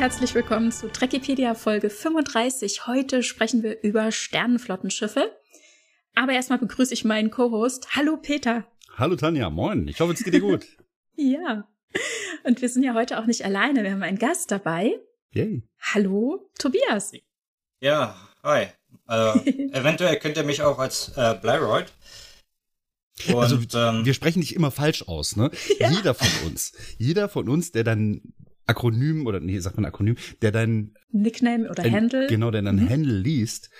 herzlich willkommen zu Trekipedia Folge 35. Heute sprechen wir über Sternenflottenschiffe. Aber erstmal begrüße ich meinen Co-Host. Hallo Peter. Hallo Tanja, moin. Ich hoffe, es geht dir gut. ja. Und wir sind ja heute auch nicht alleine. Wir haben einen Gast dabei. Yay. Hallo Tobias. Ja, hi. Also, eventuell könnt ihr mich auch als äh, Blairoid und, also ähm, wir sprechen nicht immer falsch aus, ne? Ja. Jeder von uns, jeder von uns, der dann Akronym oder nee, sagt man Akronym, der dann Nickname oder äh, Handle, genau, der dann mhm. Handle liest,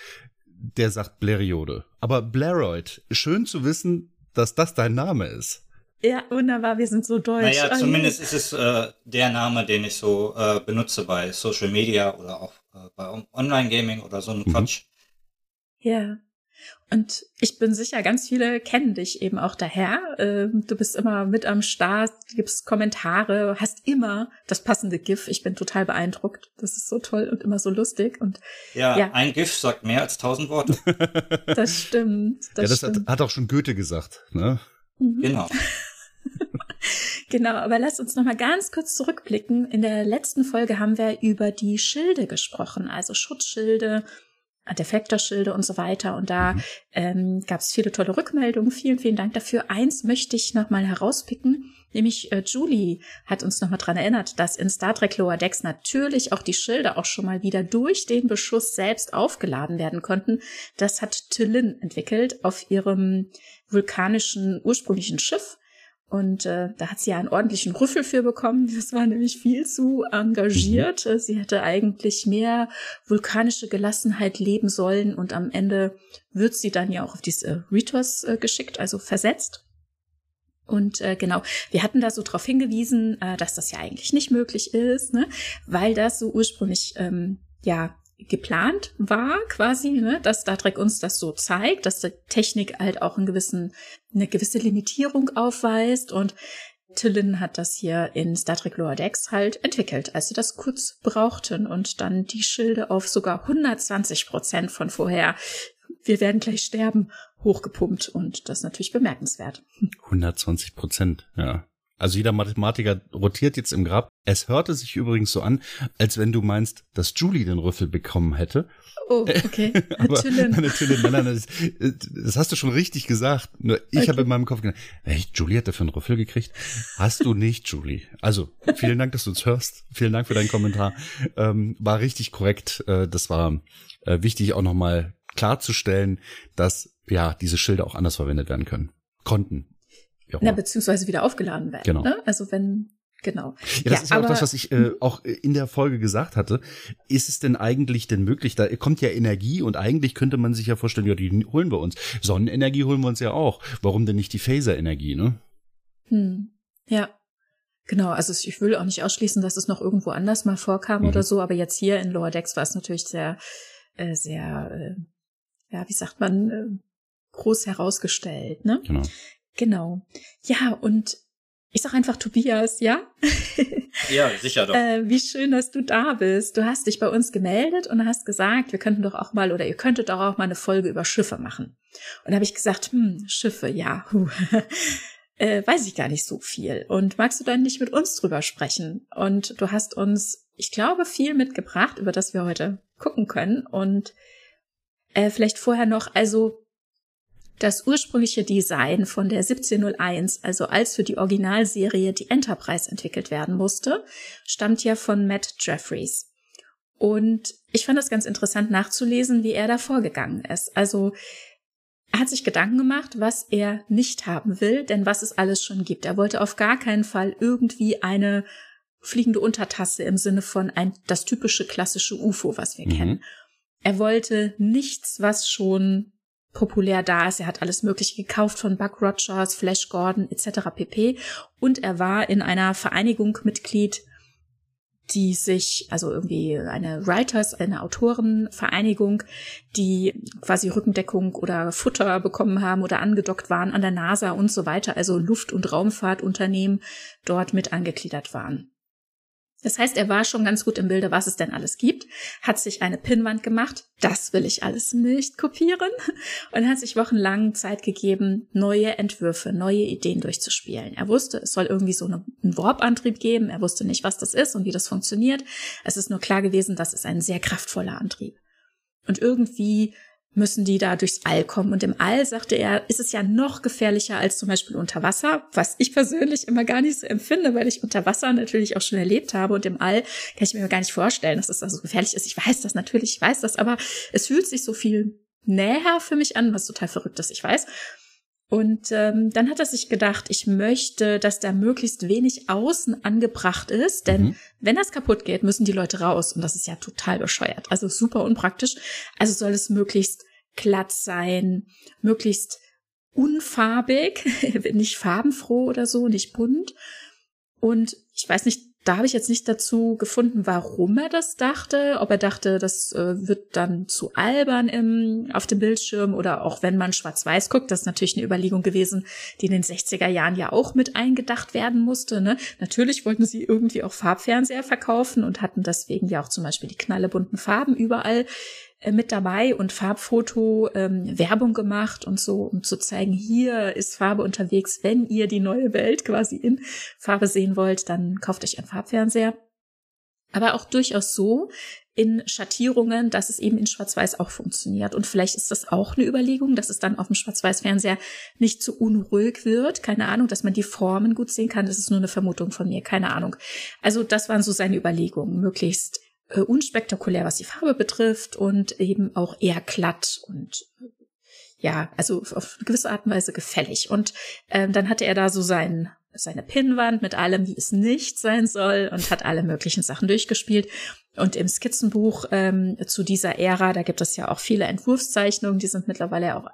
der sagt Blariode. Aber Blairoid, schön zu wissen, dass das dein Name ist. Ja, wunderbar, wir sind so deutsch. Naja, zumindest ist es äh, der Name, den ich so äh, benutze bei Social Media oder auch äh, bei Online-Gaming oder so ein mhm. Quatsch. Ja. Und ich bin sicher, ganz viele kennen dich eben auch daher. Ähm, du bist immer mit am Start, gibst Kommentare, hast immer das passende GIF. Ich bin total beeindruckt. Das ist so toll und immer so lustig. Und ja, ja. ein GIF sagt mehr als tausend Worte. Das stimmt. Das, ja, das stimmt. Hat, hat, auch schon Goethe gesagt, ne? Mhm. Genau. genau, aber lass uns noch mal ganz kurz zurückblicken. In der letzten Folge haben wir über die Schilde gesprochen, also Schutzschilde, Defektorschilde und so weiter. Und da mhm. ähm, gab es viele tolle Rückmeldungen. Vielen, vielen Dank dafür. Eins möchte ich nochmal herauspicken, nämlich äh, Julie hat uns nochmal dran erinnert, dass in Star Trek Lower Decks natürlich auch die Schilde auch schon mal wieder durch den Beschuss selbst aufgeladen werden konnten. Das hat Tillin entwickelt auf ihrem vulkanischen ursprünglichen Schiff. Und äh, da hat sie ja einen ordentlichen Rüffel für bekommen. Das war nämlich viel zu engagiert. Mhm. Sie hätte eigentlich mehr vulkanische Gelassenheit leben sollen und am Ende wird sie dann ja auch auf diese Ritos äh, geschickt, also versetzt. Und äh, genau, wir hatten da so darauf hingewiesen, äh, dass das ja eigentlich nicht möglich ist, ne? weil das so ursprünglich ähm, ja geplant war, quasi, ne, dass Star Trek uns das so zeigt, dass die Technik halt auch einen gewissen, eine gewisse Limitierung aufweist und Tillin hat das hier in Star Trek Lower Decks halt entwickelt, als sie das kurz brauchten und dann die Schilde auf sogar 120 Prozent von vorher, wir werden gleich sterben, hochgepumpt und das ist natürlich bemerkenswert. 120 Prozent, ja. Also jeder Mathematiker rotiert jetzt im Grab. Es hörte sich übrigens so an, als wenn du meinst, dass Julie den Rüffel bekommen hätte. Oh, okay. Aber, natürlich, nein, nein, das, das, hast du schon richtig gesagt. Nur ich okay. habe in meinem Kopf gedacht, hey, Julie hat dafür einen Rüffel gekriegt. Hast du nicht, Julie. Also, vielen Dank, dass du uns hörst. Vielen Dank für deinen Kommentar. Ähm, war richtig korrekt. Äh, das war äh, wichtig, auch nochmal klarzustellen, dass ja diese Schilder auch anders verwendet werden können. Konnten. Na, beziehungsweise wieder aufgeladen werden. Genau. Ne? Also wenn Genau. Ja, das ja, ist ja auch das, was ich äh, auch in der Folge gesagt hatte. Ist es denn eigentlich denn möglich? Da kommt ja Energie und eigentlich könnte man sich ja vorstellen, ja, die holen wir uns. Sonnenenergie holen wir uns ja auch. Warum denn nicht die Phaser-Energie, ne? Hm. Ja. Genau, also ich will auch nicht ausschließen, dass es noch irgendwo anders mal vorkam mhm. oder so, aber jetzt hier in Lower Decks war es natürlich sehr, äh, sehr, äh, ja, wie sagt man, äh, groß herausgestellt, ne? Genau. Genau. Ja, und ich sag einfach Tobias, ja? ja, sicher doch. Äh, wie schön, dass du da bist. Du hast dich bei uns gemeldet und hast gesagt, wir könnten doch auch mal oder ihr könntet doch auch mal eine Folge über Schiffe machen. Und da habe ich gesagt, hm, Schiffe, ja, huh. äh, weiß ich gar nicht so viel. Und magst du dann nicht mit uns drüber sprechen? Und du hast uns, ich glaube, viel mitgebracht, über das wir heute gucken können. Und äh, vielleicht vorher noch, also das ursprüngliche Design von der 1701, also als für die Originalserie die Enterprise entwickelt werden musste, stammt ja von Matt Jeffries. Und ich fand es ganz interessant nachzulesen, wie er da vorgegangen ist. Also er hat sich Gedanken gemacht, was er nicht haben will, denn was es alles schon gibt. Er wollte auf gar keinen Fall irgendwie eine fliegende Untertasse im Sinne von ein, das typische klassische UFO, was wir mhm. kennen. Er wollte nichts, was schon populär da ist. Er hat alles Mögliche gekauft von Buck Rogers, Flash Gordon etc. pp. Und er war in einer Vereinigung Mitglied, die sich, also irgendwie eine Writers, eine Autorenvereinigung, die quasi Rückendeckung oder Futter bekommen haben oder angedockt waren an der NASA und so weiter, also Luft- und Raumfahrtunternehmen dort mit angegliedert waren. Das heißt, er war schon ganz gut im Bilde, was es denn alles gibt, hat sich eine Pinnwand gemacht, das will ich alles nicht kopieren, und hat sich wochenlang Zeit gegeben, neue Entwürfe, neue Ideen durchzuspielen. Er wusste, es soll irgendwie so einen Warp-Antrieb geben, er wusste nicht, was das ist und wie das funktioniert. Es ist nur klar gewesen, das ist ein sehr kraftvoller Antrieb. Und irgendwie müssen die da durchs All kommen. Und im All, sagte er, ist es ja noch gefährlicher als zum Beispiel unter Wasser, was ich persönlich immer gar nicht so empfinde, weil ich unter Wasser natürlich auch schon erlebt habe. Und im All kann ich mir gar nicht vorstellen, dass es da so gefährlich ist. Ich weiß das natürlich, ich weiß das, aber es fühlt sich so viel näher für mich an, was total verrückt ist, ich weiß. Und ähm, dann hat er sich gedacht, ich möchte, dass da möglichst wenig außen angebracht ist, denn mhm. wenn das kaputt geht, müssen die Leute raus und das ist ja total bescheuert, also super unpraktisch. Also soll es möglichst glatt sein, möglichst unfarbig, nicht farbenfroh oder so, nicht bunt. Und ich weiß nicht, da habe ich jetzt nicht dazu gefunden, warum er das dachte. Ob er dachte, das äh, wird dann zu albern im, auf dem Bildschirm oder auch wenn man schwarz-weiß guckt. Das ist natürlich eine Überlegung gewesen, die in den 60er Jahren ja auch mit eingedacht werden musste. Ne? Natürlich wollten sie irgendwie auch Farbfernseher verkaufen und hatten deswegen ja auch zum Beispiel die knallebunten Farben überall mit dabei und Farbfoto ähm, Werbung gemacht und so, um zu zeigen, hier ist Farbe unterwegs. Wenn ihr die neue Welt quasi in Farbe sehen wollt, dann kauft euch einen Farbfernseher. Aber auch durchaus so in Schattierungen, dass es eben in Schwarz-Weiß auch funktioniert. Und vielleicht ist das auch eine Überlegung, dass es dann auf dem Schwarz-Weiß-Fernseher nicht zu unruhig wird. Keine Ahnung, dass man die Formen gut sehen kann. Das ist nur eine Vermutung von mir. Keine Ahnung. Also das waren so seine Überlegungen. Möglichst äh, unspektakulär, was die Farbe betrifft und eben auch eher glatt und ja, also auf eine gewisse Art und Weise gefällig. Und ähm, dann hatte er da so sein, seine Pinnwand mit allem, wie es nicht sein soll und hat alle möglichen Sachen durchgespielt. Und im Skizzenbuch ähm, zu dieser Ära, da gibt es ja auch viele Entwurfszeichnungen, die sind mittlerweile auch,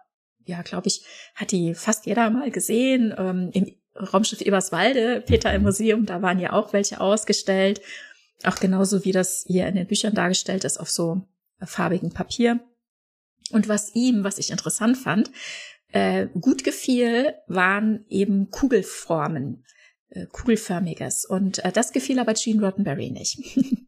ja, glaube ich, hat die fast jeder mal gesehen. Ähm, Im Raumschiff Eberswalde, Peter im Museum, da waren ja auch welche ausgestellt. Auch genauso wie das hier in den Büchern dargestellt ist auf so farbigen Papier. Und was ihm, was ich interessant fand, äh, gut gefiel, waren eben Kugelformen, äh, kugelförmiges. Und äh, das gefiel aber Gene Roddenberry nicht.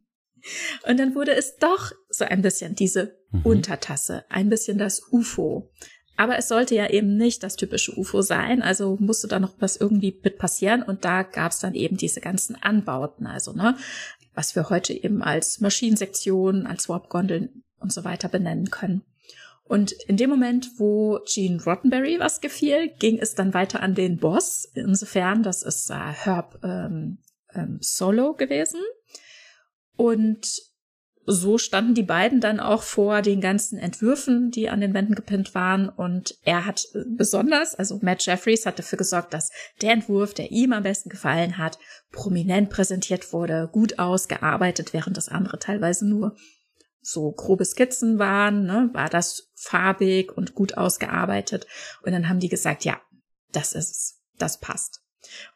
Und dann wurde es doch so ein bisschen diese mhm. Untertasse, ein bisschen das UFO. Aber es sollte ja eben nicht das typische UFO sein, also musste da noch was irgendwie mit passieren und da gab es dann eben diese ganzen Anbauten, also ne, was wir heute eben als Maschinensektion, als Warp-Gondeln und so weiter benennen können. Und in dem Moment, wo Gene Roddenberry was gefiel, ging es dann weiter an den Boss. Insofern, das ist äh, Herb ähm, ähm, Solo gewesen. Und so standen die beiden dann auch vor den ganzen Entwürfen, die an den Wänden gepinnt waren. Und er hat äh, besonders, also Matt Jeffries hat dafür gesorgt, dass der Entwurf, der ihm am besten gefallen hat, prominent präsentiert wurde, gut ausgearbeitet, während das andere teilweise nur so grobe Skizzen waren, ne, war das farbig und gut ausgearbeitet. Und dann haben die gesagt, ja, das ist es, das passt.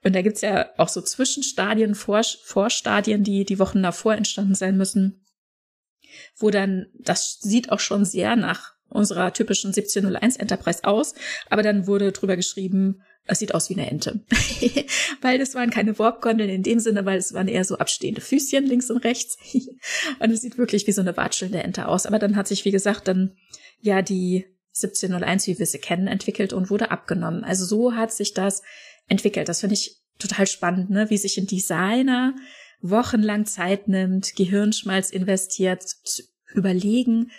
Und da gibt's ja auch so Zwischenstadien, Vor Vorstadien, die die Wochen davor entstanden sein müssen, wo dann, das sieht auch schon sehr nach unserer typischen 1701 Enterprise aus, aber dann wurde drüber geschrieben, es sieht aus wie eine Ente. weil das waren keine Warpgondeln in dem Sinne, weil es waren eher so abstehende Füßchen links und rechts. und es sieht wirklich wie so eine watschelnde Ente aus. Aber dann hat sich, wie gesagt, dann ja die 1701, wie wir sie kennen, entwickelt und wurde abgenommen. Also so hat sich das entwickelt. Das finde ich total spannend, ne? wie sich ein Designer wochenlang Zeit nimmt, Gehirnschmalz investiert, zu überlegen,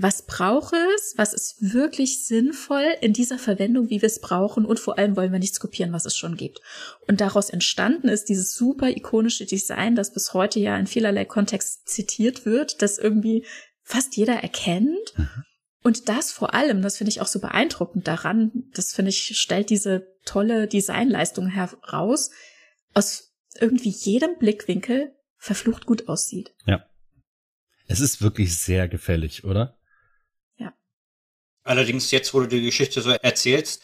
was braucht es, was ist wirklich sinnvoll in dieser Verwendung, wie wir es brauchen und vor allem wollen wir nichts kopieren, was es schon gibt. Und daraus entstanden ist dieses super ikonische Design, das bis heute ja in vielerlei Kontext zitiert wird, das irgendwie fast jeder erkennt. Mhm. Und das vor allem, das finde ich auch so beeindruckend daran, das finde ich, stellt diese tolle Designleistung heraus, aus irgendwie jedem Blickwinkel verflucht gut aussieht. Ja. Es ist wirklich sehr gefällig, oder? Ja. Allerdings jetzt, wo du die Geschichte so erzählst,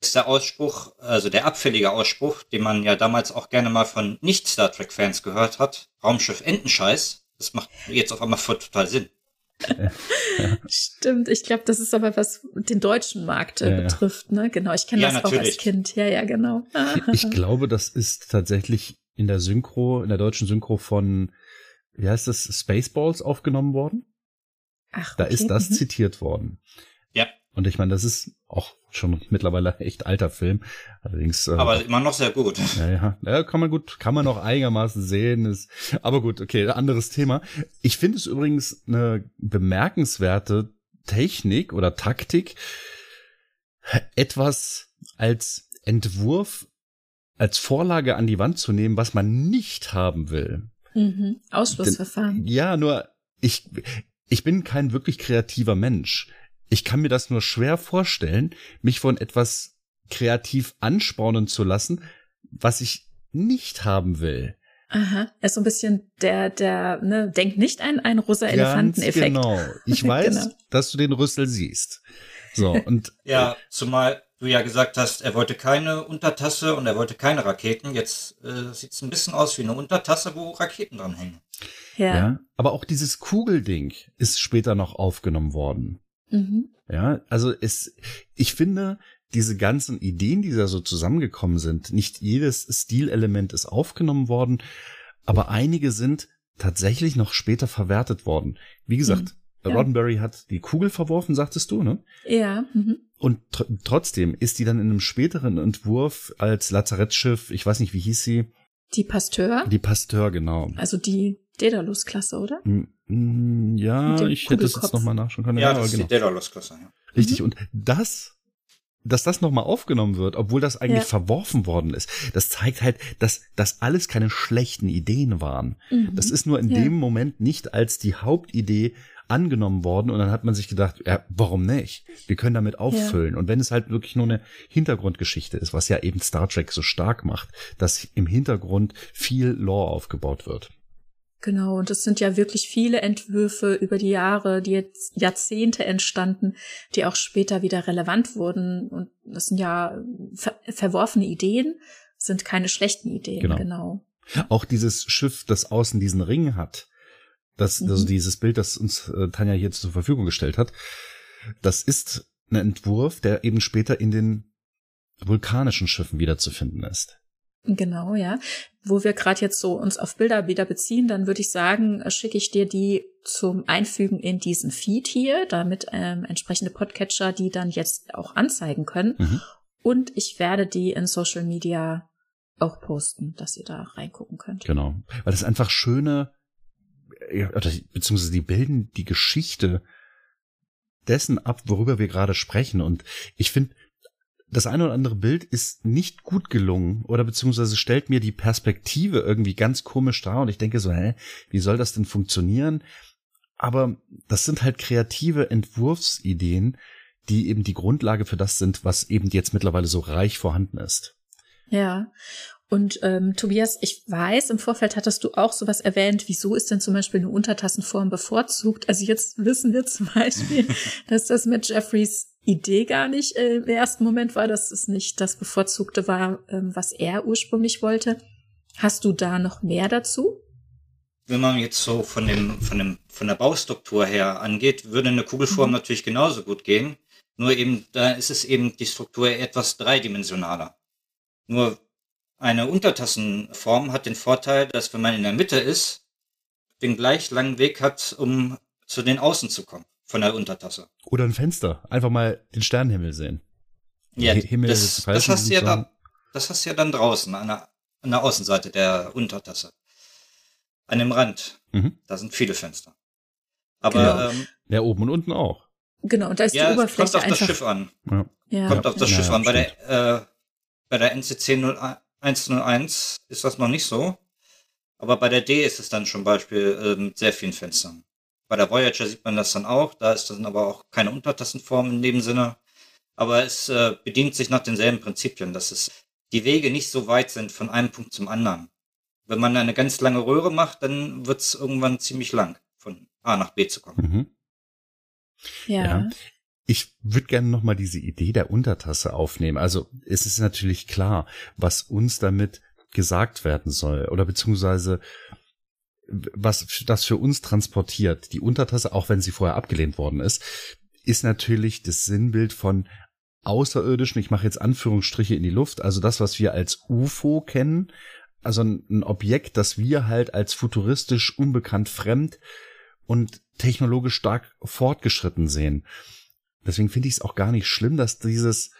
ist der Ausspruch, also der abfällige Ausspruch, den man ja damals auch gerne mal von Nicht-Star Trek-Fans gehört hat, Raumschiff Entenscheiß, das macht jetzt auf einmal voll total Sinn. Stimmt, ich glaube, das ist aber was den deutschen Markt äh, ja, betrifft, ne? Genau, ich kenne ja, das natürlich. auch als Kind. Ja, ja, genau. ich glaube, das ist tatsächlich in der Synchro, in der deutschen Synchro von, wie heißt das, Spaceballs aufgenommen worden. Ach, Da okay. ist das mhm. zitiert worden. Ja. Und ich meine, das ist auch schon mittlerweile echt alter Film. Allerdings. Äh, Aber immer noch sehr gut. ja, ja, ja, kann man gut, kann man noch einigermaßen sehen. Ist, aber gut, okay, anderes Thema. Ich finde es übrigens eine bemerkenswerte Technik oder Taktik, etwas als Entwurf, als Vorlage an die Wand zu nehmen, was man nicht haben will. Mhm. Ausschlussverfahren. Ja, nur ich, ich bin kein wirklich kreativer Mensch. Ich kann mir das nur schwer vorstellen, mich von etwas kreativ anspornen zu lassen, was ich nicht haben will. Aha. Er ist so ein bisschen der, der, ne, denkt nicht an einen rosa Elefanten-Effekt. Genau. Ich weiß, Genau. dass du den Rüssel siehst. So, und Ja, zumal du ja gesagt hast, er wollte keine Untertasse und er wollte keine Raketen. Jetzt äh, sieht es ein bisschen aus wie eine Untertasse, wo Raketen dran hängen. Ja. ja, aber auch dieses Kugelding ist später noch aufgenommen worden. Mhm. Ja, also es, ich finde, diese ganzen Ideen, die da so zusammengekommen sind, nicht jedes Stilelement ist aufgenommen worden, aber einige sind tatsächlich noch später verwertet worden. Wie gesagt, Mhm, ja. Roddenberry hat die Kugel verworfen, sagtest du, ne? Ja. Mhm. Und tr trotzdem ist die dann in einem späteren Entwurf als Lazarettschiff, ich weiß nicht, wie hieß sie, Die Pasteur, die Pasteur, genau. also die Daedalus-Klasse, oder? Mm, Ja, ich hätte es jetzt nochmal nachschauen können. Ja, aber das ist genau. die Daedalus-Klasse. Ja. Richtig, Mhm. und das, dass das nochmal aufgenommen wird, obwohl das eigentlich Ja. verworfen worden ist, das zeigt halt, dass das alles keine schlechten Ideen waren. Mhm. Das ist nur in Ja. dem Moment nicht als die Hauptidee angenommen worden und dann hat man sich gedacht, ja, warum nicht? Wir können damit auffüllen. Und wenn es halt wirklich nur eine Hintergrundgeschichte ist, was ja eben Star Trek so stark macht, dass im Hintergrund viel Lore aufgebaut wird. Genau, und es sind ja wirklich viele Entwürfe über die Jahre, die jetzt Jahrzehnte entstanden, die auch später wieder relevant wurden. Und das sind ja ver verworfene Ideen, sind keine schlechten Ideen, Genau. genau. Auch dieses Schiff, das außen diesen Ring hat, das, Mhm. also dieses Bild, das uns äh, Tanja hier zur Verfügung gestellt hat, das ist ein Entwurf, der eben später in den vulkanischen Schiffen wiederzufinden ist. Genau, ja. Wo wir gerade jetzt so uns auf Bilder wieder beziehen, dann würde ich sagen, äh, schicke ich dir die zum Einfügen in diesen Feed hier, damit ähm, entsprechende Podcatcher die dann jetzt auch anzeigen können. Mhm. Und ich werde die in Social Media auch posten, dass ihr da reingucken könnt. Genau. Weil das einfach schöne, oder beziehungsweise die bilden die Geschichte dessen ab, worüber wir gerade sprechen. Und ich finde, das eine oder andere Bild ist nicht gut gelungen oder beziehungsweise stellt mir die Perspektive irgendwie ganz komisch dar und ich denke so, hä, wie soll das denn funktionieren? Aber das sind halt kreative Entwurfsideen, die eben die Grundlage für das sind, was eben jetzt mittlerweile so reich vorhanden ist. Ja. Und ähm, Tobias, ich weiß, im Vorfeld hattest du auch sowas erwähnt. Wieso ist denn zum Beispiel eine Untertassenform bevorzugt? Also jetzt wissen wir zum Beispiel, dass das mit Jeffreys Idee gar nicht äh, im ersten Moment war, dass es nicht das Bevorzugte war, ähm, was er ursprünglich wollte. Hast du da noch mehr dazu? Wenn man jetzt so von dem, von dem, von der Baustruktur her angeht, würde eine Kugelform Mhm. natürlich genauso gut gehen. Nur eben, da ist es eben die Struktur etwas dreidimensionaler. Nur eine Untertassenform hat den Vorteil, dass wenn man in der Mitte ist, den gleich langen Weg hat, um zu den Außen zu kommen von der Untertasse. Oder ein Fenster. Einfach mal den Sternenhimmel sehen. Ja, Hi- Himmel das, das hast du ja dann, das hast du ja dann draußen an der, an der Außenseite der Untertasse. An dem Rand. Mhm. Da sind viele Fenster. Aber Genau. ähm, Ja, oben und unten auch. Genau, und da ist ja, die es kommt Oberfläche auf das einfach. Schiff an. Ja. Ja, Kommt auf das Ja, Schiff ja, an. Bei der, äh, bei der NCC 101 ist das noch nicht so. Aber bei der D ist es dann zum Beispiel äh, mit sehr vielen Fenstern. Bei der Voyager sieht man das dann auch. Da ist dann aber auch keine Untertassenform in dem Sinne. Aber es äh, bedient sich nach denselben Prinzipien, dass es die Wege nicht so weit sind von einem Punkt zum anderen. Wenn man eine ganz lange Röhre macht, dann wird es irgendwann ziemlich lang, von A nach B zu kommen. Mhm. ja. Ja. Ich würde gerne noch mal diese Idee der Untertasse aufnehmen. Also es ist natürlich klar, was uns damit gesagt werden soll oder beziehungsweise was das für uns transportiert. Die Untertasse, auch wenn sie vorher abgelehnt worden ist, ist natürlich das Sinnbild von Außerirdischen. Ich mache jetzt Anführungsstriche in die Luft. Also das, was wir als UFO kennen, also ein Objekt, das wir halt als futuristisch, unbekannt, fremd und technologisch stark fortgeschritten sehen. Deswegen finde ich es auch gar nicht schlimm, dass dieses,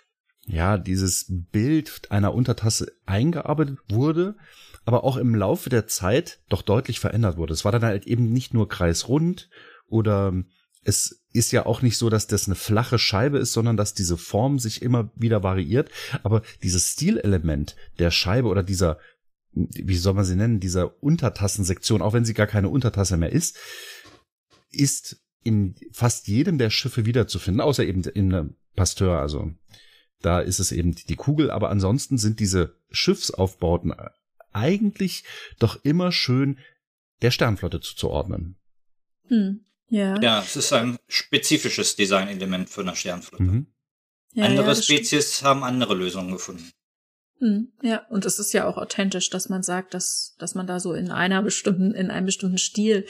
ja, dieses Bild einer Untertasse eingearbeitet wurde, aber auch im Laufe der Zeit doch deutlich verändert wurde. Es war dann halt eben nicht nur kreisrund oder es ist ja auch nicht so, dass das eine flache Scheibe ist, sondern dass diese Form sich immer wieder variiert. Aber dieses Stilelement der Scheibe oder dieser, wie soll man sie nennen, dieser Untertassensektion, auch wenn sie gar keine Untertasse mehr ist, ist in fast jedem der Schiffe wiederzufinden, außer eben in Pasteur, also da ist es eben die Kugel, aber ansonsten sind diese Schiffsaufbauten eigentlich doch immer schön der Sternflotte zuzuordnen. Hm. Ja. Ja, es ist ein spezifisches Designelement für eine Sternflotte. Mhm. Ja, andere ja, Spezies stimmt. haben andere Lösungen gefunden. Hm, ja, und es ist ja auch authentisch, dass man sagt, dass, dass man da so in einer bestimmten, in einem bestimmten Stil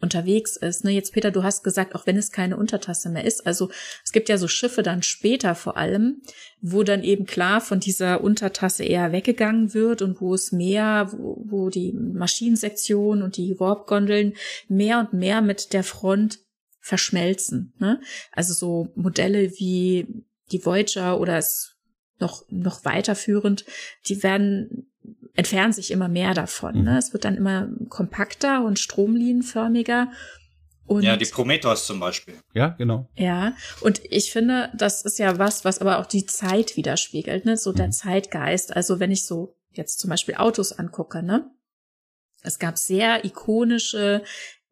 unterwegs ist. Ne, jetzt Peter, du hast gesagt, auch wenn es keine Untertasse mehr ist. Also es gibt ja so Schiffe dann später vor allem, wo dann eben klar von dieser Untertasse eher weggegangen wird und wo es mehr, wo, wo die Maschinensektion und die Warpgondeln mehr und mehr mit der Front verschmelzen. Ne? Also so Modelle wie die Voyager oder es noch, noch weiterführend, die werden entfernen sich immer mehr davon. Mhm. Ne? Es wird dann immer kompakter und stromlinienförmiger. Und ja, die Prometheus zum Beispiel. Ja, genau. Ja, und ich finde, das ist ja was, was aber auch die Zeit widerspiegelt, ne? So mhm. der Zeitgeist. Also wenn ich so jetzt zum Beispiel Autos angucke, ne? Es gab sehr ikonische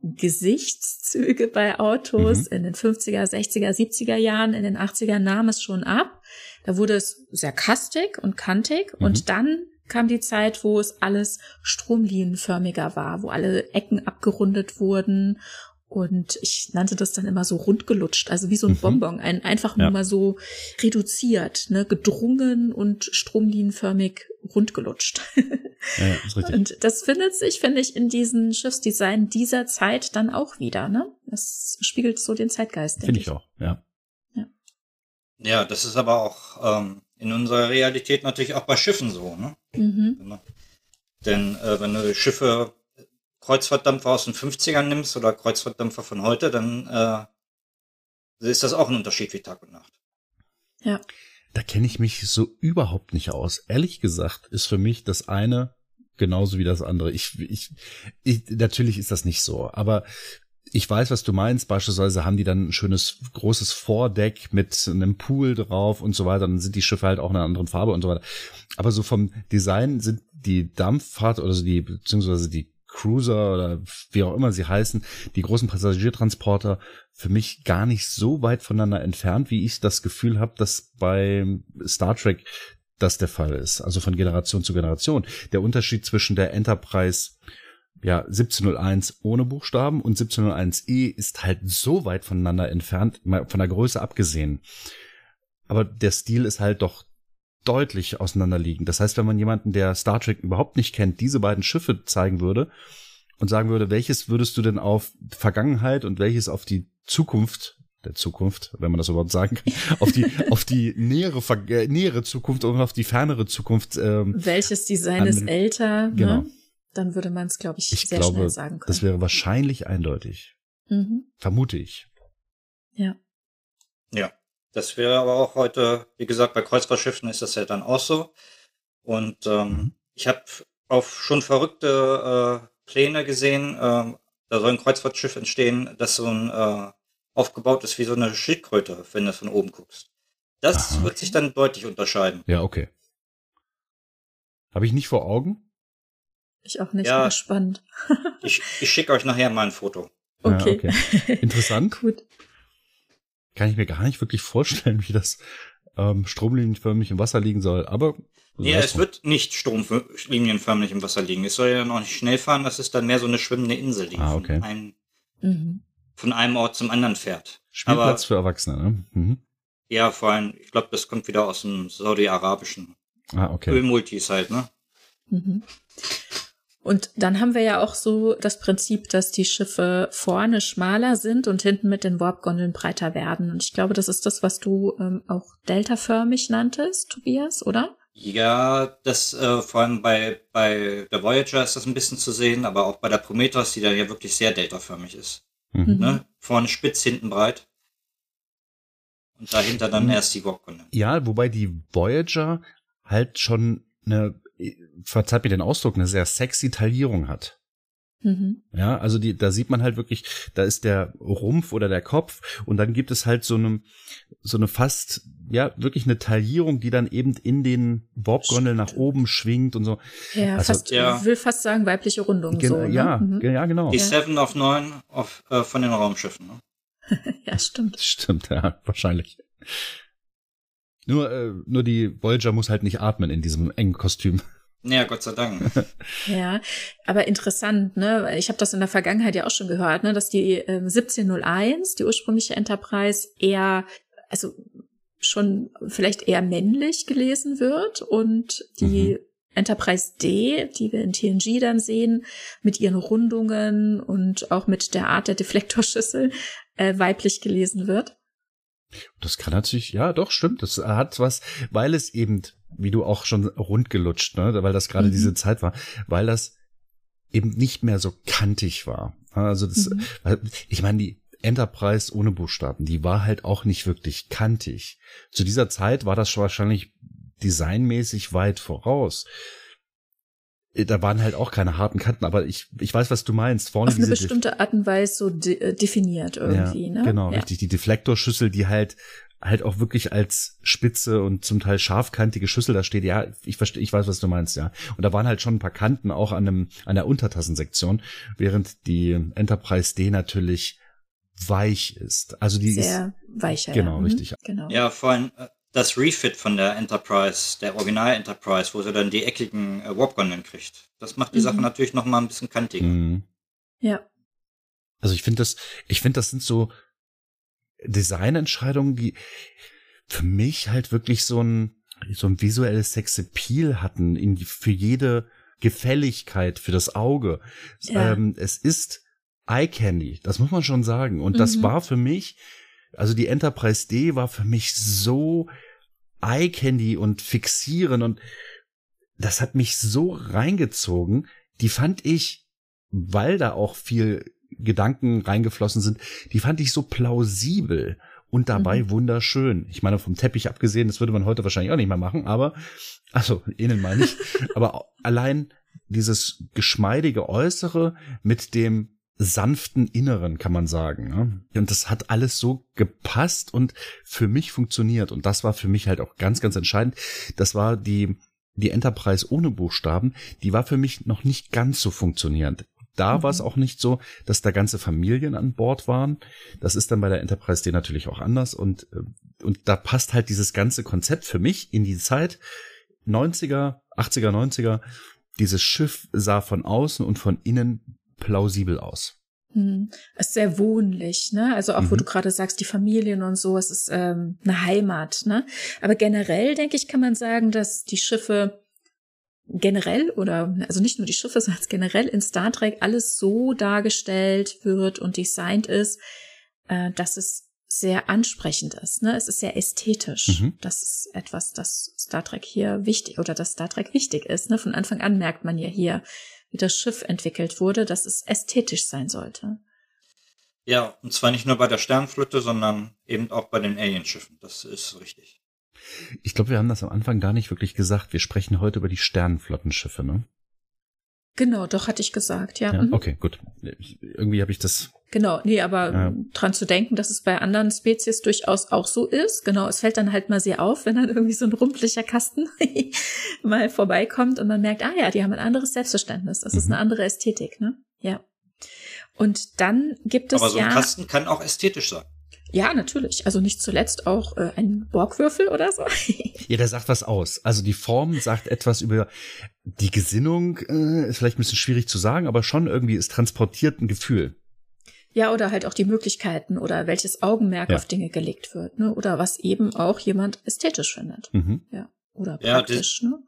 Gesichtszüge bei Autos mhm. in den 50er, 60er, 70er Jahren, in den 80er nahm es schon ab. Da wurde es sehr kastig und kantig mhm. und dann kam die Zeit, wo es alles stromlinienförmiger war, wo alle Ecken abgerundet wurden und ich nannte das dann immer so rundgelutscht, also wie so ein mhm. Bonbon, ein, einfach nur ja. mal so reduziert, ne, gedrungen und stromlinienförmig rundgelutscht. Ja, ist richtig. Und das findet sich, finde ich, in diesen Schiffsdesign dieser Zeit dann auch wieder, ne? Das spiegelt so den Zeitgeist. Finde ich auch, ja. ja. Ja, das ist aber auch ähm, in unserer Realität natürlich auch bei Schiffen so, ne? Mhm. Denn äh, wenn du Schiffe, Kreuzfahrtdampfer aus den 50ern nimmst oder Kreuzfahrtdampfer von heute, dann äh, ist das auch ein Unterschied wie Tag und Nacht. Ja. Da kenne ich mich so überhaupt nicht aus. Ehrlich gesagt ist für mich das eine genauso wie das andere. Ich, ich, ich natürlich ist das nicht so, aber ich weiß, was du meinst. Beispielsweise haben die dann ein schönes großes Vordeck mit einem Pool drauf und so weiter. Dann sind die Schiffe halt auch in einer anderen Farbe und so weiter. Aber so vom Design sind die Dampffahrt oder so die, beziehungsweise die Cruiser oder wie auch immer sie heißen, die großen Passagiertransporter für mich gar nicht so weit voneinander entfernt, wie ich das Gefühl habe, dass bei Star Trek das der Fall ist. Also von Generation zu Generation. Der Unterschied zwischen der Enterprise ja, 1701 ohne Buchstaben und 1701e ist halt so weit voneinander entfernt, mal von der Größe abgesehen. Aber der Stil ist halt doch deutlich auseinanderliegend. Das heißt, wenn man jemanden, der Star Trek überhaupt nicht kennt, diese beiden Schiffe zeigen würde und sagen würde, welches würdest du denn auf Vergangenheit und welches auf die Zukunft der Zukunft, wenn man das überhaupt sagen kann, auf die auf die nähere äh, nähere Zukunft und auf die fernere Zukunft. Ähm, welches Design ist älter? Ne? Genau. Ne? Dann würde man es, glaube ich, ich sehr glaube, schnell sagen können. Das wäre wahrscheinlich eindeutig. Mhm. Vermute ich. Ja. Ja. Das wäre aber auch heute, wie gesagt, bei Kreuzfahrtschiffen ist das ja dann auch so. Und ähm, mhm. ich habe auf schon verrückte äh, Pläne gesehen. Äh, da soll ein Kreuzfahrtschiff entstehen, das so ein äh, aufgebaut ist wie so eine Schildkröte, wenn du von oben guckst. Das Aha, wird sich dann deutlich unterscheiden. Ja, okay. Habe ich nicht vor Augen? Ich auch nicht. Ja, spannend. ich ich schicke euch nachher mal ein Foto. Okay. Ja, okay. Interessant. Gut. Kann ich mir gar nicht wirklich vorstellen, wie das ähm, stromlinienförmig im Wasser liegen soll. Aber ja, es wird nicht stromlinienförmig im Wasser liegen. Es soll ja noch nicht schnell fahren, das ist dann mehr so eine schwimmende Insel, die ah, okay. von, einem, mhm. von einem Ort zum anderen fährt. Spielplatz Aber, für Erwachsene, ne? Mhm. Ja, vor allem, ich glaube, das kommt wieder aus dem saudi-arabischen ah, okay. Ölmultis halt, ne? Mhm. Und dann haben wir ja auch so das Prinzip, dass die Schiffe vorne schmaler sind und hinten mit den Warpgondeln breiter werden. Und ich glaube, das ist das, was du ähm, auch deltaförmig nanntest, Tobias, oder? Ja, das äh, vor allem bei, bei der Voyager ist das ein bisschen zu sehen, aber auch bei der Prometheus, die dann ja wirklich sehr deltaförmig ist. Mhm. Ne? Vorne spitz, hinten breit. Und dahinter dann Mhm. erst die Warp-Gondel. Ja, wobei die Voyager halt schon eine, verzeiht mir den Ausdruck, eine sehr sexy Taillierung hat. Mhm. Ja, also die, da sieht man halt wirklich, da ist der Rumpf oder der Kopf und dann gibt es halt so eine, so eine fast, ja, wirklich eine Taillierung, die dann eben in den Warp-Gondel nach oben schwingt und so. Ja, Also- fast, Ja. ich will fast sagen weibliche Rundung. Gen- so, ne? ja, Mhm. ge- ja, genau. Die Ja. Seven of Nine auf, äh, von den Raumschiffen. Ne? ja, stimmt. Stimmt, ja, wahrscheinlich. Nur, äh, nur die Voyager muss halt nicht atmen in diesem engen Kostüm. Ja, Gott sei Dank. Ja, aber interessant, ne? Ich habe das in der Vergangenheit ja auch schon gehört, ne, dass die ähm, 1701, die ursprüngliche Enterprise, eher, also schon vielleicht eher männlich gelesen wird und die Enterprise D, die wir in TNG dann sehen, mit ihren Rundungen und auch mit der Art der Deflektorschüssel äh, weiblich gelesen wird. Das kann natürlich, ja, doch, stimmt. Das hat was, weil es eben, wie du auch schon rund gelutscht, ne, weil das gerade Mhm. diese Zeit war, weil das eben nicht mehr so kantig war. Also das, Mhm. ich meine, die Enterprise ohne Buchstaben, die war halt auch nicht wirklich kantig. Zu dieser Zeit war das schon wahrscheinlich designmäßig weit voraus. Äh, Da waren halt auch keine harten Kanten, aber ich, ich weiß, was du meinst. Vorne Auf eine bestimmte Art und Weise so de äh, definiert irgendwie, ja, ne? Genau, ja. richtig. Die Deflektorschüssel, die halt halt auch wirklich als spitze und zum Teil scharfkantige Schüssel da steht. Ja, ich verstehe, ich weiß, was du meinst, ja. Und da waren halt schon ein paar Kanten auch an einem an der Untertassensektion, während die Enterprise D natürlich weich ist. Also die ist Sehr weicher. Genau, ja. Mhm. richtig. Genau. Ja, vor allem äh, das Refit von der Enterprise, der Original Enterprise, wo sie dann die eckigen äh, Warp-Gondeln kriegt. Das macht die Mhm. Sache natürlich noch mal ein bisschen kantiger. Mhm. ja. Also ich finde das, ich finde, das sind so Designentscheidungen, die für mich halt wirklich so ein, so ein visuelles Sexappeal hatten, in, die- für jede Gefälligkeit, für das Auge. Ja. Ähm, es ist Eye Candy, das muss man schon sagen. Und das Mhm. war für mich, also die Enterprise D war für mich so Eye Candy und fixieren und das hat mich so reingezogen. Die fand ich, weil da auch viel Gedanken reingeflossen sind, die fand ich so plausibel und dabei Mhm. wunderschön. Ich meine, vom Teppich abgesehen, das würde man heute wahrscheinlich auch nicht mehr machen, aber, also, innen meine ich, aber allein dieses geschmeidige Äußere mit dem sanften Inneren, kann man sagen. Ne? Und das hat alles so gepasst und für mich funktioniert. Und das war für mich halt auch ganz, ganz entscheidend. Das war die, die Enterprise ohne Buchstaben, die war für mich noch nicht ganz so funktionierend. Da Mhm. war es auch nicht so, dass da ganze Familien an Bord waren. Das ist dann bei der Enterprise D natürlich auch anders. Und, äh, und da passt halt dieses ganze Konzept für mich in die Zeit 90er, 80er, 90er. Dieses Schiff sah von außen und von innen plausibel aus. Hm. Es ist sehr wohnlich, ne? Also auch wo Mhm. du gerade sagst, die Familien und so, es ist ähm, eine Heimat, ne? Aber generell, denke ich, kann man sagen, dass die Schiffe generell oder also nicht nur die Schiffe, sondern generell in Star Trek alles so dargestellt wird und designt ist, äh, dass es sehr ansprechend ist. Ne? Es ist sehr ästhetisch. Mhm. Das ist etwas, das Star Trek hier wichtig oder das Star Trek wichtig ist. Ne? Von Anfang an merkt man ja hier, wie das Schiff entwickelt wurde, dass es ästhetisch sein sollte. Ja, und zwar nicht nur bei der Sternenflotte, sondern eben auch bei den Alienschiffen. Das ist richtig. Ich glaube, wir haben das am Anfang gar nicht wirklich gesagt. Wir sprechen heute über die Sternenflottenschiffe, ne? Genau, doch hatte ich gesagt, ja. Ja, mhm. okay, gut. Irgendwie habe ich das. Genau, nee, aber Ja. dran zu denken, dass es bei anderen Spezies durchaus auch so ist. Genau, es fällt dann halt mal sehr auf, wenn dann irgendwie so ein rumpeliger Kasten mal vorbeikommt und man merkt, ah ja, die haben ein anderes Selbstverständnis. Das ist Mhm. eine andere Ästhetik, ne? Ja. Und dann gibt es Aber so ein ja. Kasten kann auch ästhetisch sein. Ja, natürlich. Also nicht zuletzt auch äh, ein Borgwürfel oder so. Ja, der sagt was aus. Also die Form sagt etwas über die Gesinnung. Äh, ist vielleicht ein bisschen schwierig zu sagen, aber schon irgendwie es transportiert ein Gefühl. Ja, oder halt auch die Möglichkeiten oder welches Augenmerk Ja. auf Dinge gelegt wird, ne? Oder was eben auch jemand ästhetisch findet. Mhm. Ja. Oder Ja, praktisch, ne?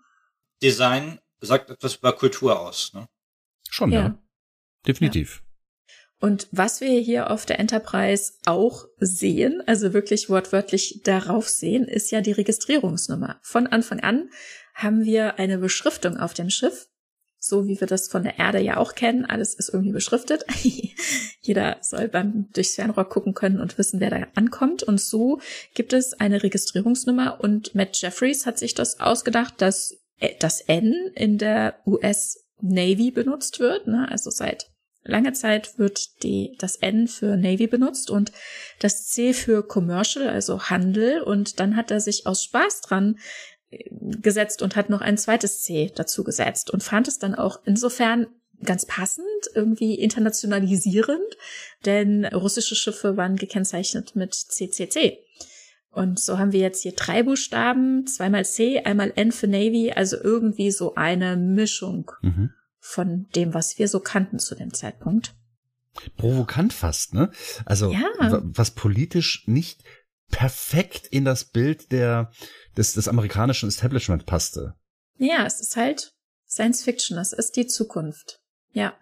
Design sagt etwas über Kultur aus. Ne? Schon, ja. Ja. Definitiv. Und was wir hier auf der Enterprise auch sehen, also wirklich wortwörtlich darauf sehen, ist ja die Registrierungsnummer. Von Anfang an haben wir eine Beschriftung auf dem Schiff so wie wir das von der Erde ja auch kennen. Alles ist irgendwie beschriftet. Jeder soll beim durchs Fernrohr gucken können und wissen, wer da ankommt. Und so gibt es eine Registrierungsnummer und Matt Jeffries hat sich das ausgedacht, dass das N in der US Navy benutzt wird. Ne? Also seit langer Zeit wird die, das N für Navy benutzt und das C für Commercial, also Handel. Und dann hat er sich aus Spaß dran gesetzt und hat noch ein zweites C dazu gesetzt und fand es dann auch insofern ganz passend, irgendwie internationalisierend, denn russische Schiffe waren gekennzeichnet mit CCC. Und so haben wir jetzt hier drei Buchstaben, zweimal C, einmal N für Navy, also irgendwie so eine Mischung mhm. von dem, was wir so kannten zu dem Zeitpunkt. Provokant fast, ne? Also ja. was politisch nicht perfekt in das Bild der des, des amerikanischen Establishment passte. Ja, es ist halt Science Fiction, es ist die Zukunft. Ja,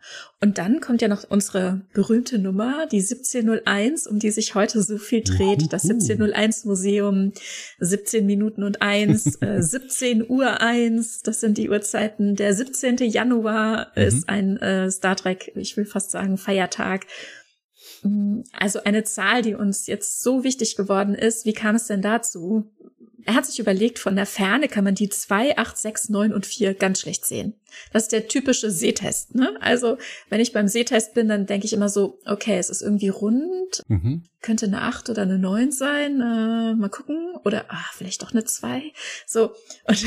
und dann kommt ja noch unsere berühmte Nummer, die 1701, um die sich heute so viel dreht. Das 1701 Museum, 17 Minuten und 1, äh, 17 Uhr 1, das sind die Uhrzeiten. Der 17. Januar mhm. ist ein äh, Star Trek, ich will fast sagen, Feiertag. Mm, also eine Zahl, die uns jetzt so wichtig geworden ist. Wie kam es denn dazu? Er hat sich überlegt, von der Ferne kann man die 2, 8, 6, 9 und 4 ganz schlecht sehen. Das ist der typische Sehtest. Ne? Also wenn ich beim Sehtest bin, dann denke ich immer so, okay, es ist irgendwie rund, mhm. könnte eine 8 oder eine 9 sein, äh, mal gucken. Oder ah, vielleicht doch eine 2. So, und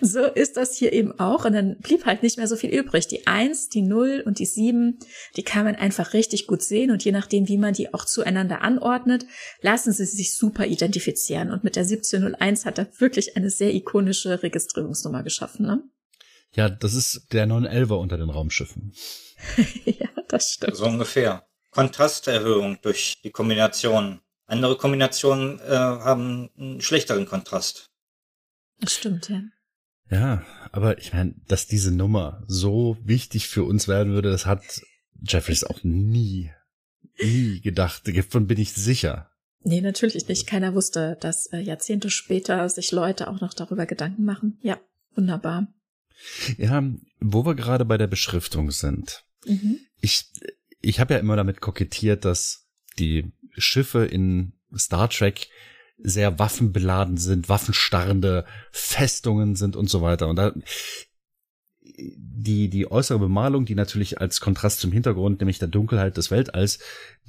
so ist das hier eben auch. Und dann blieb halt nicht mehr so viel übrig. Die 1, die 0 und die 7, die kann man einfach richtig gut sehen. Und je nachdem, wie man die auch zueinander anordnet, lassen sie sich super identifizieren. Und mit der 1701 hat er wirklich eine sehr ikonische Registrierungsnummer geschaffen. Ne? Ja, das ist der 911er unter den Raumschiffen. ja, das stimmt. So ungefähr. Kontrasterhöhung durch die Kombination. Andere Kombinationen äh, haben einen schlechteren Kontrast. Das stimmt, ja. Ja, aber ich meine, dass diese Nummer so wichtig für uns werden würde, das hat Jeffries auch nie, nie gedacht. Davon bin ich sicher. Nee, natürlich nicht. Keiner wusste, dass äh, Jahrzehnte später sich Leute auch noch darüber Gedanken machen. Ja, wunderbar. Ja, wo wir gerade bei der Beschriftung sind. Mhm. Ich, ich habe ja immer damit kokettiert, dass die Schiffe in Star Trek sehr waffenbeladen sind, waffenstarrende Festungen sind und so weiter. Und da die, die äußere Bemalung, die natürlich als Kontrast zum Hintergrund, nämlich der Dunkelheit des Weltalls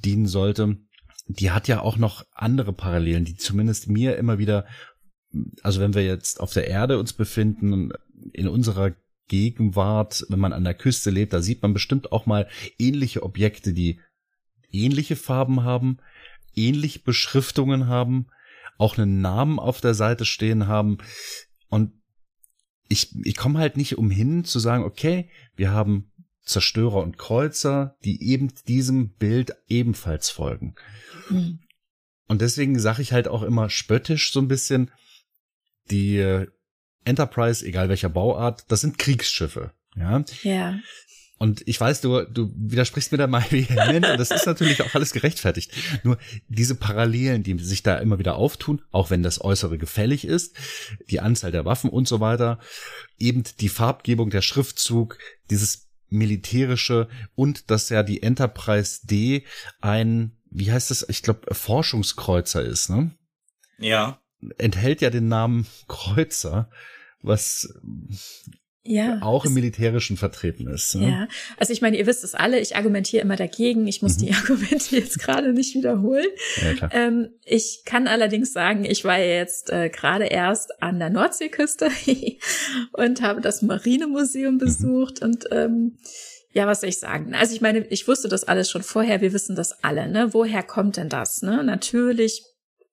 dienen sollte, die hat ja auch noch andere Parallelen, die zumindest mir immer wieder, also wenn wir jetzt auf der Erde uns befinden, in unserer Gegenwart, wenn man an der Küste lebt, da sieht man bestimmt auch mal ähnliche Objekte, die ähnliche Farben haben, ähnliche Beschriftungen haben, auch einen Namen auf der Seite stehen haben. Und ich, ich komme halt nicht umhin zu sagen, okay, wir haben Zerstörer und Kreuzer, die eben diesem Bild ebenfalls folgen. Mhm. Und deswegen sage ich halt auch immer spöttisch so ein bisschen, die Enterprise, egal welcher Bauart, das sind Kriegsschiffe. Ja. Ja. Und ich weiß, du, du widersprichst mir da mal vehement und das ist natürlich auch alles gerechtfertigt. Nur diese Parallelen, die sich da immer wieder auftun, auch wenn das Äußere gefällig ist, die Anzahl der Waffen und so weiter, eben die Farbgebung, der Schriftzug, dieses militärische und dass ja die Enterprise D ein, wie heißt das, ich glaube, Forschungskreuzer ist, ne? Ja. Enthält ja den Namen Kreuzer was ja, auch im Militärischen vertreten ist. Ne? Ja, also ich meine, ihr wisst es alle, ich argumentiere immer dagegen. Ich muss mhm. die Argumente jetzt gerade nicht wiederholen. Ja, ähm, ich kann allerdings sagen, ich war jetzt äh, gerade erst an der Nordseeküste und habe das Marinemuseum mhm. besucht mhm. und ähm, ja, was soll ich sagen? Also ich meine, ich wusste das alles schon vorher, wir wissen das alle, ne? Woher kommt denn das? Ne? Natürlich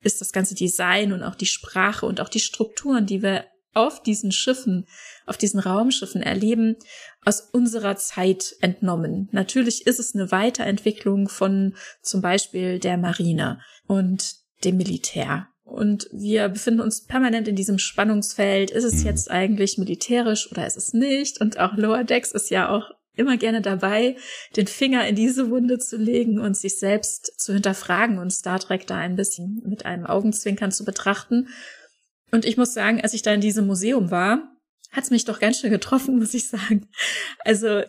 ist das ganze Design und auch die Sprache und auch die Strukturen, die wir auf diesen Schiffen, auf diesen Raumschiffen erleben, aus unserer Zeit entnommen. Natürlich ist es eine Weiterentwicklung von zum Beispiel der Marine und dem Militär. Und wir befinden uns permanent in diesem Spannungsfeld. Ist es mhm. jetzt eigentlich militärisch oder ist es nicht? Und auch Lower Decks ist ja auch immer gerne dabei, den Finger in diese Wunde zu legen und sich selbst zu hinterfragen und Star Trek da ein bisschen mit einem Augenzwinkern zu betrachten und ich muss sagen, als ich da in diesem Museum war, hat's mich doch ganz schön getroffen, muss ich sagen. Also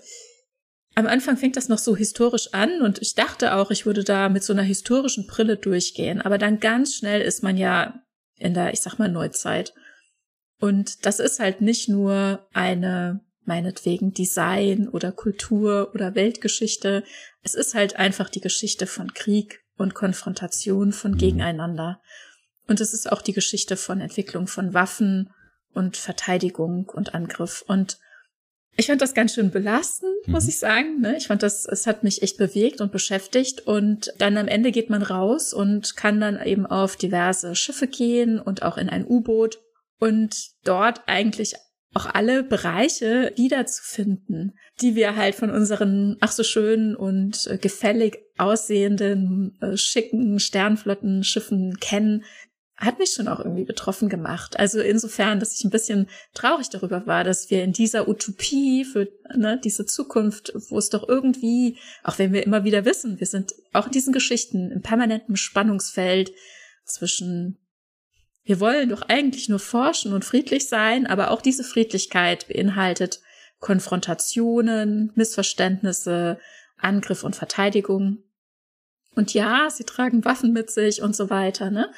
am Anfang fängt das noch so historisch an und ich dachte auch, ich würde da mit so einer historischen Brille durchgehen. Aber dann ganz schnell ist man ja in der, ich sag mal, Neuzeit. Und das ist halt nicht nur eine, meinetwegen Design oder Kultur oder Weltgeschichte. Es ist halt einfach die Geschichte von Krieg und Konfrontation von mhm. Gegeneinander. Und es ist auch die Geschichte von Entwicklung von Waffen und Verteidigung und Angriff. Und ich fand das ganz schön belastend, muss mhm. ich sagen. Ne? Ich fand das, es hat mich echt bewegt und beschäftigt. Und dann am Ende geht man raus und kann dann eben auf diverse Schiffe gehen und auch in ein U-Boot und dort eigentlich auch alle Bereiche wiederzufinden, die wir halt von unseren ach so schönen und äh, gefällig aussehenden, äh, schicken Sternflottenschiffen kennen, hat mich schon auch irgendwie betroffen gemacht. Also insofern, dass ich ein bisschen traurig darüber war, dass wir in dieser Utopie für ne, diese Zukunft, wo es doch irgendwie, auch wenn wir immer wieder wissen, wir sind auch in diesen Geschichten im permanenten Spannungsfeld zwischen wir wollen doch eigentlich nur forschen und friedlich sein, aber auch diese Friedlichkeit beinhaltet Konfrontationen, Missverständnisse, Angriff und Verteidigung. Und ja, sie tragen Waffen mit sich und so weiter, ne?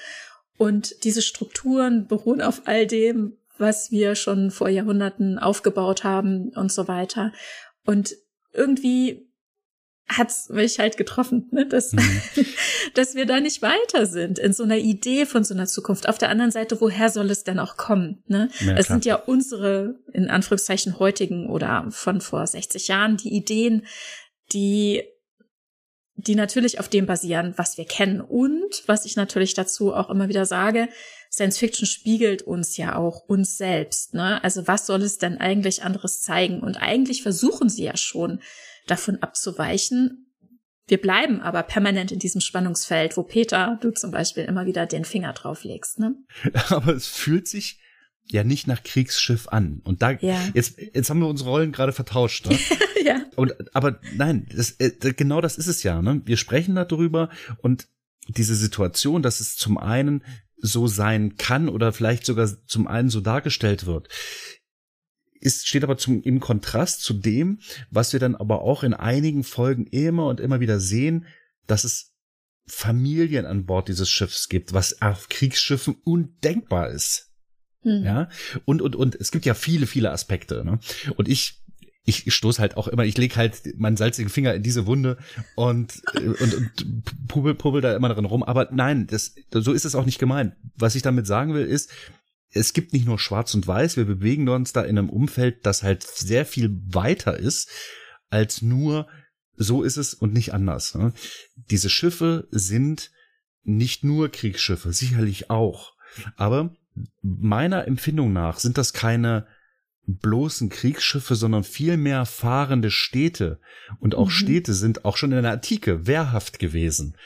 Und diese Strukturen beruhen auf all dem, was wir schon vor Jahrhunderten aufgebaut haben und so weiter. Und irgendwie hat's mich halt getroffen, ne? dass, mhm. dass wir da nicht weiter sind in so einer Idee von so einer Zukunft. Auf der anderen Seite, woher soll es denn auch kommen? Ne? Ja, es sind ja unsere, in Anführungszeichen, heutigen oder von vor 60 Jahren die Ideen, die die natürlich auf dem basieren, was wir kennen. Und was ich natürlich dazu auch immer wieder sage, Science Fiction spiegelt uns ja auch uns selbst. Ne? Also was soll es denn eigentlich anderes zeigen? Und eigentlich versuchen sie ja schon davon abzuweichen. Wir bleiben aber permanent in diesem Spannungsfeld, wo Peter, du zum Beispiel, immer wieder den Finger drauf legst. Ne? Aber es fühlt sich ja nicht nach Kriegsschiff an. Und da ja. jetzt jetzt haben wir unsere Rollen gerade vertauscht. Ne? ja. Und aber nein, das, äh, genau das ist es ja. Ne? Wir sprechen darüber und diese Situation, dass es zum einen so sein kann oder vielleicht sogar zum einen so dargestellt wird, ist, steht aber zum, im Kontrast zu dem, was wir dann aber auch in einigen Folgen immer und immer wieder sehen, dass es Familien an Bord dieses Schiffs gibt, was auf Kriegsschiffen undenkbar ist. Hm. Ja, und, und, und es gibt ja viele, viele Aspekte. Ne? Und ich ich stoß halt auch immer, ich leg halt meinen salzigen Finger in diese Wunde und, und, und pubbel, pubbel da immer drin rum. Aber nein, das, so ist es auch nicht gemeint. Was ich damit sagen will, ist, es gibt nicht nur schwarz und weiß, wir bewegen uns da in einem Umfeld, das halt sehr viel weiter ist als nur so ist es und nicht anders. Ne? Diese Schiffe sind nicht nur Kriegsschiffe, sicherlich auch. Aber meiner Empfindung nach sind das keine bloßen Kriegsschiffe, sondern vielmehr fahrende Städte. Und auch mhm. Städte sind auch schon in der Antike wehrhaft gewesen.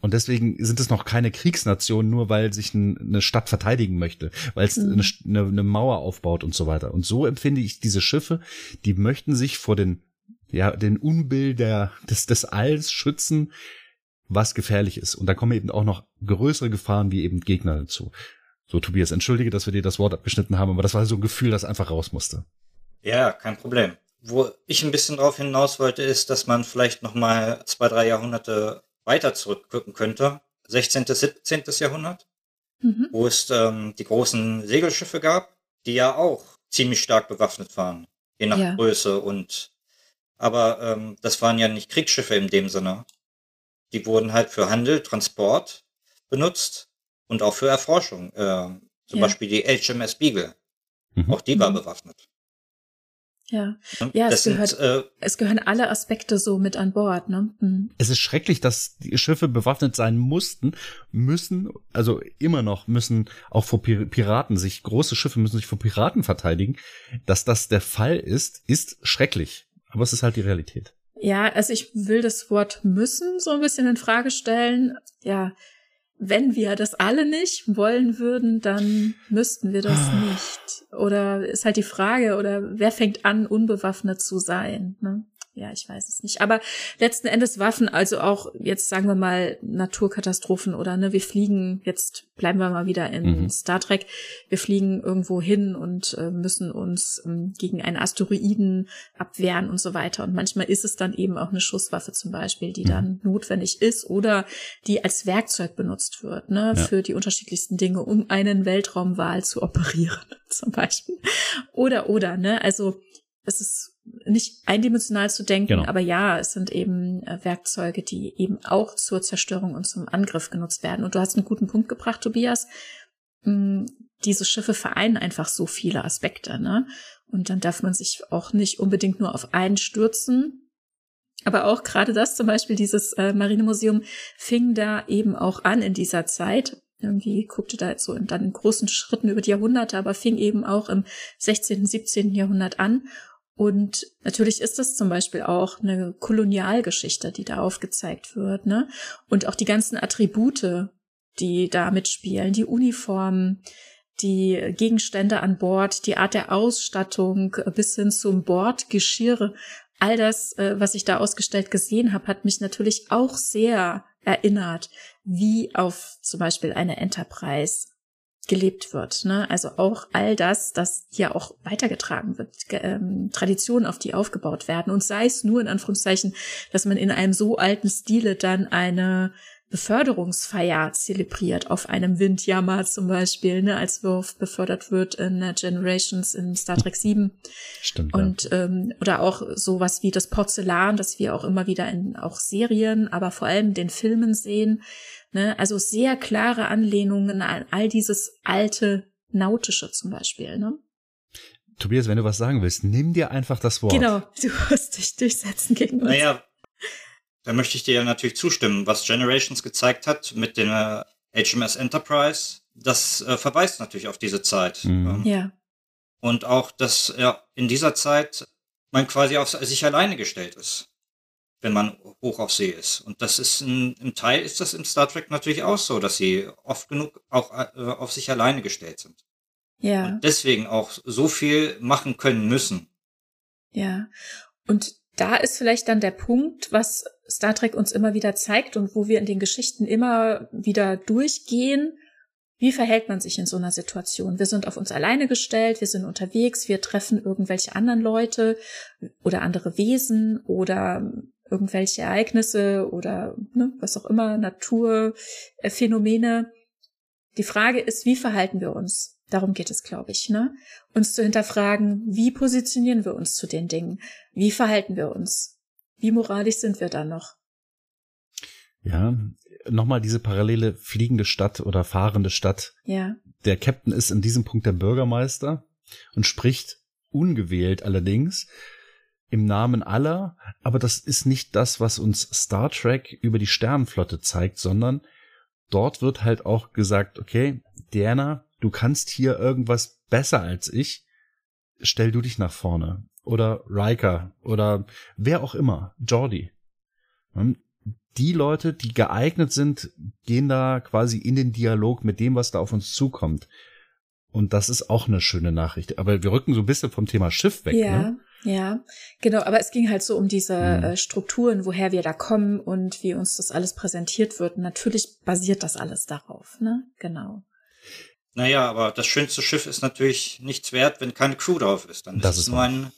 Und deswegen sind es noch keine Kriegsnationen, nur weil sich eine Stadt verteidigen möchte, weil es mhm. eine, eine, Mauer aufbaut und so weiter. Und so empfinde ich diese Schiffe, die möchten sich vor den, ja, den Unbill der, des, des Alls schützen, was gefährlich ist. Und da kommen eben auch noch größere Gefahren wie eben Gegner dazu. So, Tobias, entschuldige, dass wir dir das Wort abgeschnitten haben, aber das war so ein Gefühl, das einfach raus musste. Ja, kein Problem. Wo ich ein bisschen drauf hinaus wollte, ist, dass man vielleicht noch mal zwei, drei Jahrhunderte weiter zurückgucken könnte. 16., 17. Jahrhundert, mhm. wo es ähm, die großen Segelschiffe gab, die ja auch ziemlich stark bewaffnet waren, je nach ja. Größe und aber ähm, das waren ja nicht Kriegsschiffe in dem Sinne. Die wurden halt für Handel, Transport benutzt und auch für Erforschung. Äh, zum ja. Beispiel die HMS Beagle. Mhm. Auch die war mhm. bewaffnet. Ja, ja, es, gehört, sind, äh, es gehören alle Aspekte so mit an Bord. Ne? Mhm. Es ist schrecklich, dass die Schiffe bewaffnet sein mussten, müssen, also immer noch müssen auch vor Piraten sich, große Schiffe müssen sich vor Piraten verteidigen. Dass das der Fall ist, ist schrecklich. Aber es ist halt die Realität. Ja, also ich will das Wort müssen so ein bisschen in Frage stellen. Ja, wenn wir das alle nicht wollen würden, dann müssten wir das ah. nicht. Oder ist halt die Frage, oder wer fängt an, unbewaffnet zu sein? Ne? Ja, ich weiß es nicht. Aber letzten Endes Waffen, also auch jetzt sagen wir mal Naturkatastrophen oder ne, wir fliegen, jetzt bleiben wir mal wieder in mhm. Star Trek, wir fliegen irgendwo hin und äh, müssen uns ähm, gegen einen Asteroiden abwehren und so weiter. Und manchmal ist es dann eben auch eine Schusswaffe zum Beispiel, die mhm. dann notwendig ist oder die als Werkzeug benutzt wird, ne, ja. für die unterschiedlichsten Dinge, um einen Weltraumwahl zu operieren, zum Beispiel. Oder, oder, ne, also es ist nicht eindimensional zu denken, genau. aber ja, es sind eben äh, Werkzeuge, die eben auch zur Zerstörung und zum Angriff genutzt werden. Und du hast einen guten Punkt gebracht, Tobias. Mm, diese Schiffe vereinen einfach so viele Aspekte, ne? Und dann darf man sich auch nicht unbedingt nur auf einen stürzen. Aber auch gerade das, zum Beispiel dieses äh, Marinemuseum, fing da eben auch an in dieser Zeit. Irgendwie guckte da jetzt so in, dann in großen Schritten über die Jahrhunderte, aber fing eben auch im 16., 17. Jahrhundert an und natürlich ist das zum Beispiel auch eine Kolonialgeschichte, die da aufgezeigt wird, ne? Und auch die ganzen Attribute, die da mitspielen, die Uniformen, die Gegenstände an Bord, die Art der Ausstattung bis hin zum Bordgeschirr. All das, äh, was ich da ausgestellt gesehen habe, hat mich natürlich auch sehr erinnert, wie auf zum Beispiel eine Enterprise gelebt wird. Ne? Also auch all das, das hier auch weitergetragen wird, ähm, Traditionen, auf die aufgebaut werden. Und sei es nur in Anführungszeichen, dass man in einem so alten Stile dann eine Beförderungsfeier zelebriert auf einem Windjammer zum Beispiel, ne, als Worf befördert wird in Generations in Star Trek 7. Stimmt. Und ja. ähm, oder auch sowas wie das Porzellan, das wir auch immer wieder in auch Serien, aber vor allem den Filmen sehen. Ne? Also sehr klare Anlehnungen an all dieses alte Nautische zum Beispiel. Ne? Tobias, wenn du was sagen willst, nimm dir einfach das Wort. Genau, du musst dich durchsetzen gegen uns. Naja, da möchte ich dir ja natürlich zustimmen. Was Generations gezeigt hat mit dem HMS Enterprise, das äh, verweist natürlich auf diese Zeit. Mhm. Ähm, ja. Und auch, dass ja, in dieser Zeit man quasi auf sich alleine gestellt ist wenn man hoch auf See ist. Und das ist ein, im Teil ist das in Star Trek natürlich auch so, dass sie oft genug auch äh, auf sich alleine gestellt sind. Ja. Und deswegen auch so viel machen können müssen. Ja. Und da ist vielleicht dann der Punkt, was Star Trek uns immer wieder zeigt und wo wir in den Geschichten immer wieder durchgehen. Wie verhält man sich in so einer Situation? Wir sind auf uns alleine gestellt, wir sind unterwegs, wir treffen irgendwelche anderen Leute oder andere Wesen oder irgendwelche Ereignisse oder ne, was auch immer, Naturphänomene. Die Frage ist, wie verhalten wir uns? Darum geht es, glaube ich, ne? Uns zu hinterfragen, wie positionieren wir uns zu den Dingen? Wie verhalten wir uns? Wie moralisch sind wir dann noch? Ja, nochmal diese parallele fliegende Stadt oder fahrende Stadt. Ja. Der Captain ist in diesem Punkt der Bürgermeister und spricht ungewählt allerdings im Namen aller, aber das ist nicht das, was uns Star Trek über die Sternenflotte zeigt, sondern dort wird halt auch gesagt, okay, Diana, du kannst hier irgendwas besser als ich, stell du dich nach vorne. Oder Riker oder wer auch immer, Jordi. Die Leute, die geeignet sind, gehen da quasi in den Dialog mit dem, was da auf uns zukommt. Und das ist auch eine schöne Nachricht. Aber wir rücken so ein bisschen vom Thema Schiff weg. Ja. Ne? Ja, genau, aber es ging halt so um diese mhm. äh, Strukturen, woher wir da kommen und wie uns das alles präsentiert wird. Und natürlich basiert das alles darauf, ne? Genau. Naja, aber das schönste Schiff ist natürlich nichts wert, wenn keine Crew drauf ist. Dann das ist es nur ein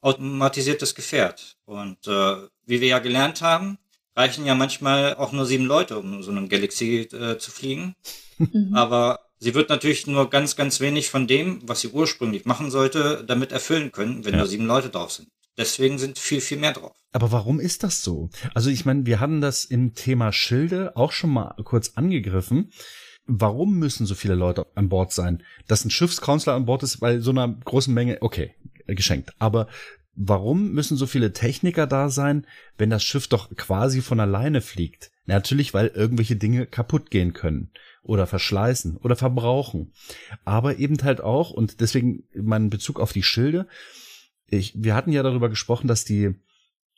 automatisiertes Gefährt. Und äh, wie wir ja gelernt haben, reichen ja manchmal auch nur sieben Leute, um so einem Galaxy äh, zu fliegen. Mhm. Aber Sie wird natürlich nur ganz, ganz wenig von dem, was sie ursprünglich machen sollte, damit erfüllen können, wenn ja. nur sieben Leute drauf sind. Deswegen sind viel, viel mehr drauf. Aber warum ist das so? Also ich meine, wir hatten das im Thema Schilde auch schon mal kurz angegriffen. Warum müssen so viele Leute an Bord sein? Dass ein Schiffscounselor an Bord ist bei so einer großen Menge, okay, geschenkt. Aber warum müssen so viele Techniker da sein, wenn das Schiff doch quasi von alleine fliegt? Natürlich, weil irgendwelche Dinge kaputt gehen können oder verschleißen oder verbrauchen. Aber eben halt auch, und deswegen mein Bezug auf die Schilde, ich, wir hatten ja darüber gesprochen, dass die,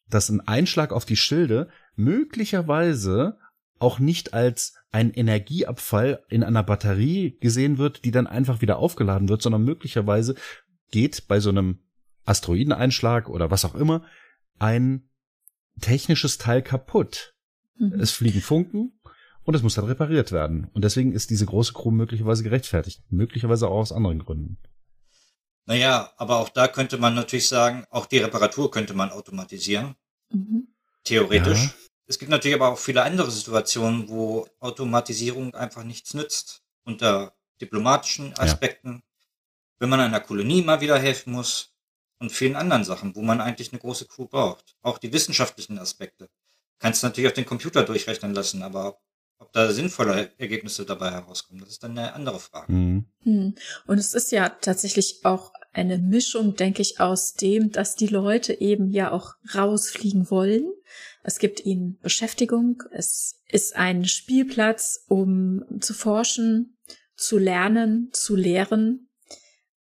dass ein Einschlag auf die Schilde möglicherweise auch nicht als ein Energieabfall in einer Batterie gesehen wird, die dann einfach wieder aufgeladen wird, sondern möglicherweise geht bei so einem Asteroideneinschlag oder was auch immer ein technisches Teil kaputt. Mhm. Es fliegen Funken und es muss dann repariert werden. Und deswegen ist diese große Crew möglicherweise gerechtfertigt. Möglicherweise auch aus anderen Gründen. Naja, aber auch da könnte man natürlich sagen, auch die Reparatur könnte man automatisieren. Mhm. Theoretisch. Ja. Es gibt natürlich aber auch viele andere Situationen, wo Automatisierung einfach nichts nützt. Unter diplomatischen Aspekten, ja. wenn man einer Kolonie mal wieder helfen muss und vielen anderen Sachen, wo man eigentlich eine große Crew braucht. Auch die wissenschaftlichen Aspekte. Kannst du natürlich auf den Computer durchrechnen lassen, aber ob da sinnvolle Ergebnisse dabei herauskommen, das ist dann eine andere Frage. Mhm. Hm. Und es ist ja tatsächlich auch eine Mischung, denke ich, aus dem, dass die Leute eben ja auch rausfliegen wollen. Es gibt ihnen Beschäftigung. Es ist ein Spielplatz, um zu forschen, zu lernen, zu lehren.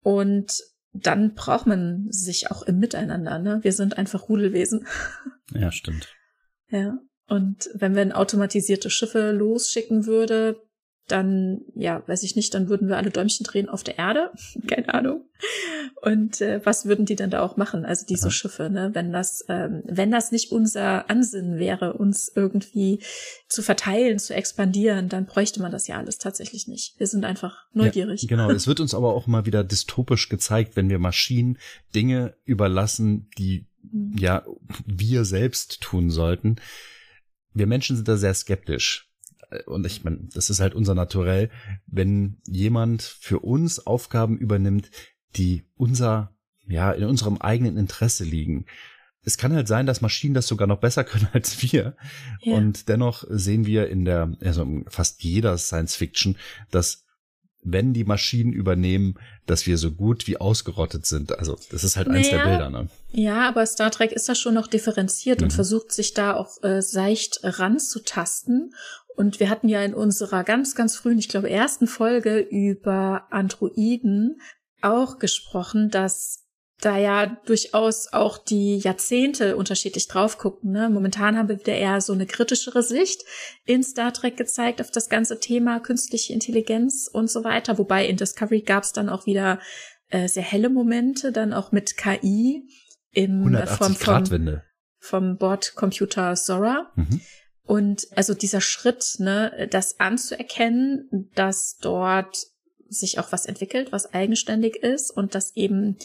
Und dann braucht man sich auch im Miteinander. Ne? Wir sind einfach Rudelwesen. Ja, stimmt. Ja. Und wenn wir automatisierte Schiffe losschicken würde, dann, ja, weiß ich nicht, dann würden wir alle Däumchen drehen auf der Erde. Keine Ahnung. Und äh, was würden die dann da auch machen? Also diese ja. Schiffe, ne? Wenn das, ähm, wenn das nicht unser Ansinnen wäre, uns irgendwie zu verteilen, zu expandieren, dann bräuchte man das ja alles tatsächlich nicht. Wir sind einfach neugierig. Ja, genau. es wird uns aber auch mal wieder dystopisch gezeigt, wenn wir Maschinen Dinge überlassen, die mhm. ja wir selbst tun sollten wir Menschen sind da sehr skeptisch. Und ich meine, das ist halt unser Naturell, wenn jemand für uns Aufgaben übernimmt, die unser, ja, in unserem eigenen Interesse liegen. Es kann halt sein, dass Maschinen das sogar noch besser können als wir. Ja. Und dennoch sehen wir in der, also fast jeder Science Fiction, dass wenn die Maschinen übernehmen, dass wir so gut wie ausgerottet sind. Also das ist halt naja, eins der Bilder. Ne? Ja, aber Star Trek ist da schon noch differenziert mhm. und versucht sich da auch äh, seicht ranzutasten. Und wir hatten ja in unserer ganz, ganz frühen, ich glaube, ersten Folge über Androiden auch gesprochen, dass da ja durchaus auch die Jahrzehnte unterschiedlich drauf gucken. Ne? Momentan haben wir wieder eher so eine kritischere Sicht in Star Trek gezeigt auf das ganze Thema künstliche Intelligenz und so weiter. Wobei in Discovery gab es dann auch wieder äh, sehr helle Momente, dann auch mit KI im äh, vom, vom, vom Bordcomputer Sora. Mhm. Und also dieser Schritt, ne, das anzuerkennen, dass dort sich auch was entwickelt, was eigenständig ist und das eben,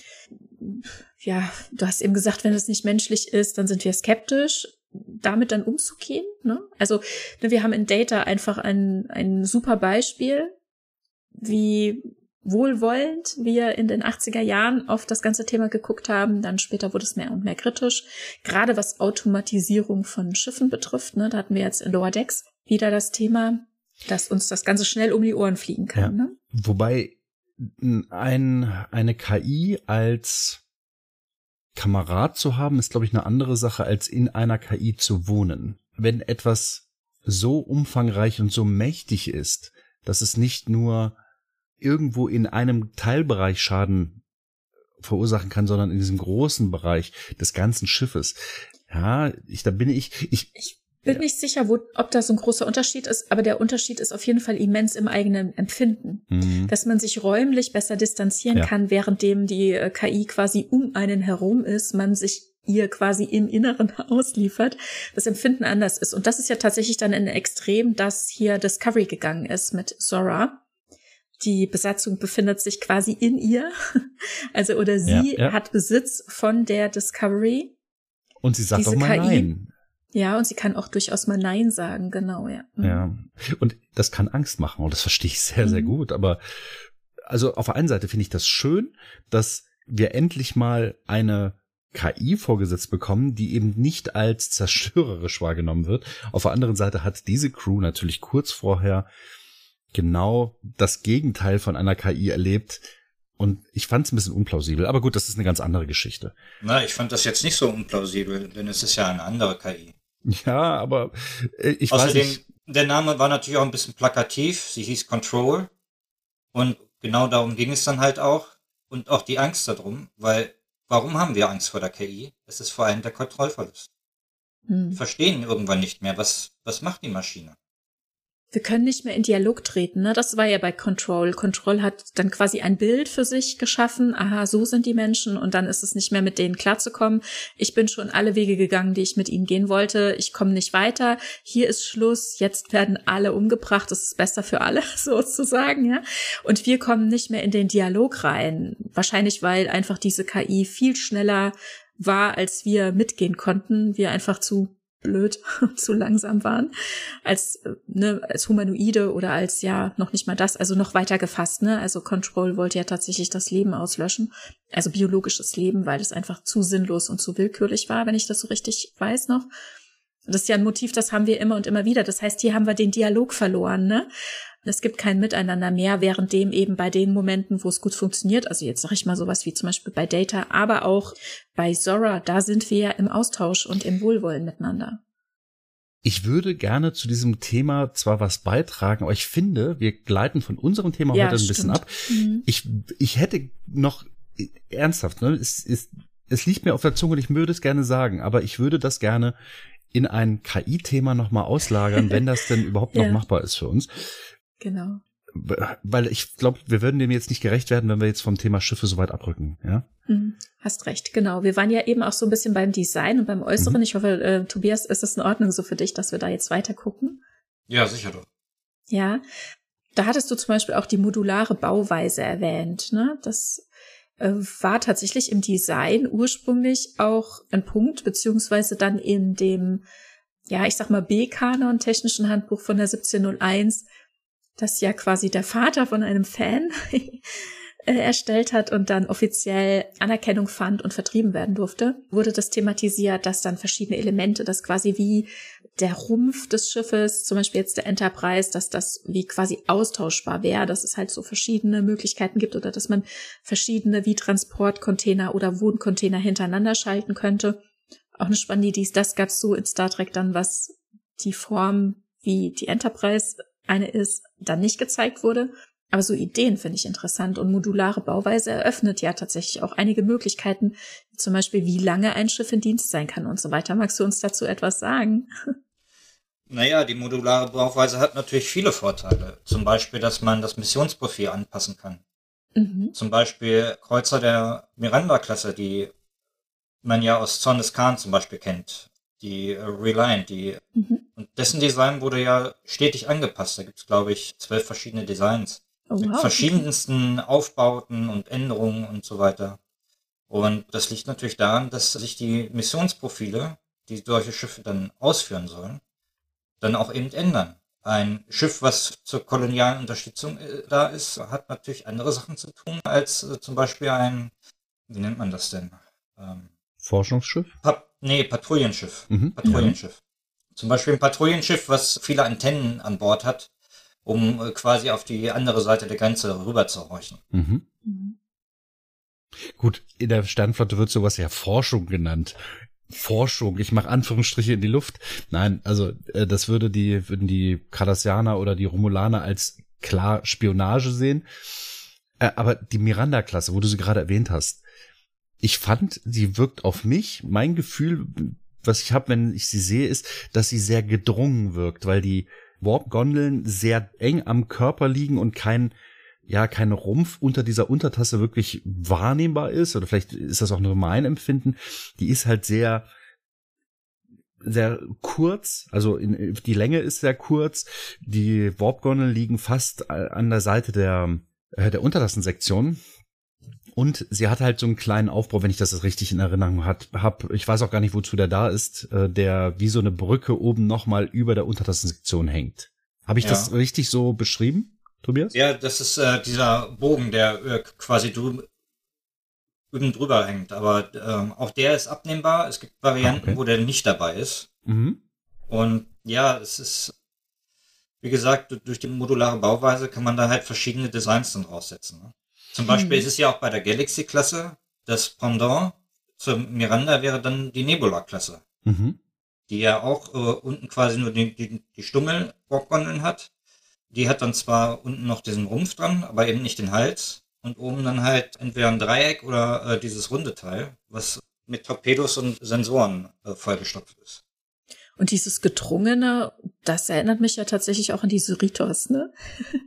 ja, du hast eben gesagt, wenn es nicht menschlich ist, dann sind wir skeptisch, damit dann umzugehen. Ne? Also ne, wir haben in Data einfach ein, ein super Beispiel, wie wohlwollend wir in den 80er Jahren auf das ganze Thema geguckt haben. Dann später wurde es mehr und mehr kritisch. Gerade was Automatisierung von Schiffen betrifft, ne, da hatten wir jetzt in Lower Decks wieder das Thema, dass uns das Ganze schnell um die Ohren fliegen kann. Ja. Ne? Wobei ein, eine KI als Kamerad zu haben, ist, glaube ich, eine andere Sache, als in einer KI zu wohnen. Wenn etwas so umfangreich und so mächtig ist, dass es nicht nur irgendwo in einem Teilbereich Schaden verursachen kann, sondern in diesem großen Bereich des ganzen Schiffes. Ja, ich, da bin ich, ich, ich bin ja. nicht sicher, wo, ob da so ein großer Unterschied ist, aber der Unterschied ist auf jeden Fall immens im eigenen Empfinden. Mhm. Dass man sich räumlich besser distanzieren ja. kann, währenddem die äh, KI quasi um einen herum ist, man sich ihr quasi im Inneren ausliefert, das Empfinden anders ist. Und das ist ja tatsächlich dann ein Extrem, dass hier Discovery gegangen ist mit Sora. Die Besatzung befindet sich quasi in ihr. Also, oder sie ja, hat Besitz von der Discovery. Und sie sagt doch mal KI, nein. Ja, und sie kann auch durchaus mal Nein sagen, genau, ja. Mhm. Ja. Und das kann Angst machen und das verstehe ich sehr, sehr mhm. gut. Aber also auf der einen Seite finde ich das schön, dass wir endlich mal eine KI vorgesetzt bekommen, die eben nicht als zerstörerisch wahrgenommen wird. Auf der anderen Seite hat diese Crew natürlich kurz vorher genau das Gegenteil von einer KI erlebt. Und ich fand es ein bisschen unplausibel. Aber gut, das ist eine ganz andere Geschichte. Na, ich fand das jetzt nicht so unplausibel, denn es ist ja eine andere KI. Ja, aber äh, ich Außerdem, weiß nicht. Der Name war natürlich auch ein bisschen plakativ. Sie hieß Control. Und genau darum ging es dann halt auch. Und auch die Angst darum, weil warum haben wir Angst vor der KI? Es ist vor allem der Kontrollverlust. Hm. Wir verstehen irgendwann nicht mehr, was, was macht die Maschine. Wir können nicht mehr in Dialog treten. Ne? Das war ja bei Control. Control hat dann quasi ein Bild für sich geschaffen. Aha, so sind die Menschen und dann ist es nicht mehr mit denen klarzukommen. Ich bin schon alle Wege gegangen, die ich mit ihnen gehen wollte. Ich komme nicht weiter. Hier ist Schluss. Jetzt werden alle umgebracht. Das ist besser für alle sozusagen. Ja? Und wir kommen nicht mehr in den Dialog rein. Wahrscheinlich, weil einfach diese KI viel schneller war, als wir mitgehen konnten. Wir einfach zu blöd zu langsam waren als äh, ne als humanoide oder als ja noch nicht mal das also noch weiter gefasst ne? Also Control wollte ja tatsächlich das Leben auslöschen also biologisches Leben weil es einfach zu sinnlos und zu willkürlich war wenn ich das so richtig weiß noch. Das ist ja ein Motiv das haben wir immer und immer wieder. Das heißt hier haben wir den Dialog verloren ne es gibt kein Miteinander mehr, während dem eben bei den Momenten, wo es gut funktioniert, also jetzt sage ich mal sowas wie zum Beispiel bei Data, aber auch bei Zora, da sind wir ja im Austausch und im Wohlwollen miteinander. Ich würde gerne zu diesem Thema zwar was beitragen, aber ich finde, wir gleiten von unserem Thema ja, heute ein stimmt. bisschen ab. Mhm. Ich, ich hätte noch ernsthaft, ne, es, es, es liegt mir auf der Zunge und ich würde es gerne sagen, aber ich würde das gerne in ein KI-Thema nochmal auslagern, wenn das denn überhaupt noch ja. machbar ist für uns. Genau. Weil ich glaube, wir würden dem jetzt nicht gerecht werden, wenn wir jetzt vom Thema Schiffe so weit abrücken, ja? Mhm, hast recht, genau. Wir waren ja eben auch so ein bisschen beim Design und beim Äußeren. Mhm. Ich hoffe, äh, Tobias, ist das in Ordnung so für dich, dass wir da jetzt weiter gucken? Ja, sicher doch. Ja. Da hattest du zum Beispiel auch die modulare Bauweise erwähnt, ne? Das äh, war tatsächlich im Design ursprünglich auch ein Punkt, beziehungsweise dann in dem, ja, ich sag mal, B-Kanon, technischen Handbuch von der 1701, das ja quasi der Vater von einem Fan äh, erstellt hat und dann offiziell Anerkennung fand und vertrieben werden durfte, wurde das thematisiert, dass dann verschiedene Elemente, das quasi wie der Rumpf des Schiffes, zum Beispiel jetzt der Enterprise, dass das wie quasi austauschbar wäre, dass es halt so verschiedene Möglichkeiten gibt oder dass man verschiedene wie Transportcontainer oder Wohncontainer hintereinander schalten könnte. Auch eine spannende Idee ist, das gab es so in Star Trek dann, was die Form wie die Enterprise eine ist, dann nicht gezeigt wurde. Aber so Ideen finde ich interessant und modulare Bauweise eröffnet ja tatsächlich auch einige Möglichkeiten, zum Beispiel wie lange ein Schiff in Dienst sein kann und so weiter. Magst du uns dazu etwas sagen? Naja, die modulare Bauweise hat natürlich viele Vorteile. Zum Beispiel, dass man das Missionsprofil anpassen kann. Mhm. Zum Beispiel Kreuzer der Miranda-Klasse, die man ja aus Zorn des Khan zum Beispiel kennt die Reliant, die mhm. Und dessen Design wurde ja stetig angepasst. Da gibt es, glaube ich, zwölf verschiedene Designs. Oh, wow. Mit verschiedensten Aufbauten und Änderungen und so weiter. Und das liegt natürlich daran, dass sich die Missionsprofile, die solche Schiffe dann ausführen sollen, dann auch eben ändern. Ein Schiff, was zur kolonialen Unterstützung äh, da ist, hat natürlich andere Sachen zu tun als äh, zum Beispiel ein, wie nennt man das denn? Ähm, Forschungsschiff? Pa nee, Patrouillenschiff. Mhm. Patrouillenschiff. Zum Beispiel ein Patrouillenschiff, was viele Antennen an Bord hat, um äh, quasi auf die andere Seite der Grenze rüber zu horchen. Mhm. Mhm. Gut, in der Sternflotte wird sowas ja Forschung genannt. Forschung, ich mache Anführungsstriche in die Luft. Nein, also äh, das würde die würden die Cardassianer oder die Romulaner als klar Spionage sehen. Äh, aber die Miranda-Klasse, wo du sie gerade erwähnt hast, ich fand, sie wirkt auf mich, mein Gefühl, was ich habe, wenn ich sie sehe, ist, dass sie sehr gedrungen wirkt, weil die Warp-Gondeln sehr eng am Körper liegen und kein, ja, kein Rumpf unter dieser Untertasse wirklich wahrnehmbar ist. Oder vielleicht ist das auch nur mein Empfinden. Die ist halt sehr, sehr kurz, also in, die Länge ist sehr kurz. Die Warp-Gondeln liegen fast an der Seite der, äh, der Untertassensektion. Und sie hat halt so einen kleinen Aufbau, wenn ich das richtig in Erinnerung hat, hab, ich weiß auch gar nicht, wozu der da ist, äh, der wie so eine Brücke oben nochmal über der Untertassensektion hängt. Habe ich ja. das richtig so beschrieben, Tobias? Ja, das ist äh, dieser Bogen, der äh, quasi drü drüben drüber hängt. Aber ähm, auch der ist abnehmbar. Es gibt Varianten, ah, okay. wo der nicht dabei ist. Mhm. Und ja, es ist, wie gesagt, durch die modulare Bauweise kann man da halt verschiedene Designs dann raussetzen. Ne? Zum Beispiel hm. ist es ja auch bei der Galaxy-Klasse, das Pendant zur Miranda wäre dann die Nebula-Klasse. Mhm. Die ja auch äh, unten quasi nur die, die, die stummel warp hat. Die hat dann zwar unten noch diesen Rumpf dran, aber eben nicht den Hals. Und oben dann halt entweder ein Dreieck oder äh, dieses runde Teil, was mit Torpedos und Sensoren äh, vollgestopft ist. Und dieses Gedrungene, das erinnert mich ja tatsächlich auch an die Syritos, ne?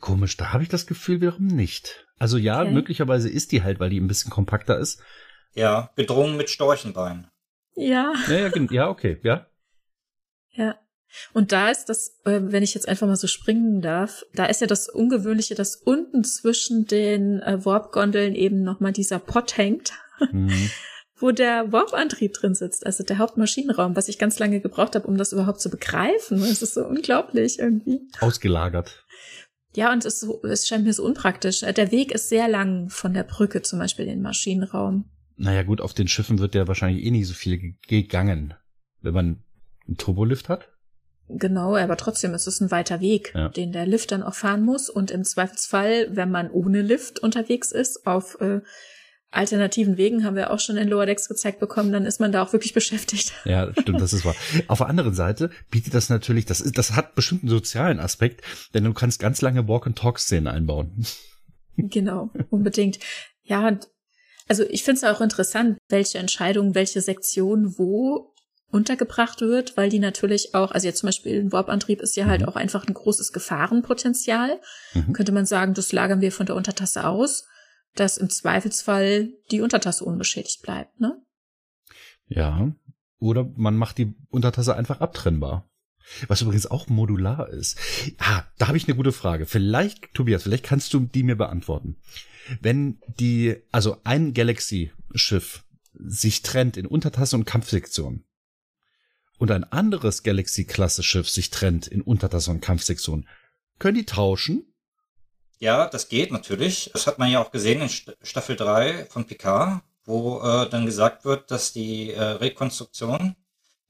Komisch, da habe ich das Gefühl wiederum nicht. Also ja, okay. möglicherweise ist die halt, weil die ein bisschen kompakter ist. Ja, gedrungen mit Storchenbein. Ja. Ja, ja, ja, okay, ja. Ja. Und da ist das, äh, wenn ich jetzt einfach mal so springen darf, da ist ja das Ungewöhnliche, dass unten zwischen den äh, Warp-Gondeln eben nochmal dieser Pott hängt, mhm. wo der Warp-Antrieb drin sitzt, also der Hauptmaschinenraum, was ich ganz lange gebraucht habe, um das überhaupt zu begreifen. Es ist so unglaublich irgendwie. Ausgelagert. Ja, und es, es scheint mir so unpraktisch. Äh, der Weg ist sehr lang von der Brücke zum Beispiel in den Maschinenraum. Naja gut, auf den Schiffen wird ja wahrscheinlich eh nicht so viel gegangen, wenn man einen Turbolift hat. Genau, aber trotzdem ist es ein weiter Weg, ja. den der Lift dann auch fahren muss. Und im Zweifelsfall, wenn man ohne Lift unterwegs ist, auf äh, alternativen Wegen, haben wir auch schon in Lower Decks gezeigt bekommen, dann ist man da auch wirklich beschäftigt. Ja, stimmt, das ist wahr. Auf der anderen Seite bietet das natürlich, das ist, das hat bestimmt einen sozialen Aspekt, denn du kannst ganz lange Walk-and-Talk-Szenen einbauen. Genau, unbedingt. Ja, also ich finde es auch interessant, welche Entscheidung, welche Sektion wo untergebracht wird, weil die natürlich auch, also jetzt zum Beispiel ein Warp-Antrieb ist ja halt mhm. halt auch einfach ein großes Gefahrenpotenzial. Mhm. Könnte man sagen, das lagern wir von der Untertasse aus, dass im Zweifelsfall die Untertasse unbeschädigt bleibt, ne? Ja. Oder man macht die Untertasse einfach abtrennbar. Was übrigens auch modular ist. Ah, da habe ich eine gute Frage. Vielleicht, Tobias, vielleicht kannst du die mir beantworten. Wenn die, also ein Galaxy-Schiff sich trennt in Untertasse und Kampfsektion, und ein anderes Galaxy-Klasse-Schiff sich trennt in Untertasse und Kampfsektion, können die tauschen? Ja, das geht natürlich. Das hat man ja auch gesehen in Staffel 3 von Picard, wo äh, dann gesagt wird, dass die äh, Rekonstruktion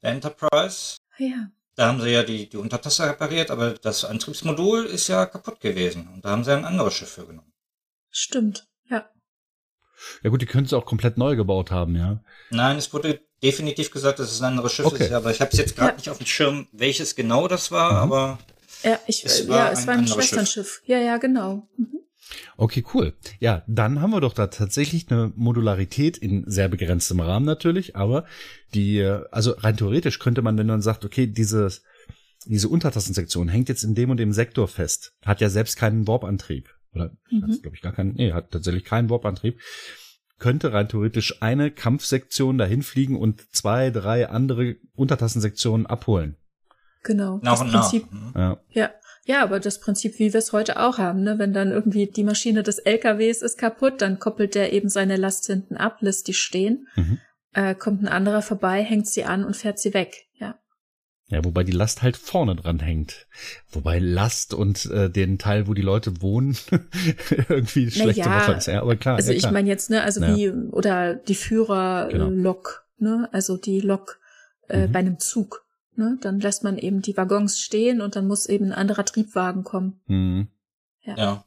der Enterprise, ja. da haben sie ja die, die Untertasse repariert, aber das Antriebsmodul ist ja kaputt gewesen. Und da haben sie ein anderes Schiff für genommen. Stimmt, ja. Ja gut, die können es auch komplett neu gebaut haben, ja. Nein, es wurde definitiv gesagt, dass es ein anderes Schiff okay. ist, aber ich habe es jetzt gerade ja. nicht auf dem Schirm, welches genau das war, mhm. aber ja, ich, es war ja, es ein war ein Schwesternschiff. Schiff. Ja, ja, genau. Mhm. Okay, cool. Ja, dann haben wir doch da tatsächlich eine Modularität in sehr begrenztem Rahmen natürlich, aber die, also rein theoretisch könnte man, wenn man sagt, okay, diese, diese Untertassensektion hängt jetzt in dem und dem Sektor fest, hat ja selbst keinen Warp-Antrieb. Oder, mhm. glaube ich, gar keinen, nee, hat tatsächlich keinen Warp-Antrieb könnte rein theoretisch eine Kampfsektion dahin fliegen und zwei, drei andere Untertassensektionen abholen. Genau. Nach das Prinzip. Nach. Ja. ja. Ja, aber das Prinzip, wie wir es heute auch haben, ne? wenn dann irgendwie die Maschine des LKWs ist kaputt, dann koppelt der eben seine Last hinten ab, lässt die stehen, mhm. äh, kommt ein anderer vorbei, hängt sie an und fährt sie weg. Ja. Ja, wobei die Last halt vorne dran hängt. Wobei Last und äh, den Teil, wo die Leute wohnen, irgendwie schlechte ja, Worte ist. Ja, aber klar. Also ja, ich meine jetzt, ne, also ja. wie, oder die Führerlok, genau. ne, also die Lok äh, mhm. bei einem Zug. Ne, dann lässt man eben die Waggons stehen und dann muss eben ein anderer Triebwagen kommen. Mhm. Ja. ja.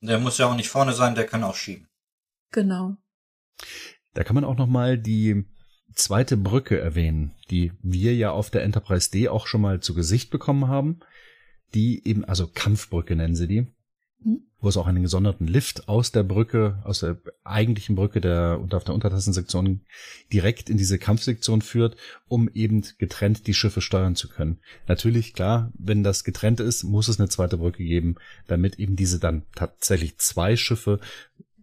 Der muss ja auch nicht vorne sein, der kann auch schieben. Genau. Da kann man auch noch mal die zweite Brücke erwähnen, die wir ja auf der Enterprise D auch schon mal zu Gesicht bekommen haben. Die eben, also Kampfbrücke nennen sie die. Wo es auch einen gesonderten Lift aus der Brücke, aus der eigentlichen Brücke der und auf der Untertassensektion direkt in diese Kampfsektion führt, um eben getrennt die Schiffe steuern zu können. Natürlich, klar, wenn das getrennt ist, muss es eine zweite Brücke geben, damit eben diese dann tatsächlich zwei Schiffe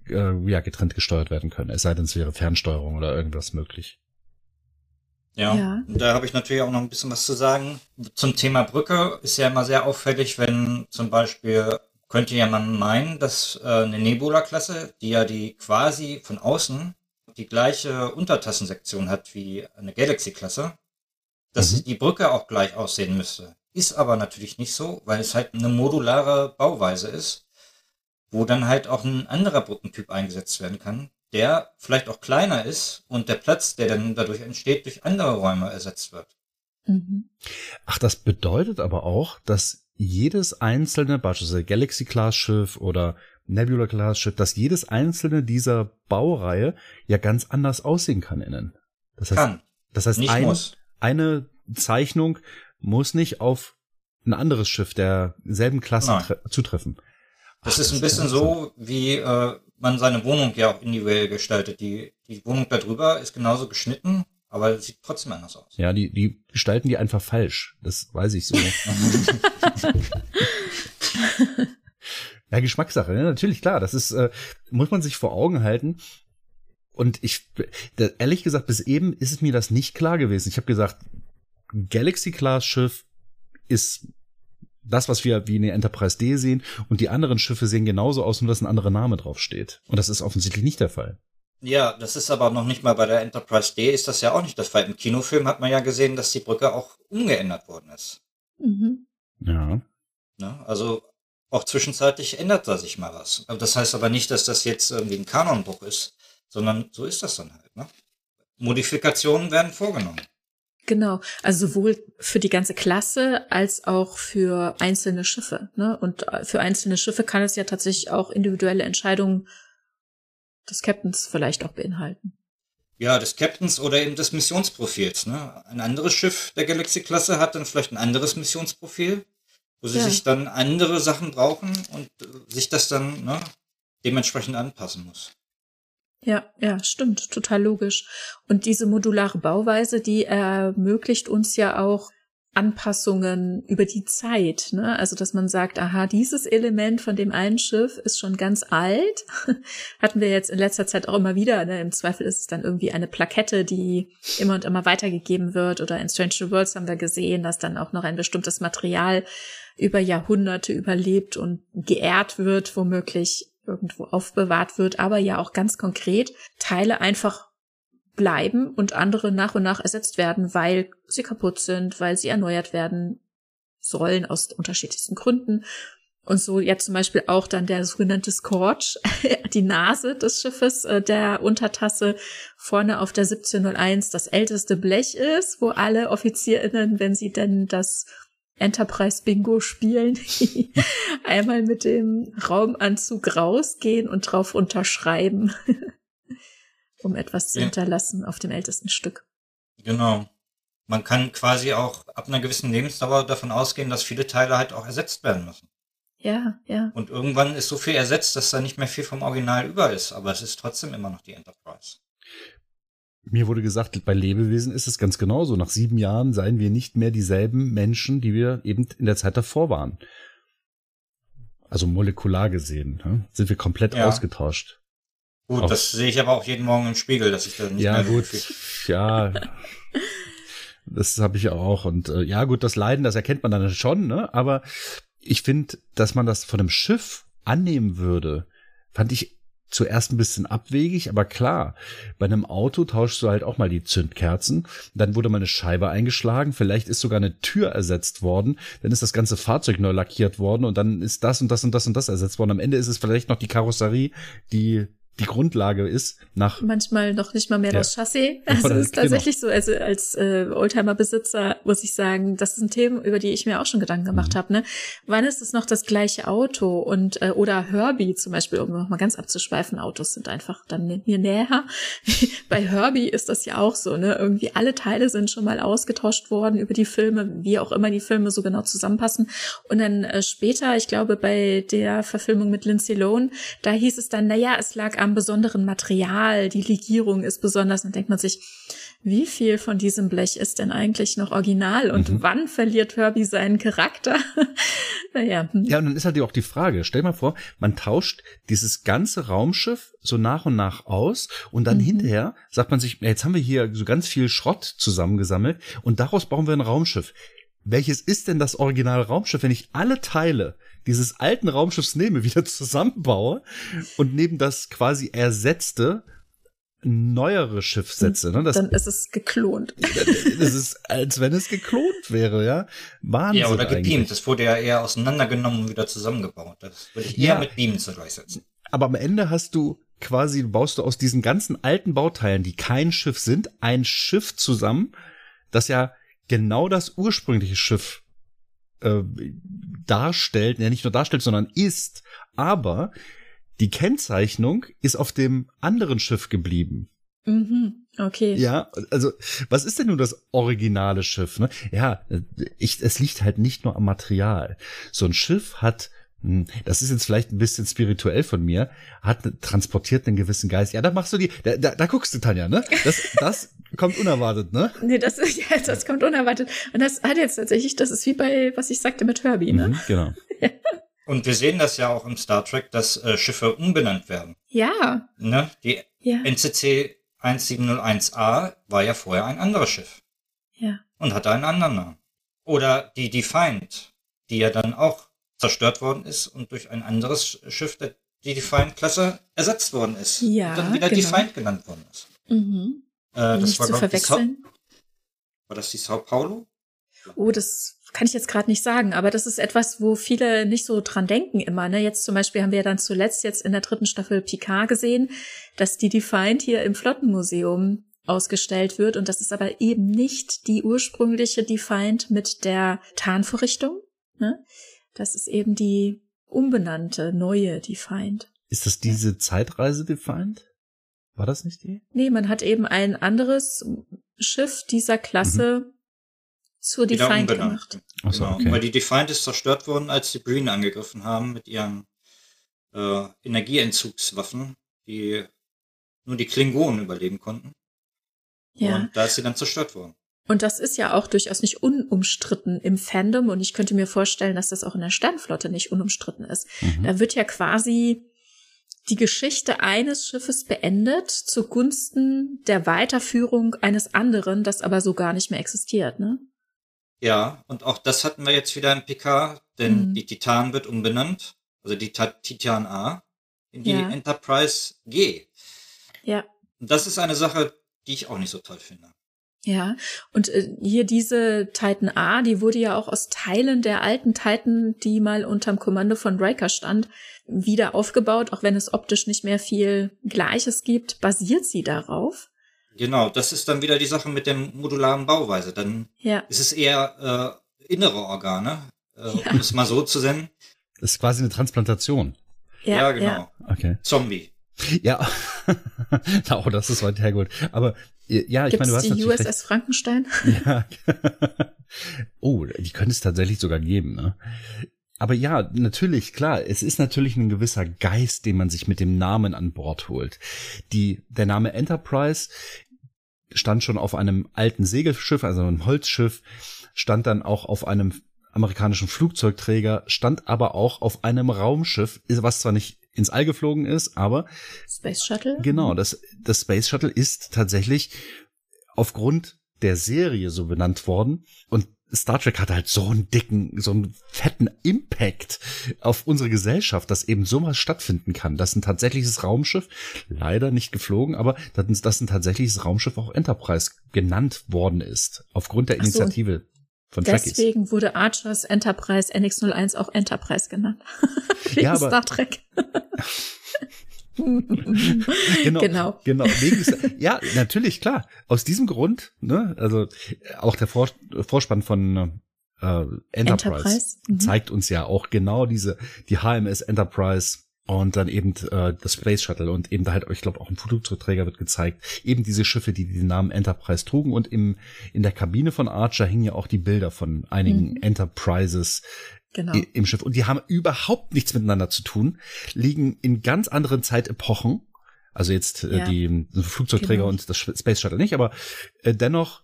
äh, ja getrennt gesteuert werden können. Es sei denn, es wäre Fernsteuerung oder irgendwas möglich. Ja, ja. da habe ich natürlich auch noch ein bisschen was zu sagen. Zum Thema Brücke ist ja immer sehr auffällig, wenn zum Beispiel, könnte ja man meinen, dass äh, eine Nebula-Klasse, die ja die quasi von außen die gleiche Untertassensektion hat wie eine Galaxy-Klasse, dass mhm. die Brücke auch gleich aussehen müsste. Ist aber natürlich nicht so, weil es halt eine modulare Bauweise ist, wo dann halt auch ein anderer Brückentyp eingesetzt werden kann, der vielleicht auch kleiner ist und der Platz, der dann dadurch entsteht, durch andere Räume ersetzt wird. Mhm. Ach, das bedeutet aber auch, dass jedes einzelne, beispielsweise Galaxy-Class-Schiff oder Nebula-Class-Schiff, dass jedes einzelne dieser Baureihe ja ganz anders aussehen kann innen. Das heißt, kann. Das heißt, ein, eine Zeichnung muss nicht auf ein anderes Schiff derselben Klasse zutreffen. Das Ach, ist ein bisschen so, wie äh, man seine Wohnung ja auch individuell gestaltet. Die, die Wohnung darüber ist genauso geschnitten aber sieht trotzdem anders aus. Ja, die, die gestalten die einfach falsch. Das weiß ich so. ja, Geschmackssache, ne? natürlich, klar. Das ist, äh, muss man sich vor Augen halten. Und ich, da, ehrlich gesagt, bis eben ist es mir das nicht klar gewesen. Ich habe gesagt, Galaxy-Class-Schiff ist das, was wir wie eine Enterprise D sehen, und die anderen Schiffe sehen genauso aus, nur dass ein anderer Name draufsteht. Und das ist offensichtlich nicht der Fall. Ja, das ist aber noch nicht mal bei der Enterprise D ist das ja auch nicht der Fall. Im Kinofilm hat man ja gesehen, dass die Brücke auch umgeändert worden ist. Mhm. Ja. Ne? Also auch zwischenzeitlich ändert da sich mal was. Das heißt aber nicht, dass das jetzt irgendwie ein Kanonbruch ist, sondern so ist das dann halt. Ne? Modifikationen werden vorgenommen. Genau, also sowohl für die ganze Klasse als auch für einzelne Schiffe. Ne? Und für einzelne Schiffe kann es ja tatsächlich auch individuelle Entscheidungen des Captains vielleicht auch beinhalten. Ja, des Captains oder eben des Missionsprofils. Ne? Ein anderes Schiff der Galaxy-Klasse hat dann vielleicht ein anderes Missionsprofil, wo sie Ja. sich dann andere Sachen brauchen und äh, sich das dann ne, dementsprechend anpassen muss. Ja, ja, stimmt, total logisch. Und diese modulare Bauweise, die ermöglicht uns ja auch Anpassungen über die Zeit, ne? Also, dass man sagt, aha, dieses Element von dem einen Schiff ist schon ganz alt. Hatten wir jetzt in letzter Zeit auch immer wieder, ne? Im Zweifel ist es dann irgendwie eine Plakette, die immer und immer weitergegeben wird. Oder in Strange New Worlds haben wir gesehen, dass dann auch noch ein bestimmtes Material über Jahrhunderte überlebt und geehrt wird, womöglich irgendwo aufbewahrt wird, aber ja auch ganz konkret Teile einfach bleiben und andere nach und nach ersetzt werden, weil sie kaputt sind, weil sie erneuert werden sollen aus unterschiedlichsten Gründen. Und so jetzt zum Beispiel auch dann der sogenannte Scorch, die Nase des Schiffes, äh, der Untertasse vorne auf der 1701 das älteste Blech ist, wo alle OffizierInnen, wenn sie denn das Enterprise Bingo spielen, einmal mit dem Raumanzug rausgehen und drauf unterschreiben, um etwas zu Ja. hinterlassen auf dem ältesten Stück. Genau. Man kann quasi auch ab einer gewissen Lebensdauer davon ausgehen, dass viele Teile halt auch ersetzt werden müssen. Ja, ja. Und irgendwann ist so viel ersetzt, dass da nicht mehr viel vom Original über ist. Aber es ist trotzdem immer noch die Enterprise. Mir wurde gesagt, bei Lebewesen ist es ganz genauso. Nach sieben Jahren seien wir nicht mehr dieselben Menschen, die wir eben in der Zeit davor waren. Also molekular gesehen, ne? sind wir komplett Ja. ausgetauscht. Gut, Auch- das sehe ich aber auch jeden Morgen im Spiegel, dass ich da nicht Ja, mehr gut. Ja. Das habe ich auch. Und äh, ja, gut, das Leiden, das erkennt man dann schon, ne? Aber ich finde, dass man das von einem Schiff annehmen würde, fand ich zuerst ein bisschen abwegig, aber klar, bei einem Auto tauschst du halt auch mal die Zündkerzen, dann wurde mal eine Scheibe eingeschlagen, vielleicht ist sogar eine Tür ersetzt worden, dann ist das ganze Fahrzeug neu lackiert worden und dann ist das und das und das und das ersetzt worden. Am Ende ist es vielleicht noch die Karosserie, die die Grundlage ist nach Manchmal noch nicht mal mehr Ja. das Chassis. Also es ist tatsächlich so, also als äh, Oldtimer-Besitzer muss ich sagen, das sind Themen, über die ich mir auch schon Gedanken gemacht Mhm. habe. Ne? Wann ist es noch das gleiche Auto? Und äh, oder Herbie zum Beispiel, um noch mal ganz abzuschweifen, Autos sind einfach dann mir näher. Bei Herbie ist das ja auch so, ne? Irgendwie alle Teile sind schon mal ausgetauscht worden über die Filme, wie auch immer die Filme so genau zusammenpassen. Und dann äh, später, ich glaube, bei der Verfilmung mit Lindsay Lohan, da hieß es dann, naja, es lag am besonderen Material, die Legierung ist besonders. Dann denkt man sich, wie viel von diesem Blech ist denn eigentlich noch original und Mhm. wann verliert Herbie seinen Charakter? naja, hm. Ja, und dann ist halt auch die Frage, stell mal vor, man tauscht dieses ganze Raumschiff so nach und nach aus und dann Mhm. hinterher sagt man sich, jetzt haben wir hier so ganz viel Schrott zusammengesammelt und daraus bauen wir ein Raumschiff. Welches ist denn das originale Raumschiff, wenn ich alle Teile dieses alten Raumschiffs nehme, wieder zusammenbaue und neben das quasi ersetzte neuere Schiff setze? Ne? Das, dann ist es geklont. das ist, als wenn es geklont wäre, ja. Wahnsinn. Ja, oder gebeamt. Das wurde ja eher auseinandergenommen und wieder zusammengebaut. Das würde ich eher Ja. mit Beamen zu gleichsetzen. aber am Ende hast du quasi, baust du aus diesen ganzen alten Bauteilen, die kein Schiff sind, ein Schiff zusammen, das ja genau das ursprüngliche Schiff äh, darstellt, ja nicht nur darstellt, sondern ist, aber die Kennzeichnung ist auf dem anderen Schiff geblieben. Mhm, okay. Ja, also was ist denn nun das originale Schiff? Ne? Ja, ich, es liegt halt nicht nur am Material. So ein Schiff hat, hm, das ist jetzt vielleicht ein bisschen spirituell von mir, hat transportiert einen gewissen Geist. Ja, da machst du die, da, da, da guckst du Tanja, ne? Das, das, kommt unerwartet, ne? Nee, das, ja, das kommt unerwartet. Und das hat jetzt tatsächlich, das ist wie bei, was ich sagte mit Herbie, ne? Mhm, genau. Und wir sehen das ja auch im Star Trek, dass äh, Schiffe umbenannt werden. Ja, Ne? Die ja, NCC 1701A war ja vorher ein anderes Schiff ja. und hatte einen anderen Namen. Oder die Defiant, die ja dann auch zerstört worden ist und durch ein anderes Schiff, der die Defiant-Klasse, ersetzt worden ist. Ja, und dann wieder genau. Defiant genannt worden ist. Mhm. Äh, das Nicht war, zu verwechseln. war das die Sao Paulo? Oh, das kann ich jetzt gerade nicht sagen, aber das ist etwas, wo viele nicht so dran denken immer. Ne? Jetzt zum Beispiel haben wir ja dann zuletzt jetzt in der dritten Staffel Picard gesehen, dass die Defiant hier im Flottenmuseum ausgestellt wird und das ist aber eben nicht die ursprüngliche Defiant mit der Tarnvorrichtung. Ne? Das ist eben die umbenannte, neue Defiant. Ist das diese Zeitreise defined? War das nicht die? Nee, man hat eben ein anderes Schiff dieser Klasse zur Wieder Defiant gemacht. Ach so, genau. okay. Weil die Defiant ist zerstört worden, als die Breen angegriffen haben mit ihren äh, Energieentzugswaffen, die nur die Klingonen überleben konnten. Ja. Und da ist sie dann zerstört worden. Und das ist ja auch durchaus nicht unumstritten im Fandom und ich könnte mir vorstellen, dass das auch in der Sternflotte nicht unumstritten ist. Mhm. Da wird ja quasi die Geschichte eines Schiffes beendet zugunsten der Weiterführung eines anderen, das aber so gar nicht mehr existiert, ne? Ja, und auch das hatten wir jetzt wieder im PK, denn Mhm. die Titan wird umbenannt, also die Ta Titan A, in die Ja. Enterprise G. Ja. Und das ist eine Sache, die ich auch nicht so toll finde. Ja, und äh, hier diese Titan A, die wurde ja auch aus Teilen der alten Titan, die mal unterm Kommando von Riker stand, wieder aufgebaut, auch wenn es optisch nicht mehr viel Gleiches gibt, basiert sie darauf. Genau, das ist dann wieder die Sache mit der modularen Bauweise. Dann Ja, ist es eher äh, innere Organe, äh, Ja. um es mal so zu nennen. Das ist quasi eine Transplantation. ja, Ja, ja, genau. Okay. Zombie. Ja, oh, das ist weit hergeholt. Aber ja, ich Gibt meine, du es hast die USS Frankenstein? recht. Ja. oh, die könnte es tatsächlich sogar geben, ne? Aber ja, natürlich, klar, es ist natürlich ein gewisser Geist, den man sich mit dem Namen an Bord holt. Die, der Name Enterprise stand schon auf einem alten Segelschiff, also einem Holzschiff, stand dann auch auf einem amerikanischen Flugzeugträger, stand aber auch auf einem Raumschiff, was zwar nicht ins All geflogen ist, aber Space Shuttle? Genau, das, das Space Shuttle ist tatsächlich aufgrund der Serie so benannt worden. Und Star Trek hat halt so einen dicken, so einen fetten Impact auf unsere Gesellschaft, dass eben sowas stattfinden kann. Dass ein tatsächliches Raumschiff, leider nicht geflogen, aber dass, dass ein tatsächliches Raumschiff auch Enterprise genannt worden ist. Aufgrund der Ach so. Von Trekkies. Deswegen wurde Archers Enterprise NX01 auch Enterprise genannt. Wegen Ja, aber- Star Trek. genau, Genau. genau. Ja, natürlich, klar. Aus diesem Grund, ne, also äh, auch der Vor Vorspann von äh, Enterprise, Enterprise, mhm. zeigt uns ja auch genau diese, die HMS Enterprise und dann eben äh, das Space Shuttle und eben da halt, ich glaube, auch ein Flugzeugträger wird gezeigt. Eben diese Schiffe, die den Namen Enterprise trugen und im, in der Kabine von Archer hingen ja auch die Bilder von einigen Mhm. Enterprises Genau. im Schiff. Und die haben überhaupt nichts miteinander zu tun, liegen in ganz anderen Zeitepochen. Also jetzt äh, Ja. die Flugzeugträger Genau. und das Space Shuttle nicht, aber äh, dennoch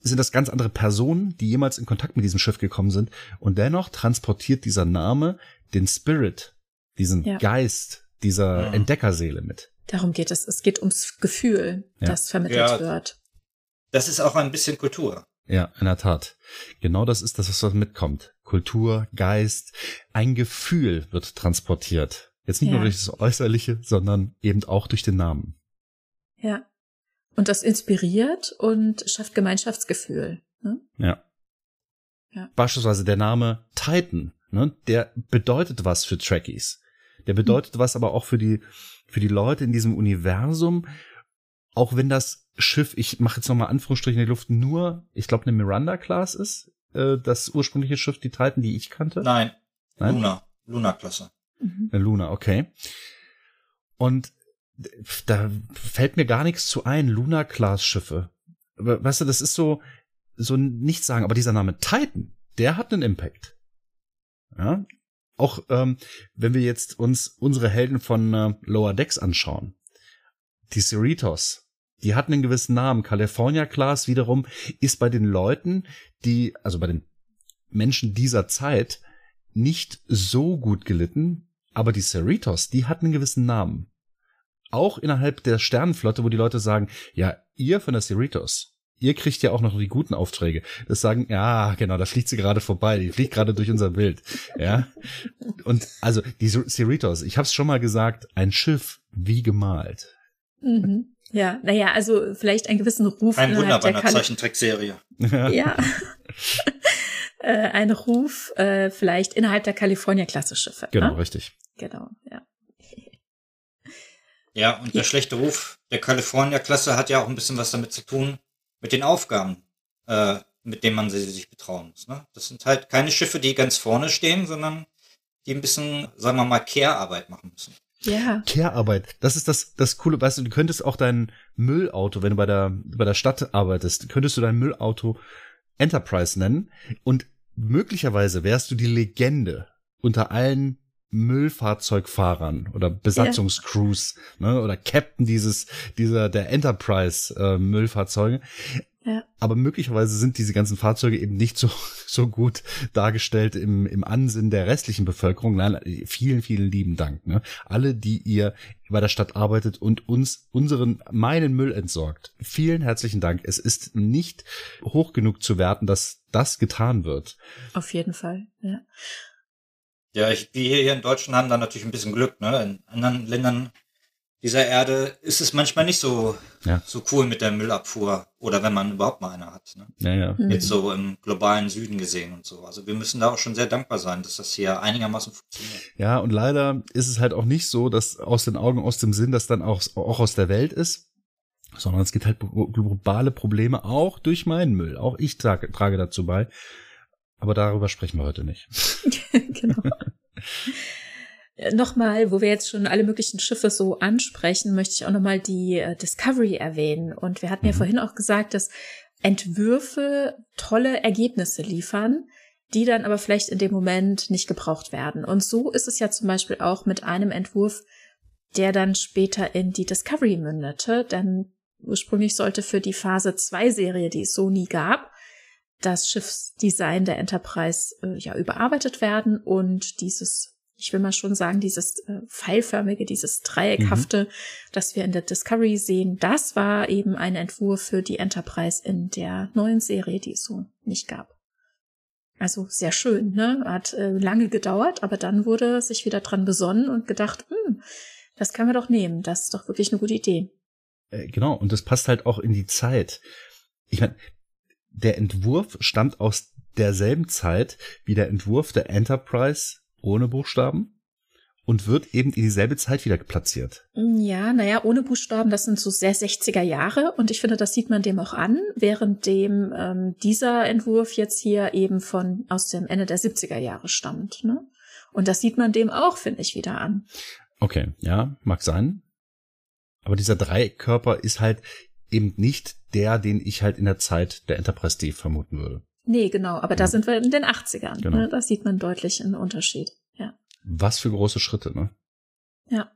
sind das ganz andere Personen, die jemals in Kontakt mit diesem Schiff gekommen sind. Und dennoch transportiert dieser Name den Spirit, diesen Ja. Geist dieser Ja. Entdeckerseele mit. Darum geht es. Es geht ums Gefühl, Ja. das vermittelt Ja. wird. Das ist auch ein bisschen Kultur. Ja, in der Tat. Genau das ist das, was dort mitkommt. Kultur, Geist, ein Gefühl wird transportiert. Jetzt nicht Ja. nur durch das Äußerliche, sondern eben auch durch den Namen. Ja. Und das inspiriert und schafft Gemeinschaftsgefühl. Ne? Ja. Ja. Beispielsweise der Name Titan, ne, der bedeutet was für Trekkies. Der bedeutet was aber auch für die, für die Leute in diesem Universum. Auch wenn das Schiff, ich mache jetzt nochmal Anführungsstriche in die Luft, nur, ich glaube, eine Miranda-Class ist, äh, das ursprüngliche Schiff, die Titan, die ich kannte. Nein, Nein? Luna. Luna-Klasse. Mhm. Eine Luna, okay. Und da fällt mir gar nichts zu ein, Luna-Class-Schiffe. Weißt du, das ist so, so nichts sagen, aber dieser Name Titan, der hat einen Impact. Ja. Auch ähm, wenn wir jetzt uns unsere Helden von äh, Lower Decks anschauen. Die Cerritos, die hatten einen gewissen Namen. California Class wiederum ist bei den Leuten, die, also bei den Menschen dieser Zeit, nicht so gut gelitten, aber die Cerritos, die hatten einen gewissen Namen. Auch innerhalb der Sternenflotte, wo die Leute sagen, ja, ihr von der Cerritos, ihr kriegt ja auch noch die guten Aufträge. Das sagen, ja, genau, da fliegt sie gerade vorbei, die fliegt gerade durch unser Bild. Ja. Und also die Cerritos, ich habe es schon mal gesagt, ein Schiff wie gemalt. Mhm. Ja, naja, also vielleicht einen gewissen Ruf. Ein Wunder bei einer Zeichentrickserie. Ja. ja. äh, ein Ruf äh, vielleicht innerhalb der California-Klasse-Schiffe. Genau, ne? richtig. Genau, ja. Ja, und der schlechte Ruf der California-Klasse hat ja auch ein bisschen was damit zu tun, mit den Aufgaben, äh, mit denen man sie sich betrauen muss. Ne? Das sind halt keine Schiffe, die ganz vorne stehen, sondern die ein bisschen, sagen wir mal, Care-Arbeit machen müssen. Ja. Care-Arbeit. Das ist das, das coole, weißt du, du könntest auch dein Müllauto, wenn du bei der, bei der Stadt arbeitest, könntest du dein Müllauto Enterprise nennen und möglicherweise wärst du die Legende unter allen Müllfahrzeugfahrern oder Besatzungscrews, ja. ne, oder Captain dieses, dieser, der Enterprise äh, Müllfahrzeuge. Ja. Aber möglicherweise sind diese ganzen Fahrzeuge eben nicht so, so gut dargestellt im, im Ansinn der restlichen Bevölkerung. Nein, vielen, vielen lieben Dank. Ne? Alle, die ihr bei der Stadt arbeitet und uns unseren, meinen Müll entsorgt. Vielen herzlichen Dank. Es ist nicht hoch genug zu werten, dass das getan wird. Auf jeden Fall, ja. Ja, ich, wir hier in Deutschland haben da natürlich ein bisschen Glück, ne? In anderen Ländern dieser Erde ist es manchmal nicht so, ja. so cool mit der Müllabfuhr oder wenn man überhaupt mal eine hat. Ne? Ja, ja. Mhm. Jetzt so im globalen Süden gesehen und so. Also wir müssen da auch schon sehr dankbar sein, dass das hier einigermaßen funktioniert. Ja, und leider ist es halt auch nicht so, dass aus den Augen, aus dem Sinn, dass dann auch, auch aus der Welt ist, sondern es gibt halt globale Probleme auch durch meinen Müll. Auch ich trage, trage dazu bei. Aber darüber sprechen wir heute nicht. genau. Nochmal, wo wir jetzt schon alle möglichen Schiffe so ansprechen, möchte ich auch nochmal die äh, Discovery erwähnen. Und wir hatten ja mhm. vorhin auch gesagt, dass Entwürfe tolle Ergebnisse liefern, die dann aber vielleicht in dem Moment nicht gebraucht werden. Und so ist es ja zum Beispiel auch mit einem Entwurf, der dann später in die Discovery mündete, denn ursprünglich sollte für die Phase 2 Serie, die es so nie gab, das Schiffsdesign der Enterprise äh, ja überarbeitet werden und dieses ich will mal schon sagen, dieses äh, pfeilförmige, dieses dreieckhafte, mhm. das wir in der Discovery sehen, das war eben ein Entwurf für die Enterprise in der neuen Serie, die es so nicht gab. Also sehr schön, ne? Hat äh, lange gedauert, aber dann wurde sich wieder dran besonnen und gedacht, hm, das können wir doch nehmen. Das ist doch wirklich eine gute Idee. Äh, genau, und das passt halt auch in die Zeit. Ich meine, der Entwurf stammt aus derselben Zeit wie der Entwurf der Enterprise ohne Buchstaben und wird eben in dieselbe Zeit wieder platziert. Ja, naja, ohne Buchstaben, das sind so sehr 60er Jahre und ich finde, das sieht man dem auch an, während dem ähm, dieser Entwurf jetzt hier eben von aus dem Ende der 70er Jahre stammt. Ne? Und das sieht man dem auch, finde ich, wieder an. Okay, ja, mag sein. Aber dieser Dreieckkörper ist halt eben nicht der, den ich halt in der Zeit der Enterprise D vermuten würde. Nee, genau, aber da sind wir in den 80ern. Genau. Ne? Da sieht man deutlich einen Unterschied. Ja. Was für große Schritte, ne? Ja.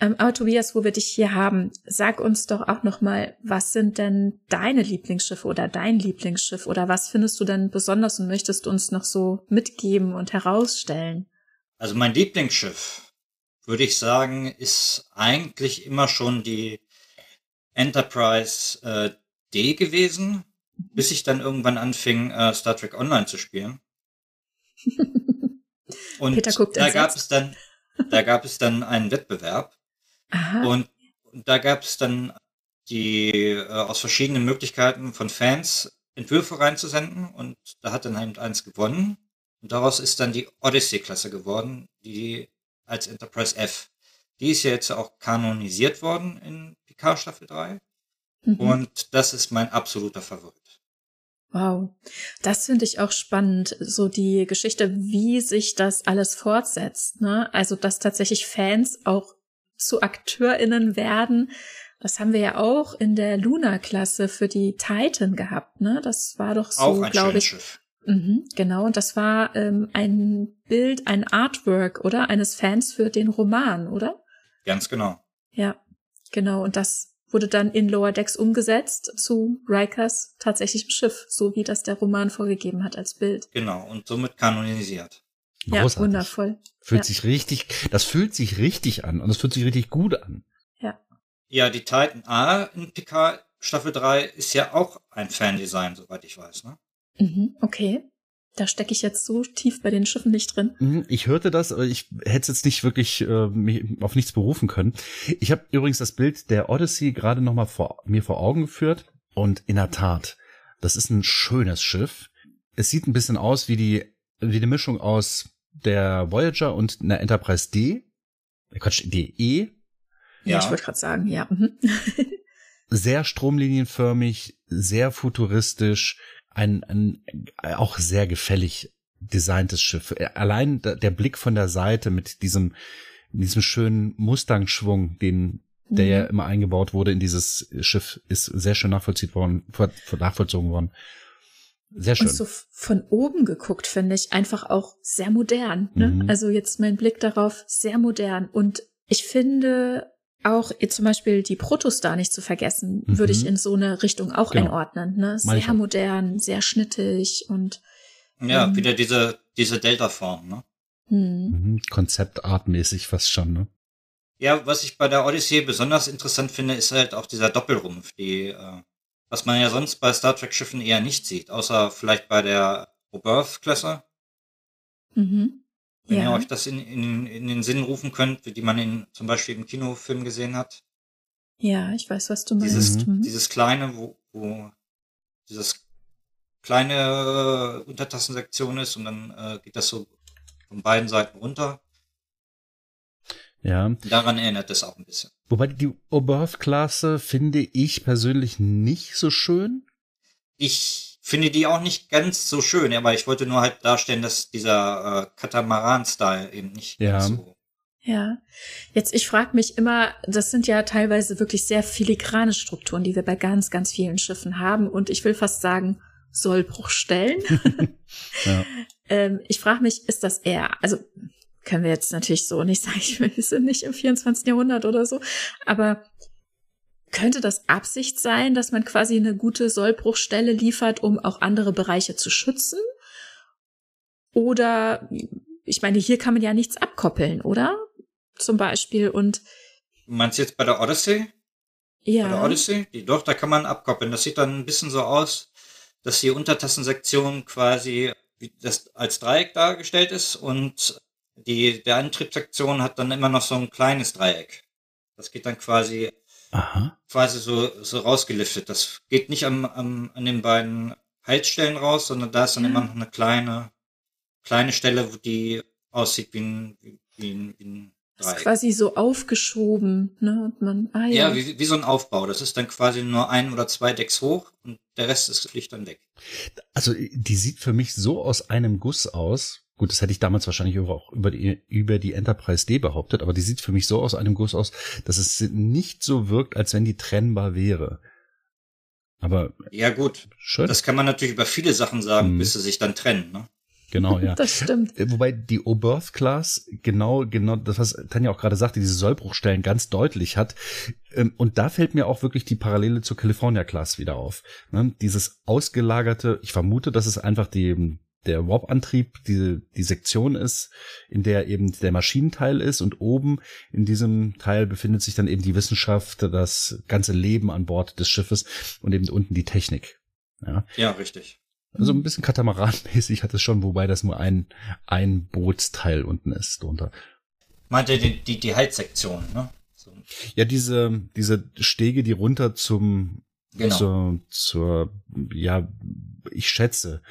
Ähm, aber Tobias, wo wir dich hier haben, sag uns doch auch noch mal, was sind denn deine Lieblingsschiffe oder dein Lieblingsschiff oder was findest du denn besonders und möchtest uns noch so mitgeben und herausstellen? Also mein Lieblingsschiff, würde ich sagen, ist eigentlich immer schon die Enterprise äh, D gewesen, bis ich dann irgendwann anfing, äh, Star Trek Online zu spielen. Und Peter guckt da gab es dann, da gab es dann einen Wettbewerb. Aha. Und, und da gab es dann die äh, aus verschiedenen Möglichkeiten von Fans Entwürfe reinzusenden und da hat dann halt eins gewonnen. Und daraus ist dann die Odyssey-Klasse geworden, die als Enterprise F. Die ist ja jetzt auch kanonisiert worden in Picard Staffel 3. Mhm. Und das ist mein absoluter Favorit. Wow, das finde ich auch spannend, so die Geschichte, wie sich das alles fortsetzt. Ne? Also, dass tatsächlich Fans auch zu AkteurInnen werden. Das haben wir ja auch in der Luna-Klasse für die Titan gehabt. Ne? Das war doch so, glaube ich. Schiff. Mhm, genau, und das war ähm, ein Bild, ein Artwork, oder? Eines Fans für den Roman, oder? Ganz genau. Ja, genau. Und das wurde dann in Lower Decks umgesetzt zu Rikers tatsächlichem Schiff, so wie das der Roman vorgegeben hat als Bild. Genau, und somit kanonisiert. Großartig. Ja, wundervoll. Fühlt ja. sich richtig, das fühlt sich richtig an und es fühlt sich richtig gut an. Ja. Ja, die Titan A in PK Staffel 3 ist ja auch ein Fandesign, soweit ich weiß, ne? Mhm, okay. Da stecke ich jetzt so tief bei den Schiffen nicht drin. Mhm, ich hörte das, aber ich hätte es jetzt nicht wirklich äh, mich auf nichts berufen können. Ich habe übrigens das Bild der Odyssey gerade noch mal vor mir vor Augen geführt und in der Tat, das ist ein schönes Schiff. Es sieht ein bisschen aus wie die wie eine Mischung aus der Voyager und einer Enterprise D. Äh, Quatsch, DE. Ja, ja ich wollte gerade sagen, ja. Mhm. sehr stromlinienförmig, sehr futuristisch, ein, ein auch sehr gefällig designtes Schiff. Allein der Blick von der Seite mit diesem, diesem schönen Mustang-Schwung, den, der ja mhm. immer eingebaut wurde in dieses Schiff, ist sehr schön nachvollziehen worden, nachvollzogen worden. Sehr schön. Und so von oben geguckt, finde ich, einfach auch sehr modern. Ne? Mhm. Also jetzt mein Blick darauf, sehr modern. Und ich finde, auch zum Beispiel die Protostar nicht zu vergessen, mhm. würde ich in so eine Richtung auch genau. einordnen. Ne? Sehr modern, sehr schnittig und ja, ähm, wieder diese diese Delta-Form, ne? Hm. Mhm. Konzeptartmäßig fast schon, ne? Ja, was ich bei der Odyssey besonders interessant finde, ist halt auch dieser Doppelrumpf, die, äh, was man ja sonst bei Star Trek-Schiffen eher nicht sieht, außer vielleicht bei der Oberth-Klasse. Mhm. Wenn ja. ihr euch das in, in, in den Sinn rufen könnt, die man in, zum Beispiel im Kinofilm gesehen hat. Ja, ich weiß, was du meinst. Dieses, mhm. dieses kleine, wo, wo dieses kleine äh, Untertassensektion ist und dann äh, geht das so von beiden Seiten runter. Ja. Daran erinnert es auch ein bisschen. Wobei die Oberhof-Klasse finde ich persönlich nicht so schön. Ich finde die auch nicht ganz so schön, aber ich wollte nur halt darstellen, dass dieser äh, Katamaran-Style eben nicht ja. so. Ja, jetzt ich frage mich immer, das sind ja teilweise wirklich sehr filigrane Strukturen, die wir bei ganz, ganz vielen Schiffen haben und ich will fast sagen, Sollbruchstellen. ja. ähm, ich frage mich, ist das eher, also können wir jetzt natürlich so nicht sagen, wir sind nicht im 24. Jahrhundert oder so, aber könnte das Absicht sein, dass man quasi eine gute Sollbruchstelle liefert, um auch andere Bereiche zu schützen? Oder, ich meine, hier kann man ja nichts abkoppeln, oder? Zum Beispiel und. Meinst du jetzt bei der Odyssey? Ja. Bei der Odyssey? Die, doch, da kann man abkoppeln. Das sieht dann ein bisschen so aus, dass die Untertassensektion quasi das als Dreieck dargestellt ist und die, der Antriebssektion hat dann immer noch so ein kleines Dreieck. Das geht dann quasi Aha. quasi so, so rausgeliftet. Das geht nicht am, am, an den beiden Halsstellen raus, sondern da ist dann ja. immer noch eine kleine, kleine Stelle, wo die aussieht wie ein, wie, wie ein, wie ein Dreieck. ist quasi so aufgeschoben, ne? Und man, ah, ja, ja wie, wie so ein Aufbau. Das ist dann quasi nur ein oder zwei Decks hoch und der Rest ist schlicht dann weg. Also die sieht für mich so aus einem Guss aus, Gut, das hätte ich damals wahrscheinlich auch über die, über die Enterprise D behauptet, aber die sieht für mich so aus einem Guss aus, dass es nicht so wirkt, als wenn die trennbar wäre. Aber. Ja, gut. Schön. Das kann man natürlich über viele Sachen sagen, mhm. bis sie sich dann trennen, ne? Genau, ja. Das stimmt. Äh, wobei die Oberth Class genau, genau, das, was Tanja auch gerade sagte, diese Sollbruchstellen ganz deutlich hat. Ähm, und da fällt mir auch wirklich die Parallele zur California Class wieder auf. Ne? Dieses ausgelagerte, ich vermute, dass es einfach die, der Warp-Antrieb die, die Sektion ist, in der eben der Maschinenteil ist und oben in diesem Teil befindet sich dann eben die Wissenschaft, das ganze Leben an Bord des Schiffes und eben unten die Technik. Ja, ja richtig. Also ein bisschen Katamaran-mäßig hat es schon, wobei das nur ein, ein Bootsteil unten ist drunter. Meinte die, die, die Halssektion, ne? So. Ja, diese, diese Stege, die runter zum, genau. zur, zur, ja, ich schätze,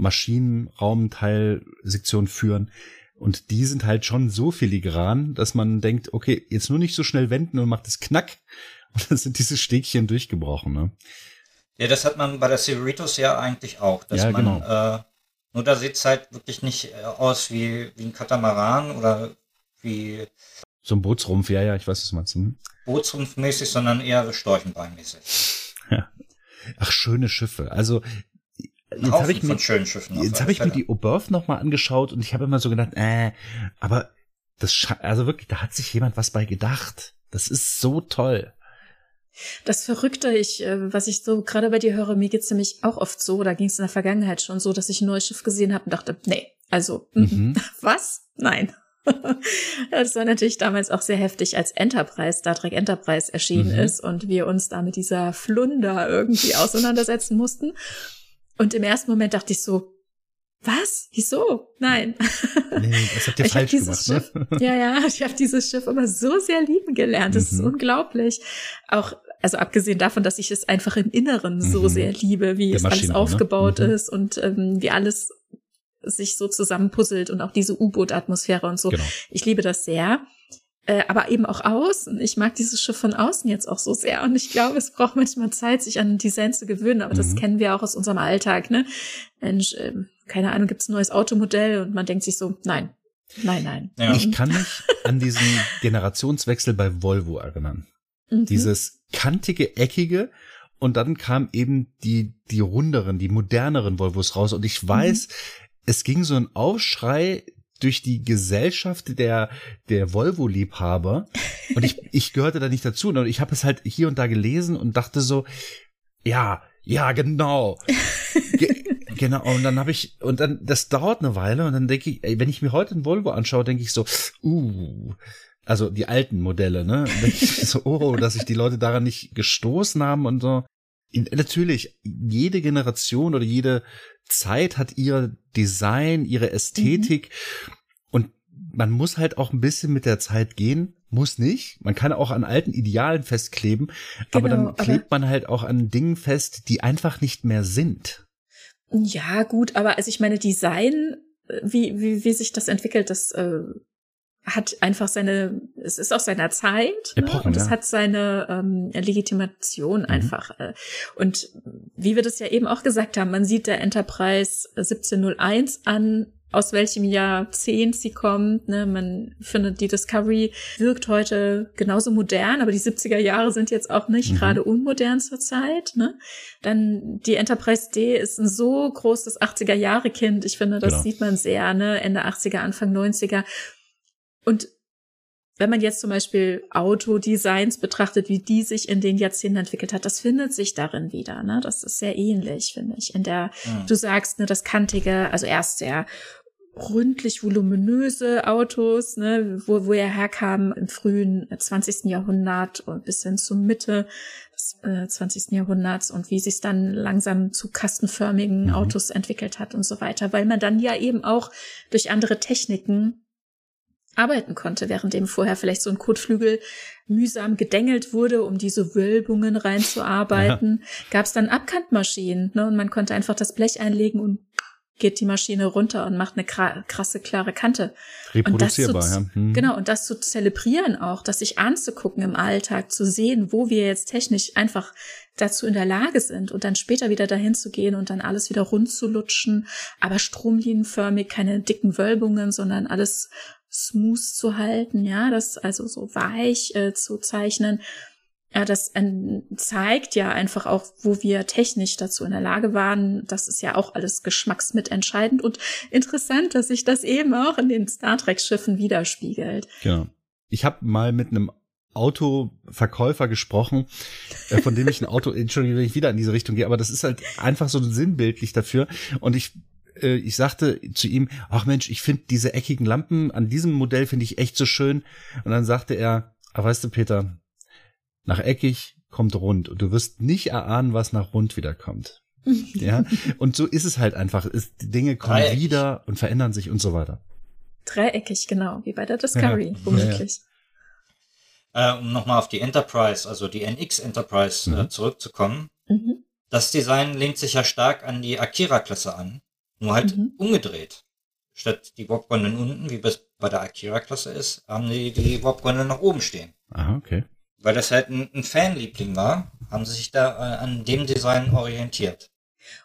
Maschinenraumteilsektion führen. Und die sind halt schon so filigran, dass man denkt, okay, jetzt nur nicht so schnell wenden und macht es knack. Und dann sind diese Stegchen durchgebrochen, ne? Ja, das hat man bei der Cerritos ja eigentlich auch, dass ja, man, genau. äh, nur da sieht's halt wirklich nicht äh, aus wie, wie ein Katamaran oder wie. So ein Bootsrumpf, ja, ja, ich weiß, was du meinst. Hm? Bootsrumpfmäßig, sondern eher Storchenbeinmäßig. Ja. Ach, schöne Schiffe. Also jetzt habe ich mir, jetzt habe ich mir die Oberth noch mal angeschaut und ich habe immer so gedacht, äh, aber das, also wirklich, da hat sich jemand was bei gedacht. Das ist so toll. Das Verrückte, ich, äh, was ich so gerade bei dir höre, mir geht's nämlich auch oft so, da ging es in der Vergangenheit schon so, dass ich ein neues Schiff gesehen habe und dachte, nee, also, mhm. was? Nein. Das war natürlich damals auch sehr heftig, als Enterprise, Star Trek Enterprise erschienen mhm. ist und wir uns da mit dieser Flunder irgendwie auseinandersetzen mussten. Und im ersten Moment dachte ich so, was? Wieso? Nein. Nee, das habt ihr ich falsch gemacht, ne? Schiff, Ja, ja, ich habe dieses Schiff immer so sehr lieben gelernt. Das mhm. ist unglaublich. Auch also abgesehen davon, dass ich es einfach im Inneren mhm. so sehr liebe, wie Der es Maschine alles aufgebaut ne? ist und ähm, wie alles sich so zusammenpuzzelt und auch diese U-Boot-Atmosphäre und so. Genau. Ich liebe das sehr. Äh, aber eben auch außen. Ich mag dieses Schiff von außen jetzt auch so sehr. Und ich glaube, es braucht manchmal Zeit, sich an ein Design zu gewöhnen. Aber mhm. das kennen wir auch aus unserem Alltag. Ne? Mensch, äh, keine Ahnung, gibt es ein neues Automodell und man denkt sich so, nein, nein, nein. Ja. Ich kann mich an diesen Generationswechsel bei Volvo erinnern. Mhm. Dieses kantige, eckige und dann kam eben die, die runderen, die moderneren Volvos raus. Und ich weiß, mhm es ging so ein Aufschrei durch die Gesellschaft der der Volvo-Liebhaber. Und ich ich gehörte da nicht dazu. Und ich habe es halt hier und da gelesen und dachte so ja ja genau. Ge genau. Und dann habe ich und dann das dauert eine Weile. Und dann denke ich ey, wenn ich mir heute ein Volvo anschaue denke ich so uh also die alten Modelle ne? Denke ich so oh dass sich die Leute daran nicht gestoßen haben und so. Natürlich jede Generation oder jede Zeit hat ihr Design, ihre Ästhetik mhm. und man muss halt auch ein bisschen mit der Zeit gehen, muss nicht. Man kann auch an alten Idealen festkleben, genau, aber dann klebt man halt auch an Dingen fest, die einfach nicht mehr sind. Ja, gut, aber also ich meine, Design, wie, wie, wie sich das entwickelt, das äh, hat einfach seine, es ist aus seiner Zeit ne? Epochen, und es ja. hat seine ähm, Legitimation mhm. einfach. Äh. Und wie wir das ja eben auch gesagt haben, man sieht der Enterprise 1701 an, aus welchem Jahrzehnt sie kommt. Ne? Man findet, die Discovery wirkt heute genauso modern, aber die 70er Jahre sind jetzt auch nicht mhm. gerade unmodern zur Zeit. Ne? Dann die Enterprise D ist ein so großes 80er Jahre Kind. Ich finde, das genau. sieht man sehr, ne? Ende 80er, Anfang 90er. Und wenn man jetzt zum Beispiel Autodesigns betrachtet, wie die sich in den Jahrzehnten entwickelt hat, das findet sich darin wieder. Ne? Das ist sehr ähnlich, finde ich. In der, mhm. du sagst, ne, das kantige, also erst sehr ründlich voluminöse Autos, ne, wo, wo er herkam im frühen 20. Jahrhundert und bis hin zur Mitte des äh, 20. Jahrhunderts und wie sich dann langsam zu kastenförmigen mhm. Autos entwickelt hat und so weiter, weil man dann ja eben auch durch andere Techniken arbeiten konnte, während dem vorher vielleicht so ein Kotflügel mühsam gedengelt wurde, um diese Wölbungen reinzuarbeiten, ja. gab es dann Abkantmaschinen, ne? Und man konnte einfach das Blech einlegen und geht die Maschine runter und macht eine krasse, klare Kante. Reproduzierbar, zu, ja. Hm. Genau, und das zu zelebrieren auch, das sich anzugucken im Alltag, zu sehen, wo wir jetzt technisch einfach dazu in der Lage sind und dann später wieder dahin zu gehen und dann alles wieder rund zu lutschen, aber stromlinienförmig, keine dicken Wölbungen, sondern alles smooth zu halten, ja, das also so weich äh, zu zeichnen. Ja, das äh, zeigt ja einfach auch, wo wir technisch dazu in der Lage waren. Das ist ja auch alles geschmacksmitentscheidend und interessant, dass sich das eben auch in den Star Trek Schiffen widerspiegelt. Genau. Ich habe mal mit einem Autoverkäufer gesprochen, äh, von dem ich ein Auto, Entschuldigung, wenn ich wieder in diese Richtung gehe, aber das ist halt einfach so sinnbildlich dafür. Und ich äh, ich sagte zu ihm, ach Mensch, ich finde diese eckigen Lampen an diesem Modell finde ich echt so schön. Und dann sagte er, ah, weißt du, Peter, nach eckig kommt rund und du wirst nicht erahnen, was nach rund wieder kommt. ja, und so ist es halt einfach. Ist, die Dinge kommen Dreieckig. wieder und verändern sich und so weiter. Dreieckig, genau, wie bei der Discovery, ja, womöglich. Ja, ja. Äh, um nochmal auf die Enterprise, also die NX Enterprise äh, mhm. äh, zurückzukommen. Mhm. Das Design lehnt sich ja stark an die Akira-Klasse an. Nur halt mhm. umgedreht. Statt die Warp-Gondeln unten, wie es bei der Akira-Klasse ist, haben die die Warp-Gondeln nach oben stehen. Aha, okay. Weil das halt ein, ein Fanliebling war, haben sie sich da äh, an dem Design orientiert.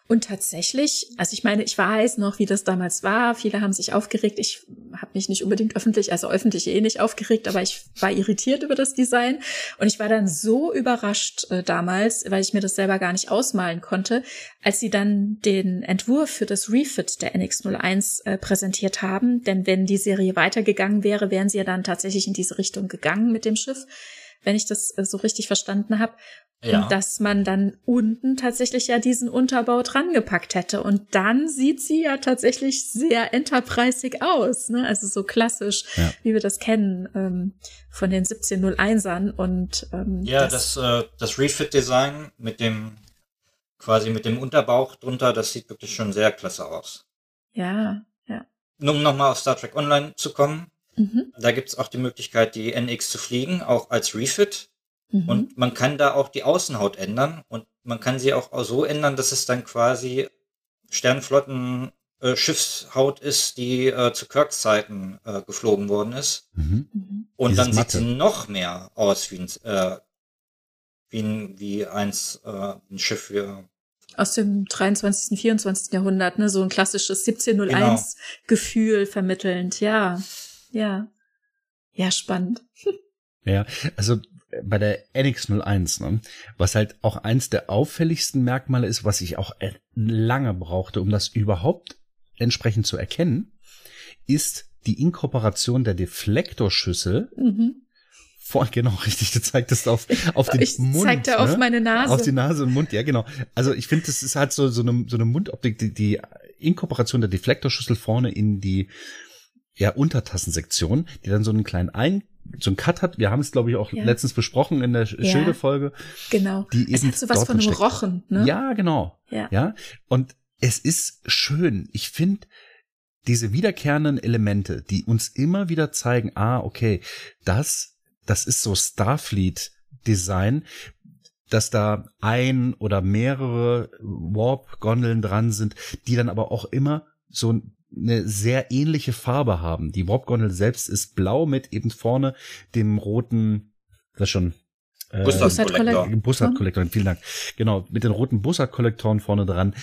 Und tatsächlich, also ich meine, ich weiß noch, wie das damals war. Viele haben sich aufgeregt. Ich habe mich nicht unbedingt öffentlich, also öffentlich eh nicht aufgeregt, aber ich war irritiert über das Design. Und ich war dann so überrascht äh, damals, weil ich mir das selber gar nicht ausmalen konnte, als sie dann den Entwurf für das Refit der NX01 äh, präsentiert haben. Denn wenn die Serie weitergegangen wäre, wären sie ja dann tatsächlich in diese Richtung gegangen mit dem Schiff wenn ich das äh, so richtig verstanden habe. Ja. Und dass man dann unten tatsächlich ja diesen Unterbau dran gepackt hätte. Und dann sieht sie ja tatsächlich sehr enterpreisig aus, ne? Also so klassisch, Ja. wie wir das kennen ähm, von den 1701ern. Und ähm, Ja, das, äh, das Refit-Design mit dem quasi mit dem Unterbauch drunter, das sieht wirklich schon sehr klasse aus. ja, ja. Nur um nochmal auf Star Trek Online zu kommen, Mhm. da gibt's auch die Möglichkeit, die NX zu fliegen, auch als Refit. Mhm. Und man kann da auch die Außenhaut ändern und man kann sie auch so ändern, dass es dann quasi Sternflotten äh, Schiffshaut ist, die äh, zu Kirks Zeiten äh, geflogen worden ist. Mhm. Mhm. Und Dieses dann sieht Matte. sie noch mehr aus wie ein, äh, wie ein, wie eins, äh, ein Schiff für, Aus dem 23., 24. Jahrhundert, ne? So ein klassisches Genau. 1701-Gefühl vermittelnd. Ja, ja. Ja, spannend. Ja, also bei der NX01, ne, was halt auch eins der auffälligsten Merkmale ist, was ich auch äh, lange brauchte, um das überhaupt entsprechend zu erkennen, ist die Inkorporation der Deflektorschüssel Mhm. vor, genau, richtig, du zeigtest auf, auf den ich Mund. zeigte auf ne? meine Nase. Auf die Nase und Mund, ja, genau. Also ich finde, das ist halt so, so eine, so eine Mundoptik, die, die Inkorporation der Deflektorschüssel vorne in die, ja, Untertassensektion, die dann so einen kleinen Ein, so einen Cut hat. Wir haben es, glaube ich, auch Ja. letztens besprochen in der Ja. Schildefolge. genau. Die es eben hat so was dort von einem. Rochen, ne? Ja, genau. Ja. Ja. Und es ist schön. Ich finde, diese wiederkehrenden Elemente, die uns immer wieder zeigen, ah, okay, das, das ist so Starfleet-Design, dass da ein oder mehrere Warp-Gondeln dran sind, die dann aber auch immer so eine sehr ähnliche Farbe haben. Die Warp-Gondel selbst ist blau mit eben vorne dem roten, das schon, äh, Bussard-Kollektor. Bussard-Kollektor, vielen Dank. Genau, mit den roten Bussard-Kollektoren vorne dran.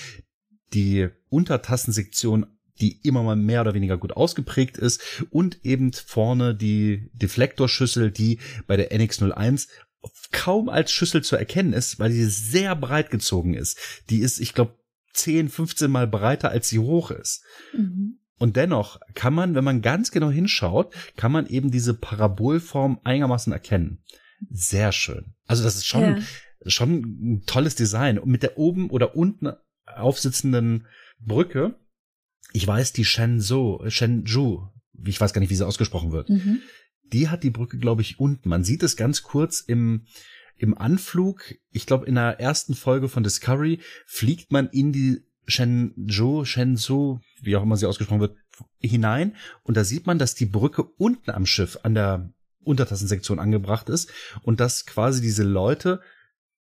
Die Untertassensektion, die immer mal mehr oder weniger gut ausgeprägt ist. Und eben vorne die Deflektorschüssel, die bei der NX01 kaum als Schüssel zu erkennen ist, weil die sehr breit gezogen ist. Die ist, ich glaube, 10, 15 mal breiter, als sie hoch ist. Mhm. Und dennoch kann man, wenn man ganz genau hinschaut, kann man eben diese Parabolform einigermaßen erkennen. Sehr schön. Also das ist schon, Ja. schon ein tolles Design. Und mit der oben oder unten aufsitzenden Brücke, ich weiß, die Shenzhou, Shenzhou, ich weiß gar nicht, wie sie ausgesprochen wird, Mhm. die hat die Brücke, glaube ich, unten. Man sieht es ganz kurz im, im Anflug. Ich glaube, in der ersten Folge von Discovery fliegt man in die Shenzhou, Shenzhou, wie auch immer sie ausgesprochen wird, hinein. Und da sieht man, dass die Brücke unten am Schiff an der Untertassensektion angebracht ist und dass quasi diese Leute,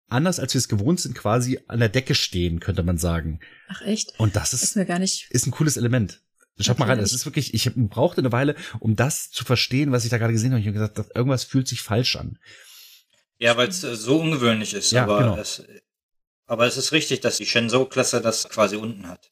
anders als wir es gewohnt sind, quasi an der Decke stehen, könnte man sagen. Ach echt? Und das Ist ist, mir gar nicht. ist ein cooles Element. Schaut mal rein, Natürlich. ist wirklich, ich brauchte eine Weile, um das zu verstehen, was ich da gerade gesehen habe. Ich habe gesagt, irgendwas fühlt sich falsch an. Ja, weil es äh, so ungewöhnlich ist, Ja, aber, genau. es, aber es ist richtig, dass die Shenzhou-Klasse das quasi unten hat.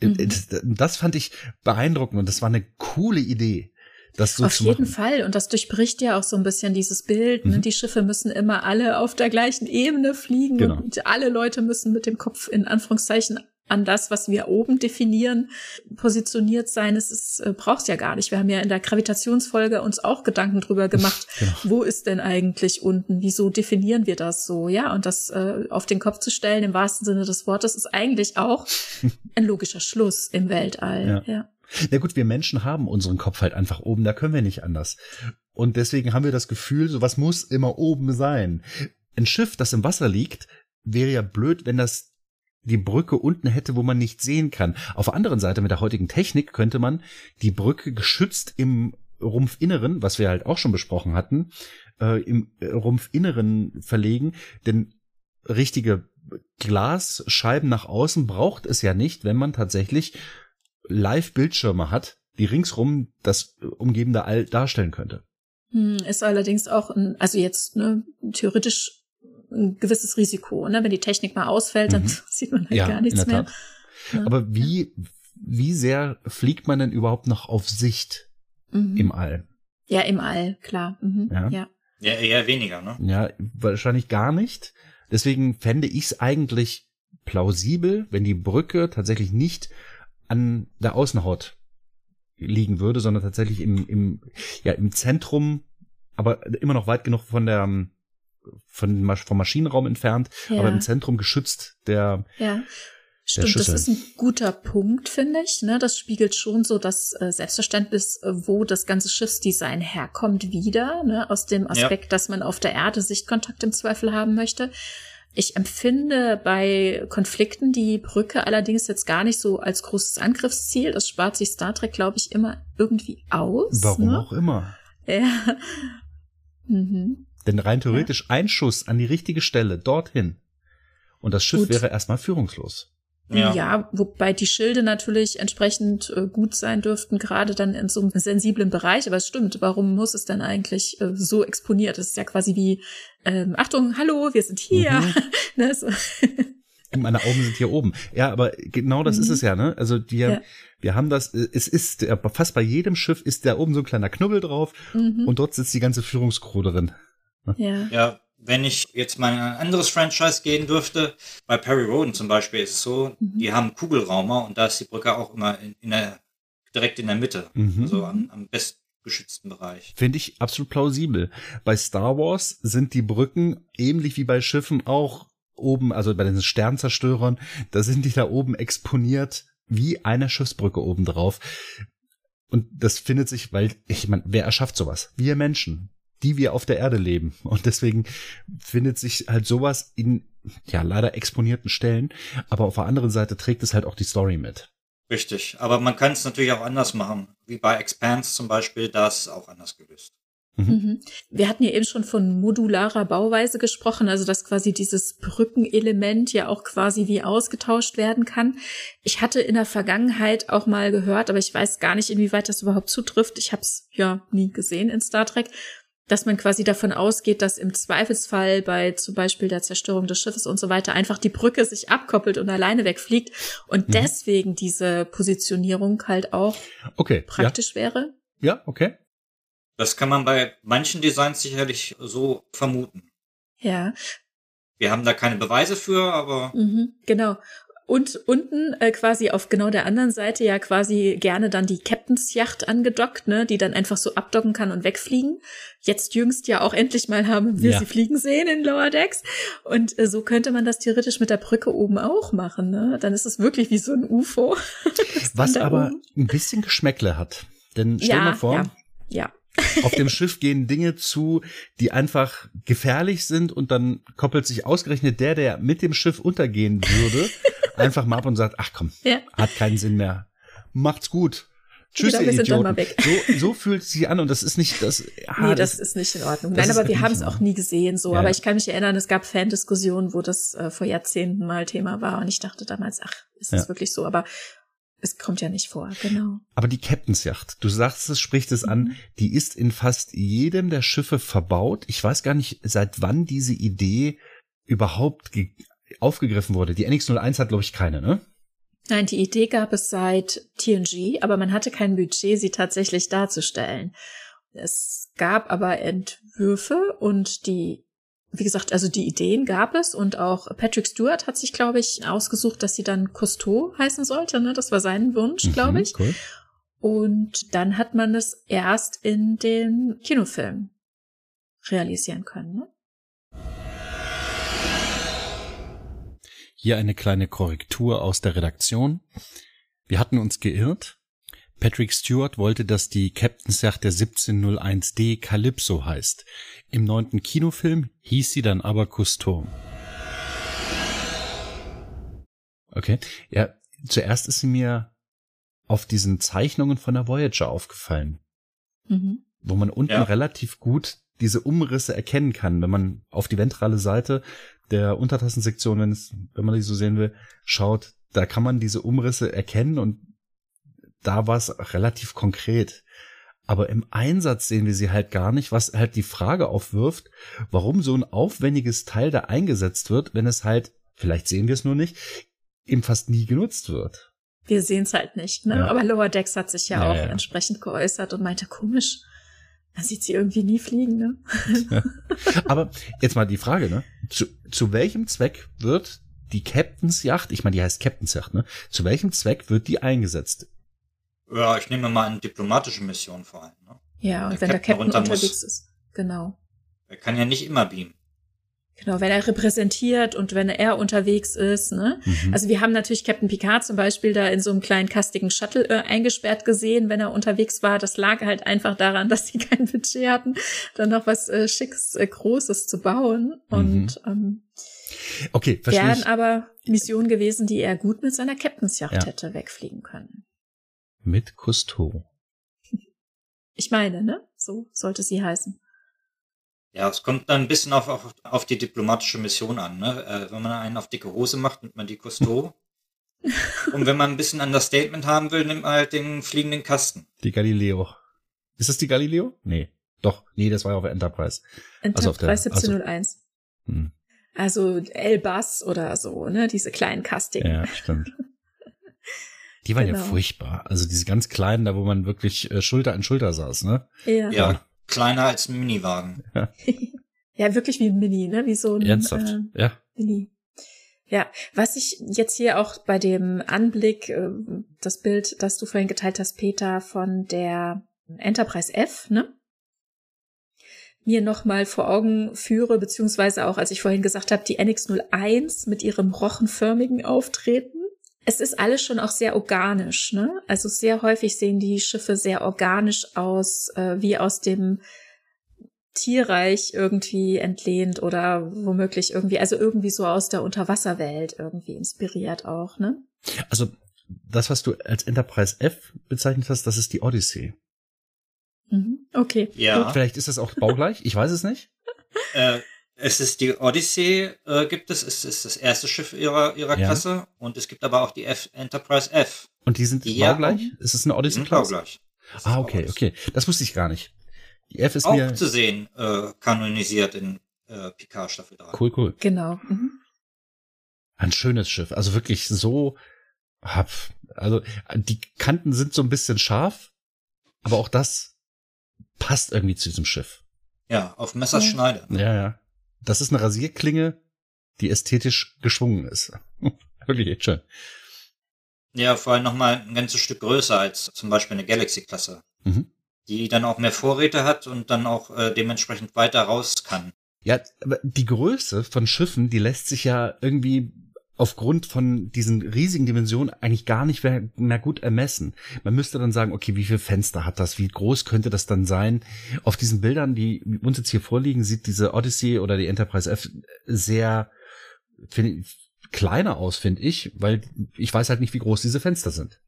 Mhm. Das, das fand ich beeindruckend und das war eine coole Idee, das so Auf zu jeden machen. Fall. Und das durchbricht ja auch so ein bisschen dieses Bild. Ne? Mhm. Die Schiffe müssen immer alle auf der gleichen Ebene fliegen. Genau. Und alle Leute müssen mit dem Kopf in Anführungszeichen an das, was wir oben definieren, positioniert sein. Es ist, äh, braucht's ja gar nicht. Wir haben ja in der Gravitationsfolge uns auch Gedanken drüber gemacht. Genau. Wo ist denn eigentlich unten? Wieso definieren wir das so? Ja, und das äh, auf den Kopf zu stellen, im wahrsten Sinne des Wortes, ist eigentlich auch ein logischer Schluss im Weltall. Ja. ja. Na gut, wir Menschen haben unseren Kopf halt einfach oben, da können wir nicht anders. Und deswegen haben wir das Gefühl, sowas muss immer oben sein. Ein Schiff, das im Wasser liegt, wäre ja blöd, wenn das die Brücke unten hätte, wo man nicht sehen kann. Auf der anderen Seite mit der heutigen Technik könnte man die Brücke geschützt im Rumpfinneren, was wir halt auch schon besprochen hatten, äh, im Rumpfinneren verlegen, denn richtige Glasscheiben nach außen braucht es ja nicht, wenn man tatsächlich Live-Bildschirme hat, die ringsrum das umgebende All darstellen könnte. Hm, Ist allerdings auch ein, also jetzt ne, theoretisch ein gewisses Risiko. Ne? Wenn die Technik mal ausfällt, dann Mhm. sieht man halt Ja, gar nichts mehr. Ja. Aber wie, wie sehr fliegt man denn überhaupt noch auf Sicht Mhm. im All? ja, im All, klar. Mhm. Ja. Ja. Ja, eher weniger, ne? Ja, wahrscheinlich gar nicht. Deswegen fände ich es eigentlich plausibel, wenn die Brücke tatsächlich nicht an der Außenhaut liegen würde, sondern tatsächlich im, im, ja, im Zentrum aber immer noch weit genug von der von, vom Maschinenraum entfernt, ja. aber im Zentrum geschützt der. Ja. Stimmt, das ist ein guter Punkt, finde ich. Ne? Das spiegelt schon so das äh, Selbstverständnis, äh, wo das ganze Schiffsdesign herkommt, wieder. Ne? Aus dem Aspekt, ja. dass man auf der Erde Sichtkontakt im Zweifel haben möchte. Ich empfinde bei Konflikten die Brücke allerdings jetzt gar nicht so als großes Angriffsziel. Das spart sich Star Trek, glaube ich, immer irgendwie aus. Warum ne? auch immer. Ja. Mhm. Denn rein theoretisch ja. ein Schuss an die richtige Stelle dorthin und das Schiff Gut. wäre erstmal führungslos. Ja. ja, wobei die Schilde natürlich entsprechend äh, gut sein dürften, gerade dann in so einem sensiblen Bereich. Aber es stimmt, warum muss es dann eigentlich äh, so exponiert? Es ist ja quasi wie, ähm, Achtung, hallo, wir sind hier. Mhm. ne, so. Meine Augen sind hier oben. Ja, aber genau das mhm. ist es ja, ne? Also die, ja. wir haben das, äh, es ist, äh, fast bei jedem Schiff ist da oben so ein kleiner Knubbel drauf mhm. und dort sitzt die ganze Führungskrew drin. Ja. ja, wenn ich jetzt mal in ein anderes Franchise gehen dürfte, bei Perry Roden zum Beispiel ist es so, mhm. die haben Kugelraumer und da ist die Brücke auch immer in, in der, direkt in der Mitte, mhm. also am, am bestgeschützten Bereich. Finde ich absolut plausibel. Bei Star Wars sind die Brücken ähnlich wie bei Schiffen auch oben, also bei den Sternzerstörern, da sind die da oben exponiert wie eine Schiffsbrücke oben drauf. Und das findet sich, weil, ich meine, wer erschafft sowas? Wir Menschen die wir auf der Erde leben. Und deswegen findet sich halt sowas in, ja, leider exponierten Stellen. Aber auf der anderen Seite trägt es halt auch die Story mit. Richtig. Aber man kann es natürlich auch anders machen. Wie bei Expanse zum Beispiel, das auch anders gelöst. Mhm. mhm. Wir hatten ja eben schon von modularer Bauweise gesprochen, also dass quasi dieses Brückenelement ja auch quasi wie ausgetauscht werden kann. Ich hatte in der Vergangenheit auch mal gehört, aber ich weiß gar nicht, inwieweit das überhaupt zutrifft. Ich habe es ja nie gesehen in Star Trek, dass man quasi davon ausgeht, dass im Zweifelsfall bei zum Beispiel der Zerstörung des Schiffes und so weiter einfach die Brücke sich abkoppelt und alleine wegfliegt und mhm. deswegen diese Positionierung halt auch okay, praktisch ja. wäre. Ja, okay. Das kann man bei manchen Designs sicherlich so vermuten. Ja. Wir haben da keine Beweise für, aber. Mhm, genau. Und unten äh, quasi auf genau der anderen Seite ja quasi gerne dann die Captain's Yacht angedockt, ne, die dann einfach so abdocken kann und wegfliegen. Jetzt jüngst ja auch endlich mal haben wir ja. sie fliegen sehen in Lower Decks. Und äh, so könnte man das theoretisch mit der Brücke oben auch machen, ne? Dann ist es wirklich wie so ein UFO. Was aber oben. ein bisschen Geschmäckle hat. Denn stell ja, dir vor, ja, ja. Auf dem Schiff gehen Dinge zu, die einfach gefährlich sind und dann koppelt sich ausgerechnet der, der mit dem Schiff untergehen würde, einfach mal ab und sagt, ach komm, ja. hat keinen Sinn mehr. Macht's gut. Tschüss, genau, ihr Idioten. So, so fühlt es sich an und das ist nicht das. Ah, nee, das, das ist nicht in Ordnung. Nein, aber wir haben es auch nie gesehen so. Ja. Aber ich kann mich erinnern, es gab Fan-Diskussionen, wo das äh, vor Jahrzehnten mal Thema war und ich dachte damals, ach, ist das ja. wirklich so? Aber es kommt ja nicht vor, genau. Aber die Captain's Yacht, du sagst es, spricht es mhm. an, die ist in fast jedem der Schiffe verbaut. Ich weiß gar nicht, seit wann diese Idee überhaupt aufgegriffen wurde. Die NX01 hat, glaube ich, keine, ne? Nein, die Idee gab es seit TNG, aber man hatte kein Budget, sie tatsächlich darzustellen. Es gab aber Entwürfe und die wie gesagt, also die Ideen gab es und auch Patrick Stewart hat sich, glaube ich, ausgesucht, dass sie dann Cousteau heißen sollte. Ne? Das war sein Wunsch, mhm, glaube ich. Cool. Und dann hat man es erst in den Kinofilm realisieren können. Ne? Hier eine kleine Korrektur aus der Redaktion. Wir hatten uns geirrt. Patrick Stewart wollte, dass die Captain's Yacht der 1701D Calypso heißt. Im neunten Kinofilm hieß sie dann aber Cousteau. Okay. Ja, zuerst ist sie mir auf diesen Zeichnungen von der Voyager aufgefallen. Mhm. Wo man unten ja. relativ gut diese Umrisse erkennen kann, wenn man auf die ventrale Seite der Untertassensektion, wenn, es, wenn man die so sehen will, schaut, da kann man diese Umrisse erkennen und da war es relativ konkret. Aber im Einsatz sehen wir sie halt gar nicht, was halt die Frage aufwirft, warum so ein aufwendiges Teil da eingesetzt wird, wenn es halt, vielleicht sehen wir es nur nicht, eben fast nie genutzt wird. Wir sehen es halt nicht, ne? Ja. Aber Lower Decks hat sich ja, ja auch ja. entsprechend geäußert und meinte, komisch, man sieht sie irgendwie nie fliegen, ne? Ja. Aber jetzt mal die Frage, ne? Zu, zu welchem Zweck wird die Captain's Yacht, ich meine, die heißt Captain's Yacht, ne? Zu welchem Zweck wird die eingesetzt? Ja, ich nehme mal eine diplomatische Mission vor allem. Ne? Ja, und der wenn Captain der Captain unterwegs muss. ist. genau. Er kann ja nicht immer beamen. Genau, wenn er repräsentiert und wenn er unterwegs ist. Ne? Mhm. Also wir haben natürlich Captain Picard zum Beispiel da in so einem kleinen kastigen Shuttle äh, eingesperrt gesehen, wenn er unterwegs war. Das lag halt einfach daran, dass sie kein Budget hatten, dann noch was äh, Schickes, äh, Großes zu bauen. Und ähm, okay, verstehe wären aber Missionen gewesen, die er gut mit seiner Captainsjacht Ja. hätte wegfliegen können. Mit Cousteau. Ich meine, ne? So sollte sie heißen. Ja, es kommt dann ein bisschen auf, auf, auf die diplomatische Mission an. Ne? Äh, wenn man einen auf dicke Hose macht, nimmt man die Cousteau. Und wenn man ein bisschen Understatement haben will, nimmt man halt den fliegenden Kasten. Die Galileo. Ist das die Galileo? Nee. Doch, nee, das war ja auf der Enterprise. Also auf der- Enterprise 1701. Hm. Also Elbas oder so, ne? Diese kleinen Kastigen. Ja, stimmt. Die waren ja Genau. furchtbar. Also diese ganz kleinen, da wo man wirklich äh, Schulter an Schulter saß, ne? Ja. Ja, kleiner als ein Miniwagen. Ja, wirklich wie ein Mini, ne? Wie so ein Ernsthaft. Äh, ja. Mini. Ja, was ich jetzt hier auch bei dem Anblick, äh, das Bild, das du vorhin geteilt hast, Peter, von der Enterprise F, ne? Mir nochmal vor Augen führe, beziehungsweise auch, als ich vorhin gesagt habe, die NX01 mit ihrem rochenförmigen Auftreten. Es ist alles schon auch sehr organisch, ne? Also sehr häufig sehen die Schiffe sehr organisch aus, äh, wie aus dem Tierreich irgendwie entlehnt oder womöglich irgendwie, also irgendwie so aus der Unterwasserwelt irgendwie inspiriert auch, ne? Also das, was du als Enterprise F bezeichnet hast, das ist die Odyssey. Mhm. Okay. Ja. Vielleicht ist das auch baugleich, ich weiß es nicht. Äh, es ist die Odyssey, äh, gibt es, es ist das erste Schiff ihrer, ihrer Ja. Klasse und es gibt aber auch die F Enterprise F. Und die sind Ja. baugleich? Ist es eine Die Odyssey sind baugleich. Das ist Ah, okay, okay. Das wusste ich gar nicht. Die F ist Auch mir zu sehen, äh, kanonisiert in äh, Picard Staffel 3. cool, cool. Genau. Mhm. Ein schönes Schiff. Also wirklich so, hab, also die Kanten sind so ein bisschen scharf, aber auch das passt irgendwie zu diesem Schiff. Ja, auf Messers Ja. Schneide. Ja, ja. Das ist eine Rasierklinge, die ästhetisch geschwungen ist. wirklich echt schön. Ja, vor allem nochmal ein ganzes Stück größer als zum Beispiel eine Galaxy-Klasse. Mhm. Die dann auch mehr Vorräte hat und dann auch äh, dementsprechend weiter raus kann. Ja, aber die Größe von Schiffen, die lässt sich ja irgendwie aufgrund von diesen riesigen Dimensionen eigentlich gar nicht mehr, mehr gut ermessen. Man müsste dann sagen, okay, wie viele Fenster hat das? Wie groß könnte das dann sein? Auf diesen Bildern, die uns jetzt hier vorliegen, sieht diese Odyssey oder die Enterprise F sehr find, kleiner aus, finde ich, weil ich weiß halt nicht, wie groß diese Fenster sind.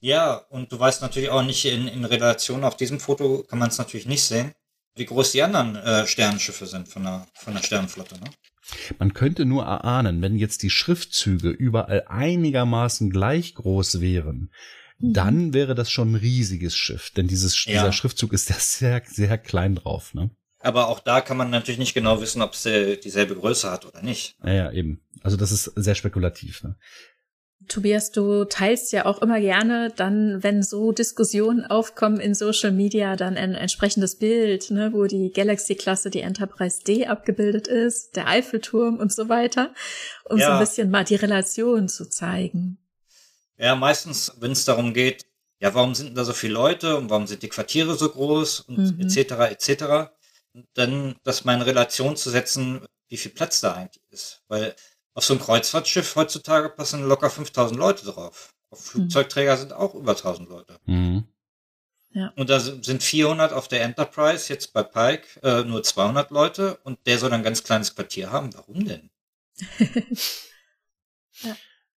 Ja, und du weißt natürlich auch nicht in, in Relation auf diesem Foto kann man es natürlich nicht sehen, wie groß die anderen äh, Sternenschiffe sind von der, von der Sternenflotte. Ne? Man könnte nur erahnen, wenn jetzt die Schriftzüge überall einigermaßen gleich groß wären, Mhm. dann wäre das schon ein riesiges Schiff, denn dieses, Ja. dieser Schriftzug ist ja sehr, sehr klein drauf, ne? Aber auch da kann man natürlich nicht genau wissen, ob sie dieselbe Größe hat oder nicht. Naja, eben. Also das ist sehr spekulativ, ne? Tobias, du teilst ja auch immer gerne dann, wenn so Diskussionen aufkommen in Social Media, dann ein entsprechendes Bild, ne, wo die Galaxy-Klasse, die Enterprise D abgebildet ist, der Eiffelturm und so weiter, um so Ja. ein bisschen mal die Relation zu zeigen. Ja, meistens, wenn es darum geht, ja, warum sind denn da so viele Leute und warum sind die Quartiere so groß und Mhm. etc. etc. Dann das mal in Relation zu setzen, wie viel Platz da eigentlich ist. Weil auf so ein Kreuzfahrtschiff heutzutage passen locker 5000 Leute drauf. Auf Flugzeugträger sind auch über 1000 Leute. Mhm. Und da sind 400 auf der Enterprise, jetzt bei Pike äh, nur 200 Leute und der soll ein ganz kleines Quartier haben. Warum denn?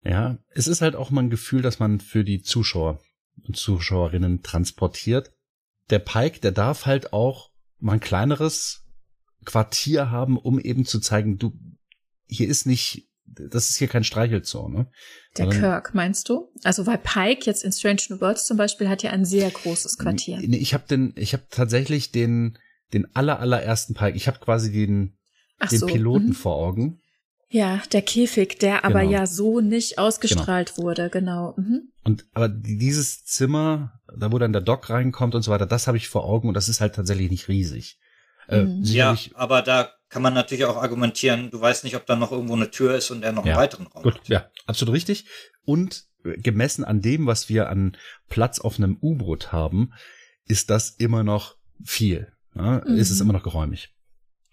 Ja, es ist halt auch mal ein Gefühl, dass man für die Zuschauer und Zuschauerinnen transportiert. Der Pike, der darf halt auch mal ein kleineres Quartier haben, um eben zu zeigen, du, hier ist nicht, das ist hier kein Streichelzoo, ne? Der Sondern- Kirk, meinst du? Also weil Pike jetzt in Strange New Worlds zum Beispiel hat ja ein sehr großes Quartier. Nee, ich habe den, ich habe tatsächlich den, den aller allerersten Pike. Ich habe quasi den, Ach den so, Piloten mhm. vor Augen. Ja, der Käfig, der aber Genau. ja so nicht ausgestrahlt wurde, genau. Mhm. Und aber dieses Zimmer, da wo dann der Doc reinkommt und so weiter, das habe ich vor Augen und das ist halt tatsächlich nicht riesig. Äh, Mhm. Ja, aber da kann man natürlich auch argumentieren, du weißt nicht, ob da noch irgendwo eine Tür ist und er noch Ja, einen weiteren Raum Gut, hat. ja, absolut richtig. Und äh, gemessen an dem, was wir an Platz auf einem U-Boot haben, ist das immer noch viel. ja, mhm. ist es immer noch geräumig.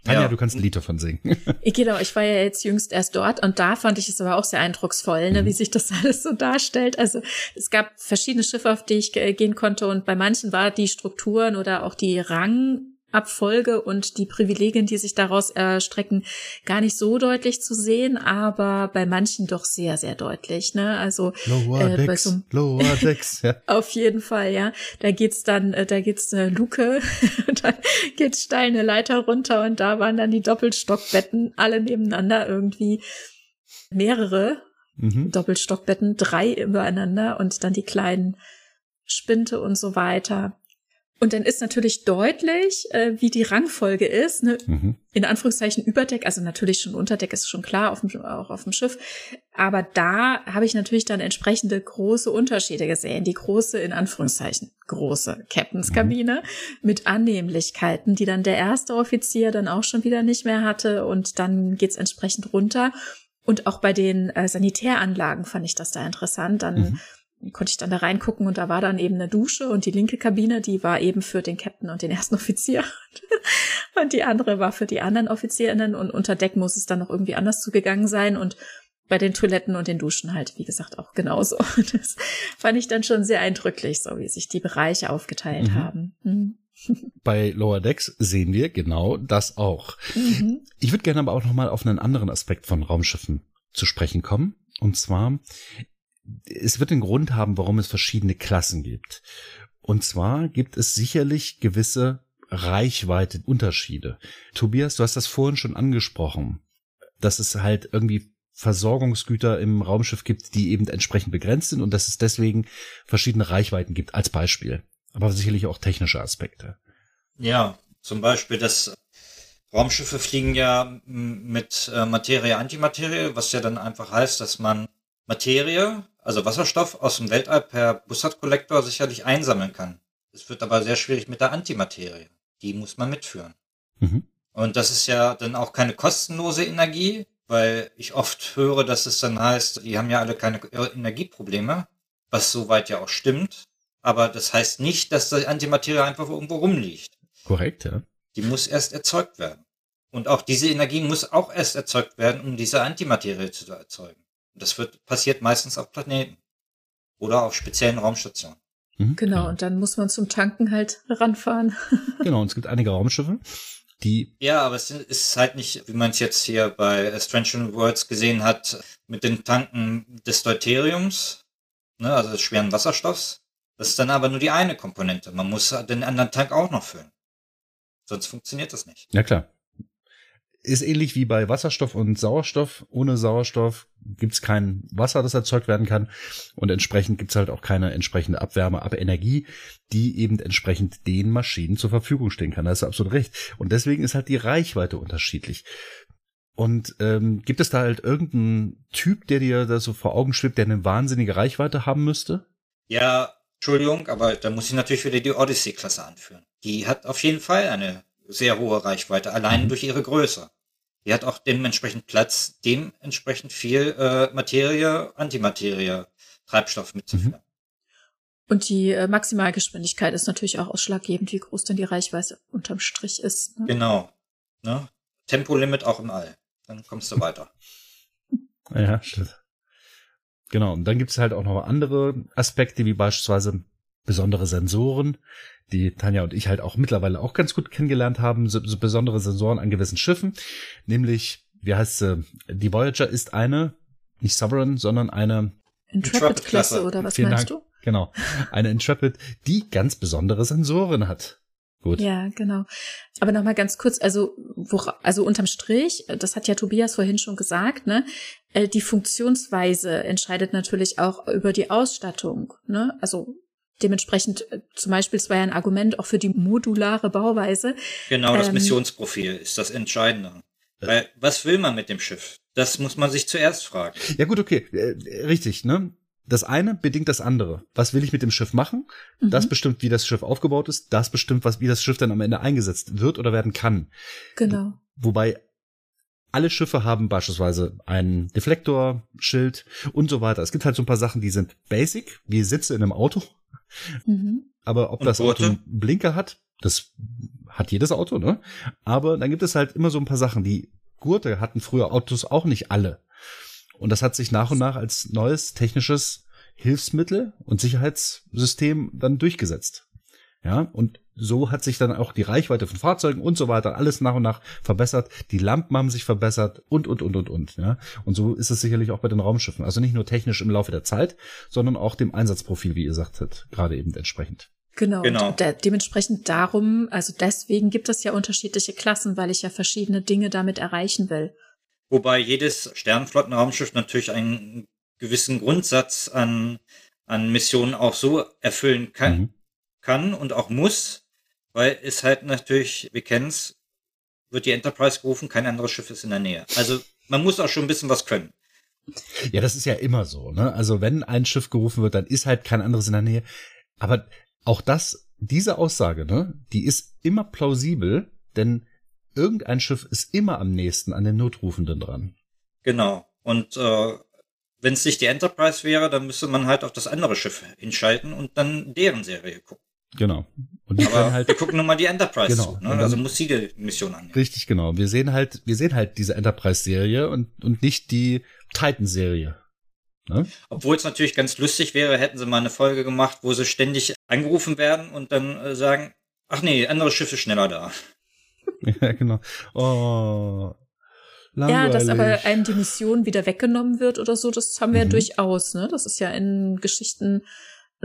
Tanja, ja. du kannst ein Lied davon singen. genau, ich war ja jetzt jüngst erst dort und da fand ich es aber auch sehr eindrucksvoll, ne, mhm. wie sich das alles so darstellt. Also es gab verschiedene Schiffe, auf die ich gehen konnte und bei manchen war die Strukturen oder auch die Rang Abfolge und die Privilegien, die sich daraus erstrecken, gar nicht so deutlich zu sehen, aber bei manchen doch sehr, sehr deutlich. Ne? Also Lower äh, Decks, Lower Decks, ja. auf jeden Fall, ja. Da geht's dann, äh, da geht's eine Luke, da geht's steil eine Leiter runter und da waren dann die Doppelstockbetten alle nebeneinander irgendwie mehrere mhm. Doppelstockbetten, drei übereinander und dann die kleinen Spinte und so weiter. Und dann ist natürlich deutlich, äh, wie die Rangfolge ist. Ne? Mhm. In Anführungszeichen Überdeck, also natürlich schon Unterdeck ist schon klar, auf dem, auch auf dem Schiff. Aber da habe ich natürlich dann entsprechende große Unterschiede gesehen. Die große, in Anführungszeichen, große Captainskabine mhm. mit Annehmlichkeiten, die dann der erste Offizier dann auch schon wieder nicht mehr hatte. Und dann geht's entsprechend runter. Und auch bei den äh, Sanitäranlagen fand ich das da interessant. Dann mhm konnte ich dann da reingucken und da war dann eben eine Dusche und die linke Kabine, die war eben für den Captain und den ersten Offizier und die andere war für die anderen Offizierinnen und unter Deck muss es dann noch irgendwie anders zugegangen sein und bei den Toiletten und den Duschen halt, wie gesagt, auch genauso. Das fand ich dann schon sehr eindrücklich, so wie sich die Bereiche aufgeteilt mhm. haben. Mhm. Bei Lower Decks sehen wir genau das auch. Mhm. Ich würde gerne aber auch noch mal auf einen anderen Aspekt von Raumschiffen zu sprechen kommen. Und zwar es wird einen Grund haben, warum es verschiedene Klassen gibt. Und zwar gibt es sicherlich gewisse Reichweite-Unterschiede. Tobias, du hast das vorhin schon angesprochen, dass es halt irgendwie Versorgungsgüter im Raumschiff gibt, die eben entsprechend begrenzt sind und dass es deswegen verschiedene Reichweiten gibt, als Beispiel. Aber sicherlich auch technische Aspekte. Ja, zum Beispiel, dass Raumschiffe fliegen ja mit äh, Materie, Antimaterie, was ja dann einfach heißt, dass man Materie, also Wasserstoff aus dem Weltall per Bussard-Kollektor sicherlich einsammeln kann. Es wird aber sehr schwierig mit der Antimaterie. Die muss man mitführen. Mhm. Und das ist ja dann auch keine kostenlose Energie, weil ich oft höre, dass es dann heißt, die haben ja alle keine Energieprobleme, was soweit ja auch stimmt. Aber das heißt nicht, dass die Antimaterie einfach irgendwo rumliegt. Korrekt, ja. Die muss erst erzeugt werden. Und auch diese Energie muss auch erst erzeugt werden, um diese Antimaterie zu erzeugen. Das wird, passiert meistens auf Planeten. Oder auf speziellen Raumstationen. Mhm, genau, und dann muss man zum Tanken halt ranfahren. genau, und es gibt einige Raumschiffe, die. Ja, aber es ist halt nicht, wie man es jetzt hier bei Strange Worlds gesehen hat, mit den Tanken des Deuteriums, ne, also des schweren Wasserstoffs. Das ist dann aber nur die eine Komponente. Man muss den anderen Tank auch noch füllen. Sonst funktioniert das nicht. Ja, klar ist ähnlich wie bei Wasserstoff und Sauerstoff. Ohne Sauerstoff gibt's kein Wasser, das erzeugt werden kann. Und entsprechend gibt's halt auch keine entsprechende Abwärme, aber Energie, die eben entsprechend den Maschinen zur Verfügung stehen kann. Da hast du absolut recht. Und deswegen ist halt die Reichweite unterschiedlich. Und ähm, gibt es da halt irgendeinen Typ, der dir da so vor Augen schwebt, der eine wahnsinnige Reichweite haben müsste? Ja, Entschuldigung, aber da muss ich natürlich wieder die Odyssey-Klasse anführen. Die hat auf jeden Fall eine sehr hohe Reichweite, allein mhm. durch ihre Größe. Die hat auch dementsprechend Platz, dementsprechend viel äh, Materie, Antimaterie, Treibstoff mitzuführen. Mhm. Und die äh, Maximalgeschwindigkeit ist natürlich auch ausschlaggebend, wie groß denn die Reichweite unterm Strich ist. Ne? Genau. Ne? Tempolimit auch im All. Dann kommst du weiter. ja, stimmt. Genau. Und dann gibt es halt auch noch andere Aspekte, wie beispielsweise besondere Sensoren, die Tanja und ich halt auch mittlerweile auch ganz gut kennengelernt haben, so, so besondere Sensoren an gewissen Schiffen, nämlich, wie heißt sie, die Voyager ist eine, nicht Sovereign, sondern eine Intrepid-Klasse oder was Vielen meinst Dank. du? Genau, eine Intrepid, die ganz besondere Sensoren hat. Gut. Ja, genau. Aber nochmal ganz kurz, also, wo, also unterm Strich, das hat ja Tobias vorhin schon gesagt, ne? Äh, die Funktionsweise entscheidet natürlich auch über die Ausstattung, ne? Also dementsprechend äh, zum Beispiel, es war ja ein Argument auch für die modulare Bauweise. Genau, das ähm, Missionsprofil ist das Entscheidende. Weil, was will man mit dem Schiff? Das muss man sich zuerst fragen. Ja gut, okay, äh, richtig, ne? Das eine bedingt das andere. Was will ich mit dem Schiff machen? Mhm. Das bestimmt, wie das Schiff aufgebaut ist. Das bestimmt, was, wie das Schiff dann am Ende eingesetzt wird oder werden kann. Genau. Wobei alle Schiffe haben beispielsweise einen Deflektor, Schild und so weiter. Es gibt halt so ein paar Sachen, die sind basic, wie Sitze in einem Auto. Mhm. Aber ob und das Auto einen Blinker hat, Das hat jedes Auto, ne? Aber dann gibt es halt immer so ein paar Sachen. Die Gurte hatten früher Autos auch nicht alle. Und das hat sich nach und nach als neues technisches Hilfsmittel und Sicherheitssystem dann durchgesetzt. Ja, und so hat sich dann auch die Reichweite von Fahrzeugen und so weiter alles nach und nach verbessert. Die Lampen haben sich verbessert und, und, und, und, und. Ja, und so ist es sicherlich auch bei den Raumschiffen. Also nicht nur technisch im Laufe der Zeit, sondern auch dem Einsatzprofil, wie ihr sagtet, gerade eben entsprechend. Genau. genau. Und de dementsprechend darum, also deswegen gibt es ja unterschiedliche Klassen, weil ich ja verschiedene Dinge damit erreichen will. Wobei jedes Sternenflottenraumschiff natürlich einen gewissen Grundsatz an, an Missionen auch so erfüllen kann, mhm. kann und auch muss, weil es halt natürlich, wir kennen es, wird die Enterprise gerufen, kein anderes Schiff ist in der Nähe. Also man muss auch schon ein bisschen was können. Ja, das ist ja immer so, ne? Also wenn ein Schiff gerufen wird, dann ist halt kein anderes in der Nähe. Aber auch das, diese Aussage, ne, die ist immer plausibel, denn irgendein Schiff ist immer am nächsten an den Notrufenden dran. Genau. Und äh, wenn es nicht die Enterprise wäre, dann müsste man halt auf das andere Schiff hinschalten und dann deren Serie gucken. Genau. Und Aber halt, wir gucken nur mal die Enterprise genau. zu. Ne? Also muss sie die Mission an. Richtig, genau. Wir sehen halt, wir sehen halt diese Enterprise-Serie und, und nicht die Titan-Serie. Ne? Obwohl es natürlich ganz lustig wäre, hätten sie mal eine Folge gemacht, wo sie ständig angerufen werden und dann äh, sagen, ach nee, andere Schiffe schneller da. ja, genau. Oh. Langweilig. Ja, dass aber einem die Mission wieder weggenommen wird oder so, das haben wir mhm. ja durchaus, ne? Das ist ja in Geschichten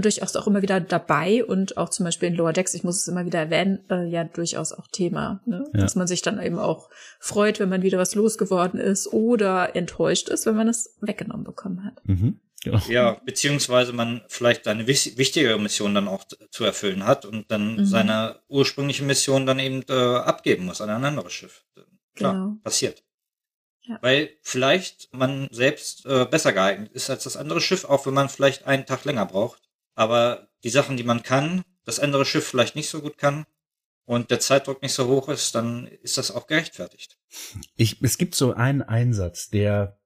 durchaus auch immer wieder dabei und auch zum Beispiel in Lower Decks, ich muss es immer wieder erwähnen, äh, ja durchaus auch Thema, ne? Ja. dass man sich dann eben auch freut, wenn man wieder was losgeworden ist oder enttäuscht ist, wenn man es weggenommen bekommen hat. Mhm. Ja. ja, beziehungsweise man vielleicht eine wichtige Mission dann auch zu erfüllen hat und dann mhm. seine ursprüngliche Mission dann eben äh, abgeben muss an ein anderes Schiff. Klar, genau. passiert. Ja. Weil vielleicht man selbst äh, besser geeignet ist als das andere Schiff, auch wenn man vielleicht einen Tag länger braucht. Aber die Sachen, die man kann, das andere Schiff vielleicht nicht so gut kann und der Zeitdruck nicht so hoch ist, dann ist das auch gerechtfertigt. Ich, es gibt so einen Einsatz, der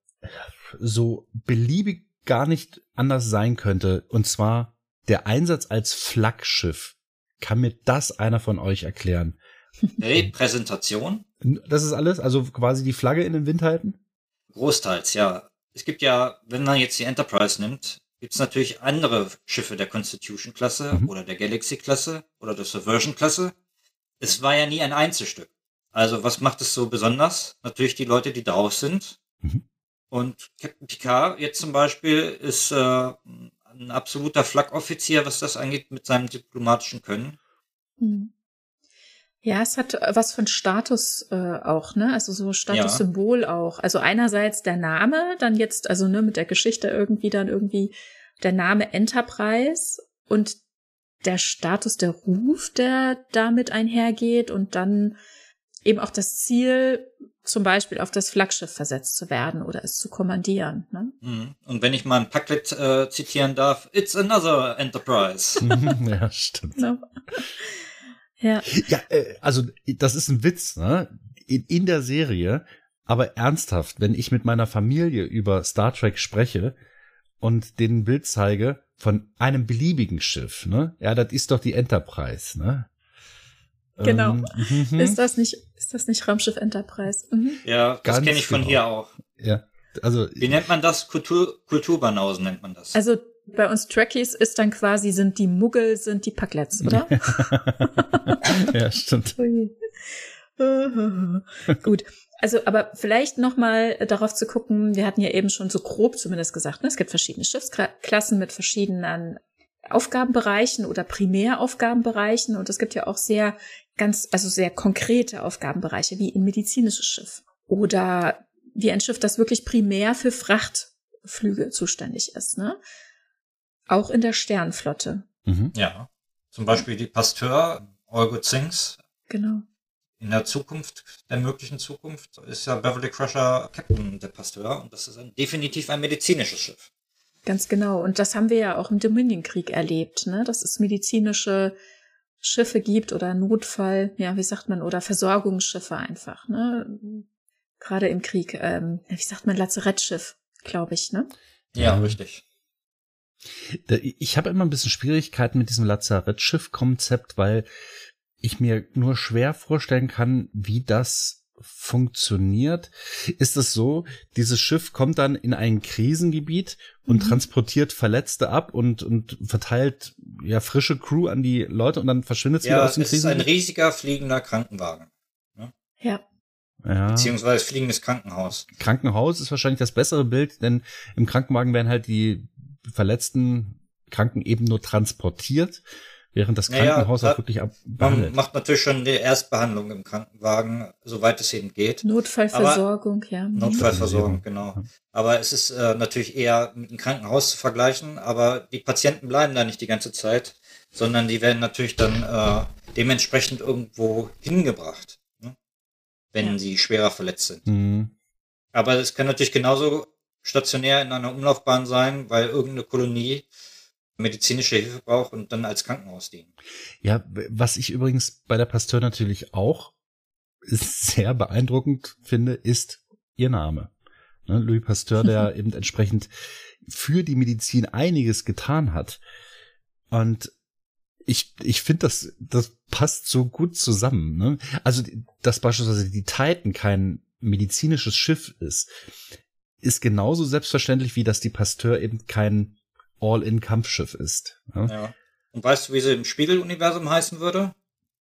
so beliebig gar nicht anders sein könnte. Und zwar der Einsatz als Flaggschiff. Kann mir das einer von euch erklären? Repräsentation? Das ist alles? Also quasi die Flagge in den Wind halten? Großteils, ja. Es gibt ja, wenn man jetzt die Enterprise nimmt, gibt es natürlich andere Schiffe der Constitution-Klasse mhm. oder der Galaxy-Klasse oder der Subversion-Klasse. Es war ja nie ein Einzelstück. Also was macht es so besonders? Natürlich die Leute, die drauf sind. Mhm. Und Captain Picard jetzt zum Beispiel ist äh, ein absoluter Flagoffizier, was das angeht, mit seinem diplomatischen Können. Hm. Ja, es hat was von Status äh, auch, ne? Also so Statussymbol ja. auch. Also einerseits der Name, dann jetzt, also ne, mit der Geschichte irgendwie dann irgendwie der Name Enterprise und der Status, der Ruf, der damit einhergeht und dann eben auch das Ziel, zum Beispiel auf das Flaggschiff versetzt zu werden oder es zu kommandieren. Ne? Mhm. Und wenn ich mal ein Packlet äh, zitieren darf, it's another enterprise. ja, stimmt. No. Ja, ja äh, also das ist ein Witz, ne? In, in der Serie, aber ernsthaft, wenn ich mit meiner Familie über Star Trek spreche und den Bild zeige von einem beliebigen Schiff, ne? Ja, das ist doch die Enterprise, ne? Genau. Ähm, mhm. ist das nicht, ist das nicht Raumschiff Enterprise? Mhm. Ja, das kenne ich von genau. hier auch. Ja. Also. Wie nennt man das? Kultur, Kulturbanausen nennt man das. Also, bei uns Trekkies ist dann quasi, sind die Muggel, sind die Packlets, oder? ja, stimmt. Gut. Also, aber vielleicht noch mal darauf zu gucken, wir hatten ja eben schon so grob zumindest gesagt, ne, es gibt verschiedene Schiffsklassen mit verschiedenen Aufgabenbereichen oder Primäraufgabenbereichen und es gibt ja auch sehr ganz, also sehr konkrete Aufgabenbereiche, wie ein medizinisches Schiff oder wie ein Schiff, das wirklich primär für Frachtflüge zuständig ist, ne? Auch in der Sternflotte. Mhm. Ja. Zum Beispiel die Pasteur, Olgo Zinks. Genau. In der Zukunft, der möglichen Zukunft, ist ja Beverly Crusher Captain der Pasteur und das ist ein, definitiv ein medizinisches Schiff. Ganz genau. Und das haben wir ja auch im Dominion-Krieg erlebt, ne? Dass es medizinische Schiffe gibt oder Notfall, ja, wie sagt man, oder Versorgungsschiffe einfach, ne? Gerade im Krieg, ähm, wie sagt man, Lazarettschiff, glaube ich, ne? Ja, richtig. Ich habe immer ein bisschen Schwierigkeiten mit diesem Lazarettschiff-Konzept, weil ich mir nur schwer vorstellen kann, wie das funktioniert. Ist es so, dieses Schiff kommt dann in ein Krisengebiet und mhm. transportiert Verletzte ab und, und verteilt ja frische Crew an die Leute und dann verschwindet es ja, wieder aus dem Krisengebiet? Ja, es ist ein riesiger fliegender Krankenwagen. Ne? Ja. Ja. Beziehungsweise fliegendes Krankenhaus. Krankenhaus ist wahrscheinlich das bessere Bild, denn im Krankenwagen werden halt die verletzten Kranken eben nur transportiert während das Krankenhaus naja, auch wirklich abbehandelt. Man macht natürlich schon die Erstbehandlung im Krankenwagen, soweit es eben geht. Notfallversorgung, aber, ja. Notfallversorgung, genau. Aber es ist äh, natürlich eher mit einem Krankenhaus zu vergleichen, aber die Patienten bleiben da nicht die ganze Zeit, sondern die werden natürlich dann äh, dementsprechend irgendwo hingebracht, ne? wenn ja. sie schwerer verletzt sind. Mhm. Aber es kann natürlich genauso stationär in einer Umlaufbahn sein, weil irgendeine Kolonie medizinische Hilfe braucht und dann als Krankenhaus dienen. Ja, was ich übrigens bei der Pasteur natürlich auch sehr beeindruckend finde, ist ihr Name. Ne, Louis Pasteur, der eben entsprechend für die Medizin einiges getan hat. Und ich, ich finde, das, das passt so gut zusammen. Ne? Also, dass beispielsweise die Titan kein medizinisches Schiff ist, ist genauso selbstverständlich, wie dass die Pasteur eben kein All-in-Kampfschiff ist. Ja. ja. Und weißt du, wie sie im Spiegeluniversum heißen würde?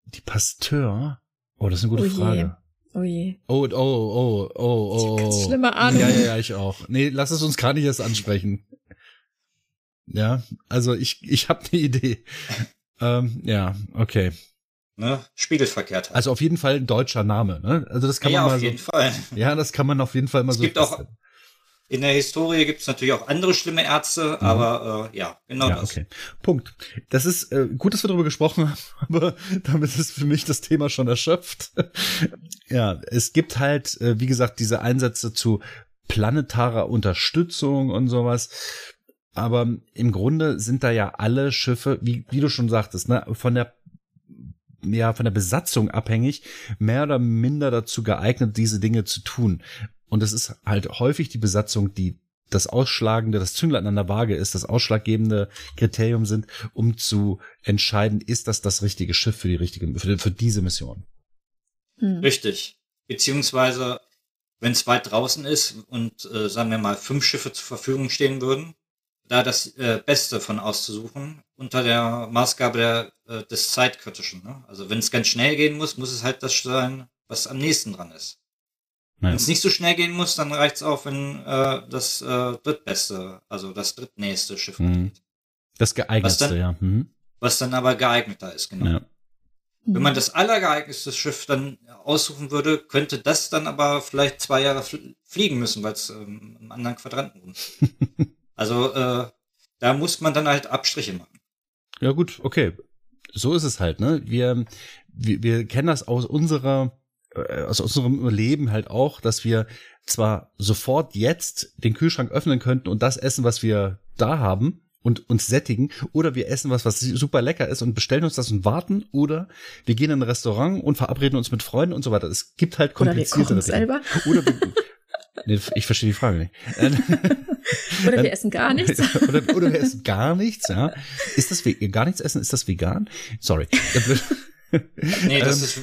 Die Pasteur? Oh, das ist eine gute oh Frage. Oh je. Oh, oh, oh, oh, oh. Ganz oh. schlimme Ahnung. Ja, ja, ja, ich auch. Nee, lass es uns gar nicht erst ansprechen. Ja, also ich, ich habe eine Idee. ähm, ja, okay. Ne? Spiegelverkehrt. Halt. Also auf jeden Fall ein deutscher Name, ne? Also das kann ja, man ja, mal auf jeden Fall. Ja, das kann man auf jeden Fall mal es so. Gibt auch in der Historie gibt es natürlich auch andere schlimme Ärzte, mhm. aber äh, ja, genau ja, das. Okay. Punkt. Das ist äh, gut, dass wir darüber gesprochen haben, aber damit ist für mich das Thema schon erschöpft. ja, es gibt halt, äh, wie gesagt, diese Einsätze zu planetarer Unterstützung und sowas. Aber im Grunde sind da ja alle Schiffe, wie, wie du schon sagtest, ne, von der ja, von der Besatzung abhängig, mehr oder minder dazu geeignet, diese Dinge zu tun. Und es ist halt häufig die Besatzung, die das Ausschlagende, das Zünglein an der Waage ist, das ausschlaggebende Kriterium sind, um zu entscheiden, ist das das richtige Schiff für die richtige, für, für diese Mission. Hm. Richtig. Beziehungsweise, wenn es weit draußen ist und äh, sagen wir mal fünf Schiffe zur Verfügung stehen würden, da das äh, Beste von auszusuchen, unter der Maßgabe der, äh, des Zeitkritischen. Ne? Also wenn es ganz schnell gehen muss, muss es halt das sein, was am nächsten dran ist. Wenn es nicht so schnell gehen muss, dann reicht es auch, wenn äh, das äh, drittbeste, also das drittnächste Schiff mhm. Das geeignetste, dann, ja. Mhm. Was dann aber geeigneter ist, genau. Ja. Wenn man das allergeeignetste Schiff dann aussuchen würde, könnte das dann aber vielleicht zwei Jahre fliegen müssen, weil es ähm, im anderen Quadranten rum Also äh, da muss man dann halt Abstriche machen. Ja gut, okay. So ist es halt, ne? Wir, wir, wir kennen das aus unserer aus unserem Leben halt auch, dass wir zwar sofort jetzt den Kühlschrank öffnen könnten und das essen, was wir da haben und uns sättigen, oder wir essen was, was super lecker ist und bestellen uns das und warten, oder wir gehen in ein Restaurant und verabreden uns mit Freunden und so weiter. Es gibt halt komplizierte Oder wir selber. Oder wir, nee, ich verstehe die Frage nicht. oder wir essen gar nichts. oder, oder wir essen gar nichts, ja. Ist das gar nichts essen? Ist das vegan? Sorry. nee, das ähm, ist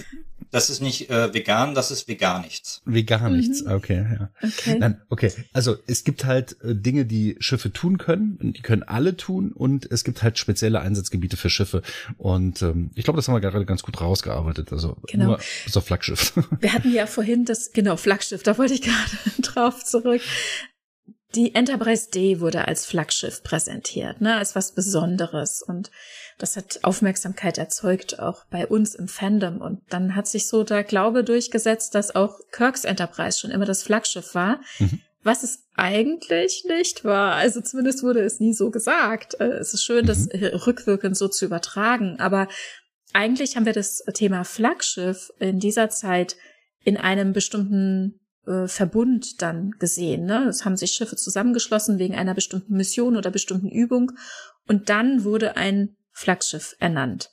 das ist nicht äh, vegan, das ist vegan nichts. Vegan nichts, mhm. okay, ja. Okay. Nein, okay. Also es gibt halt äh, Dinge, die Schiffe tun können, die können alle tun und es gibt halt spezielle Einsatzgebiete für Schiffe. Und ähm, ich glaube, das haben wir gerade ganz gut rausgearbeitet. Also genau. nur so Flaggschiff. Wir hatten ja vorhin das, genau, Flaggschiff, da wollte ich gerade drauf zurück. Die Enterprise D wurde als Flaggschiff präsentiert, ne, als was Besonderes und das hat Aufmerksamkeit erzeugt, auch bei uns im Fandom. Und dann hat sich so der Glaube durchgesetzt, dass auch Kirks Enterprise schon immer das Flaggschiff war, mhm. was es eigentlich nicht war. Also zumindest wurde es nie so gesagt. Äh, es ist schön, mhm. das rückwirkend so zu übertragen, aber eigentlich haben wir das Thema Flaggschiff in dieser Zeit in einem bestimmten äh, Verbund dann gesehen. Ne? Es haben sich Schiffe zusammengeschlossen wegen einer bestimmten Mission oder bestimmten Übung. Und dann wurde ein Flaggschiff ernannt.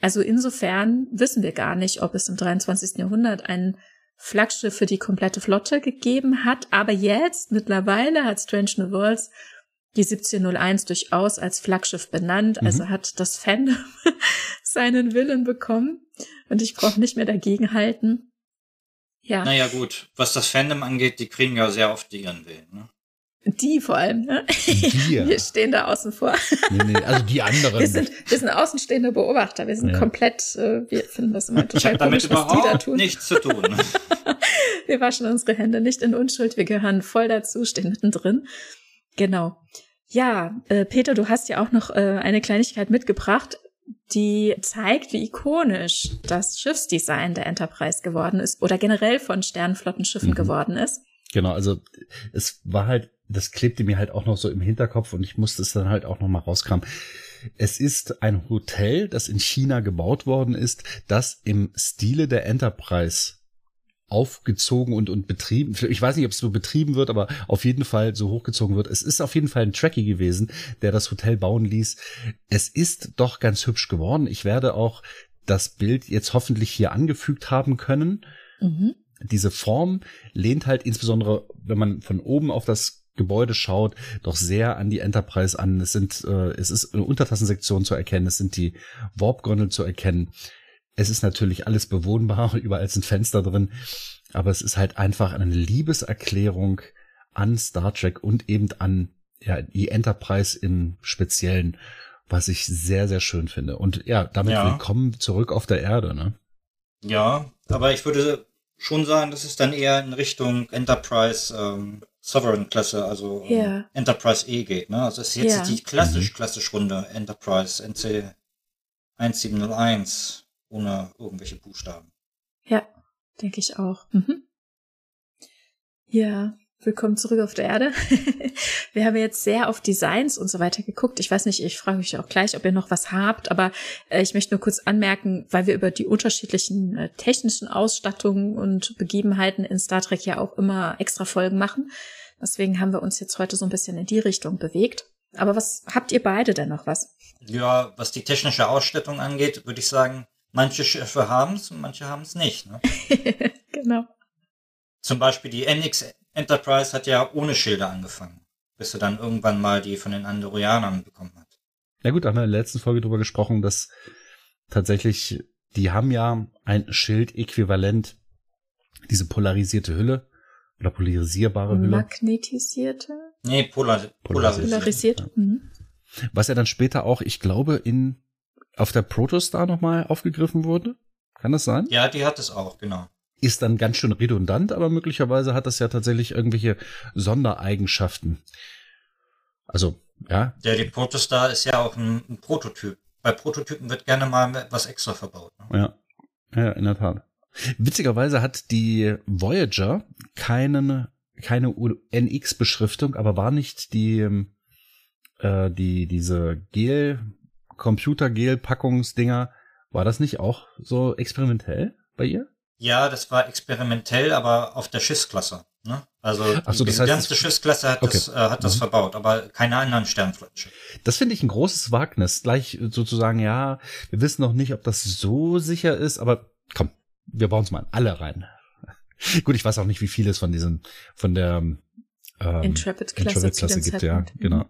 Also insofern wissen wir gar nicht, ob es im 23. Jahrhundert ein Flaggschiff für die komplette Flotte gegeben hat, aber jetzt mittlerweile hat Strange New Worlds die 1701 durchaus als Flaggschiff benannt, also mhm. hat das Fandom seinen Willen bekommen und ich brauche nicht mehr dagegen halten. Ja. Naja, gut. Was das Fandom angeht, die kriegen ja sehr oft ihren Willen, ne? Die vor allem, ne? Wir. Wir stehen da außen vor. Nee, nee, also die anderen. Wir sind, wir sind außenstehende Beobachter. Wir sind ja. komplett, äh, wir finden das immer total ich damit komisch, was die da tun. nichts zu tun. wir waschen unsere Hände nicht in Unschuld. Wir gehören voll dazu, stehen mittendrin. Genau. Ja, äh, Peter, du hast ja auch noch äh, eine Kleinigkeit mitgebracht, die zeigt, wie ikonisch das Schiffsdesign der Enterprise geworden ist oder generell von Sternflottenschiffen mhm. geworden ist. Genau, also es war halt, das klebte mir halt auch noch so im Hinterkopf und ich musste es dann halt auch noch mal rauskramen. Es ist ein Hotel, das in China gebaut worden ist, das im Stile der Enterprise aufgezogen und, und betrieben. Ich weiß nicht, ob es so betrieben wird, aber auf jeden Fall so hochgezogen wird. Es ist auf jeden Fall ein Tracky gewesen, der das Hotel bauen ließ. Es ist doch ganz hübsch geworden. Ich werde auch das Bild jetzt hoffentlich hier angefügt haben können. Mhm. Diese Form lehnt halt insbesondere, wenn man von oben auf das Gebäude schaut, doch sehr an die Enterprise an. Es sind, äh, es ist eine Untertassensektion zu erkennen, es sind die Warp-Gondel zu erkennen. Es ist natürlich alles bewohnbar, überall sind Fenster drin, aber es ist halt einfach eine Liebeserklärung an Star Trek und eben an ja, die Enterprise im Speziellen, was ich sehr, sehr schön finde. Und ja, damit ja. willkommen zurück auf der Erde, ne? Ja, aber ich würde schon sagen, dass es dann eher in Richtung Enterprise ähm, Sovereign Klasse, also yeah. Enterprise E geht, ne? Also es ist jetzt yeah. die klassisch, mhm. klassisch Runde Enterprise NC 1701 ohne irgendwelche Buchstaben. Ja, denke ich auch. Mhm. Ja, willkommen zurück auf der Erde. Wir haben jetzt sehr auf Designs und so weiter geguckt. Ich weiß nicht, ich frage euch auch gleich, ob ihr noch was habt, aber äh, ich möchte nur kurz anmerken, weil wir über die unterschiedlichen äh, technischen Ausstattungen und Begebenheiten in Star Trek ja auch immer extra Folgen machen. Deswegen haben wir uns jetzt heute so ein bisschen in die Richtung bewegt. Aber was habt ihr beide denn noch was? Ja, was die technische Ausstattung angeht, würde ich sagen, Manche Schiffe haben es und manche haben es nicht. Ne? genau. Zum Beispiel die NX Enterprise hat ja ohne Schilder angefangen, bis sie dann irgendwann mal die von den Andorianern bekommen hat. Ja gut, da haben wir in der letzten Folge drüber gesprochen, dass tatsächlich, die haben ja ein Schild-Äquivalent, diese polarisierte Hülle oder polarisierbare Hülle. Magnetisierte? Nee, polar polarisiert. Polarisiert. Ja. Mhm. Was ja dann später auch, ich glaube, in auf der Protostar nochmal aufgegriffen wurde? Kann das sein? Ja, die hat es auch, genau. Ist dann ganz schön redundant, aber möglicherweise hat das ja tatsächlich irgendwelche Sondereigenschaften. Also, ja. Ja, die Protostar ist ja auch ein, ein Prototyp. Bei Prototypen wird gerne mal etwas extra verbaut. Ne? Ja. ja, in der Tat. Witzigerweise hat die Voyager keinen, keine NX-Beschriftung, aber war nicht die, äh, die, diese Gel, Computergel-Packungsdinger, war das nicht auch so experimentell bei ihr? Ja, das war experimentell, aber auf der Schiffsklasse. Ne? Also so, die ganze Schiffsklasse hat, okay. das, äh, hat das mhm. verbaut, aber keine anderen Sternflottenschiffe. Das finde ich ein großes Wagnis. Gleich sozusagen, ja, wir wissen noch nicht, ob das so sicher ist, aber komm, wir bauen es mal alle rein. Gut, ich weiß auch nicht, wie viel es von diesen, von der ähm, Intrepid-Klasse Intrepid gibt, ja, genau.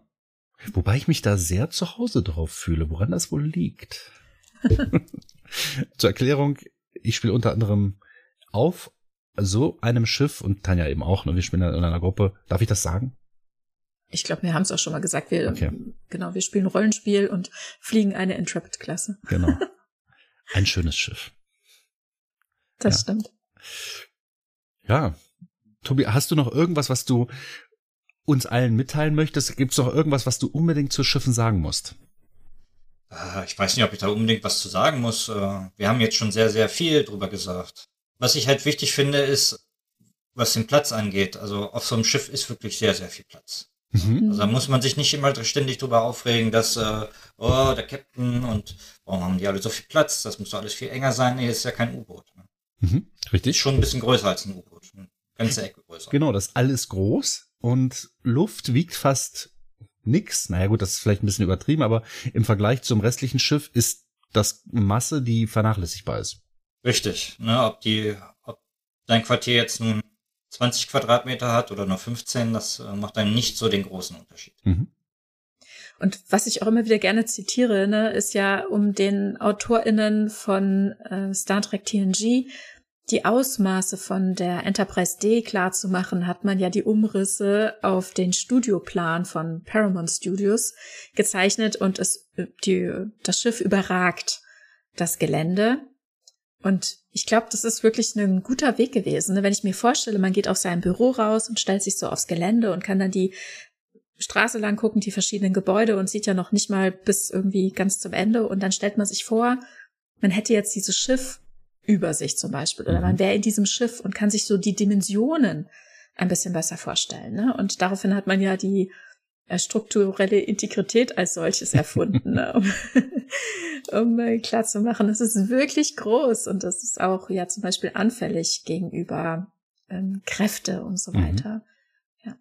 Wobei ich mich da sehr zu Hause drauf fühle, woran das wohl liegt. Zur Erklärung, ich spiele unter anderem auf so einem Schiff und Tanja eben auch, ne, wir spielen in einer Gruppe. Darf ich das sagen? Ich glaube, wir haben es auch schon mal gesagt. Wir, okay. Genau, wir spielen Rollenspiel und fliegen eine Intrepid-Klasse. Genau. Ein schönes Schiff. Das ja. stimmt. Ja. Tobi, hast du noch irgendwas, was du uns allen mitteilen möchtest? Gibt es noch irgendwas, was du unbedingt zu Schiffen sagen musst? Ah, ich weiß nicht, ob ich da unbedingt was zu sagen muss. Äh, wir haben jetzt schon sehr, sehr viel drüber gesagt. Was ich halt wichtig finde, ist, was den Platz angeht. Also auf so einem Schiff ist wirklich sehr, sehr viel Platz. Mhm. Also da muss man sich nicht immer ständig drüber aufregen, dass, äh, oh, der Captain und warum haben die alle so viel Platz? Das muss doch alles viel enger sein. Nee, ist ja kein U-Boot. Ne? Mhm. Richtig. Ist schon ein bisschen größer als ein U-Boot. Ganze Ecke größer. Genau, das ist alles groß und Luft wiegt fast nix. Naja gut, das ist vielleicht ein bisschen übertrieben, aber im Vergleich zum restlichen Schiff ist das Masse, die vernachlässigbar ist. Richtig. Ne, ob die, ob dein Quartier jetzt nun 20 Quadratmeter hat oder nur 15, das äh, macht dann nicht so den großen Unterschied. Mhm. Und was ich auch immer wieder gerne zitiere, ne, ist ja, um den AutorInnen von äh, Star Trek TNG die Ausmaße von der Enterprise D klar zu machen, hat man ja die Umrisse auf den Studioplan von Paramount Studios gezeichnet und es, die, das Schiff überragt das Gelände. Und ich glaube, das ist wirklich ein guter Weg gewesen. Ne? Wenn ich mir vorstelle, man geht aus seinem Büro raus und stellt sich so aufs Gelände und kann dann die Straße lang gucken, die verschiedenen Gebäude und sieht ja noch nicht mal bis irgendwie ganz zum Ende. Und dann stellt man sich vor, man hätte jetzt dieses Schiff über sich zum Beispiel oder man mhm. wäre in diesem Schiff und kann sich so die Dimensionen ein bisschen besser vorstellen. Ne? Und daraufhin hat man ja die äh, strukturelle Integrität als solches erfunden, ne? um, um äh, klar zu machen, das ist wirklich groß und das ist auch ja zum Beispiel anfällig gegenüber ähm, Kräfte und so mhm. weiter. Ja,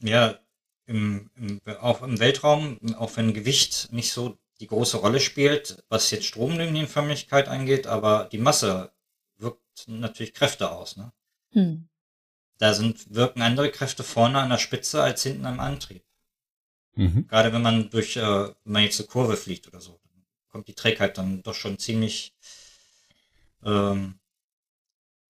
ja im, im, auch im Weltraum, auch wenn Gewicht nicht so die große Rolle spielt, was jetzt Stromlinienförmigkeit angeht, aber die Masse wirkt natürlich Kräfte aus. Ne? Hm. Da sind, wirken andere Kräfte vorne an der Spitze als hinten am Antrieb. Mhm. Gerade wenn man durch, äh, wenn man jetzt eine Kurve fliegt oder so, dann kommt die Trägheit dann doch schon ziemlich, ähm,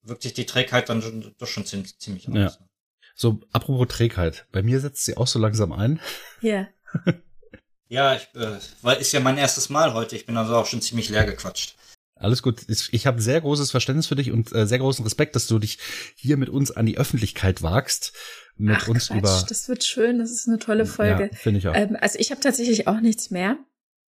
wirkt sich die Trägheit dann schon, doch schon ziemlich, ziemlich aus. Ja. Ne? So, apropos Trägheit. Bei mir setzt sie auch so langsam ein. Ja. ja, ich, äh, weil ist ja mein erstes Mal heute. Ich bin also auch schon ziemlich leer gequatscht. Alles gut. Ich habe sehr großes Verständnis für dich und äh, sehr großen Respekt, dass du dich hier mit uns an die Öffentlichkeit wagst. Mit Ach, uns Quatsch, über. Das wird schön. Das ist eine tolle Folge. Ja, Finde ich auch. Ähm, also ich habe tatsächlich auch nichts mehr.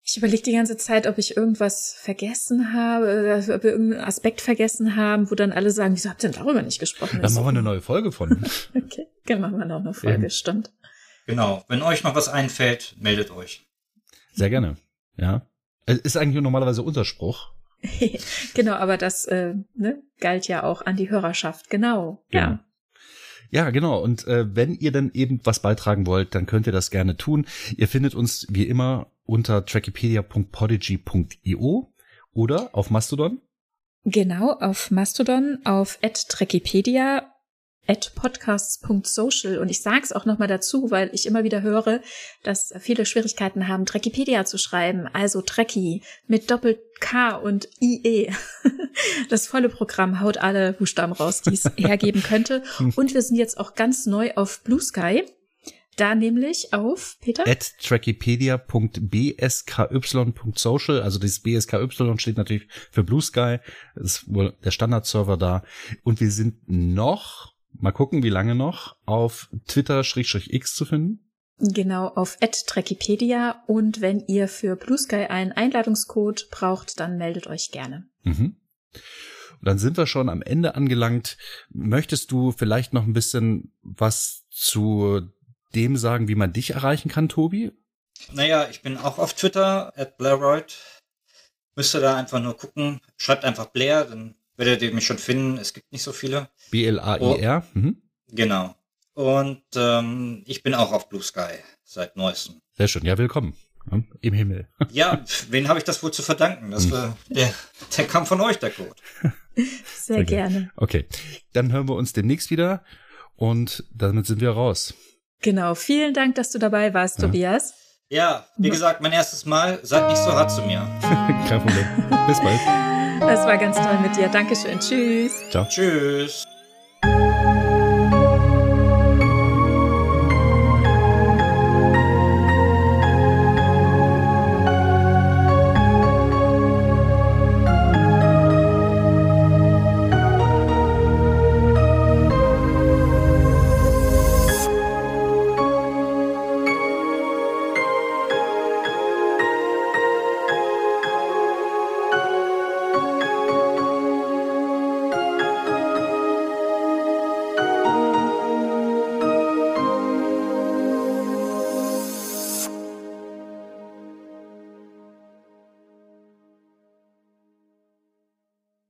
Ich überlege die ganze Zeit, ob ich irgendwas vergessen habe, ob wir irgendeinen Aspekt vergessen haben, wo dann alle sagen, wieso habt ihr denn darüber nicht gesprochen? Dann machen wir eine neue Folge von. okay, dann machen wir noch eine Folge, ja. stimmt. Genau, wenn euch noch was einfällt, meldet euch. Sehr gerne, ja. Ist eigentlich normalerweise unser Spruch. genau, aber das äh, ne, galt ja auch an die Hörerschaft, genau. Ja. ja. Ja, genau. Und äh, wenn ihr dann eben was beitragen wollt, dann könnt ihr das gerne tun. Ihr findet uns wie immer unter trackipedia.podigy.io oder auf Mastodon. Genau, auf Mastodon, auf @trackipedia at podcasts.social und ich sage es auch nochmal dazu, weil ich immer wieder höre, dass viele Schwierigkeiten haben, Trekkipedia zu schreiben, also Trekkie mit Doppel K und IE. Das volle Programm haut alle Buchstaben raus, die es hergeben könnte. Und wir sind jetzt auch ganz neu auf Blue Sky. Da nämlich auf, Peter? At trackipedia.bsky.social, also das BSKY steht natürlich für Blue Sky, das ist wohl der Standardserver da. Und wir sind noch Mal gucken, wie lange noch auf Twitter-X zu finden. Genau, auf @trekipedia und wenn ihr für Blue Sky einen Einladungscode braucht, dann meldet euch gerne. Mhm. Und dann sind wir schon am Ende angelangt. Möchtest du vielleicht noch ein bisschen was zu dem sagen, wie man dich erreichen kann, Tobi? Naja, ich bin auch auf Twitter, at Blairoid. Müsst ihr da einfach nur gucken. Schreibt einfach Blair, dann werdet ihr mich schon finden. Es gibt nicht so viele. B-L-A-I-R. Oh, mhm. Genau. Und ähm, ich bin auch auf Blue Sky seit neuestem. Sehr schön. Ja, willkommen. Im Himmel. Ja, wen habe ich das wohl zu verdanken? Das war, der, der kam von euch, der Code. Sehr, Sehr gerne. Okay, dann hören wir uns demnächst wieder und damit sind wir raus. Genau, vielen Dank, dass du dabei warst, ja. Tobias. Ja, wie gesagt, mein erstes Mal. Seid nicht so hart zu mir. Kein Problem. Bis bald. Das war ganz toll mit dir. Dankeschön. Tschüss. Ciao. Tschüss.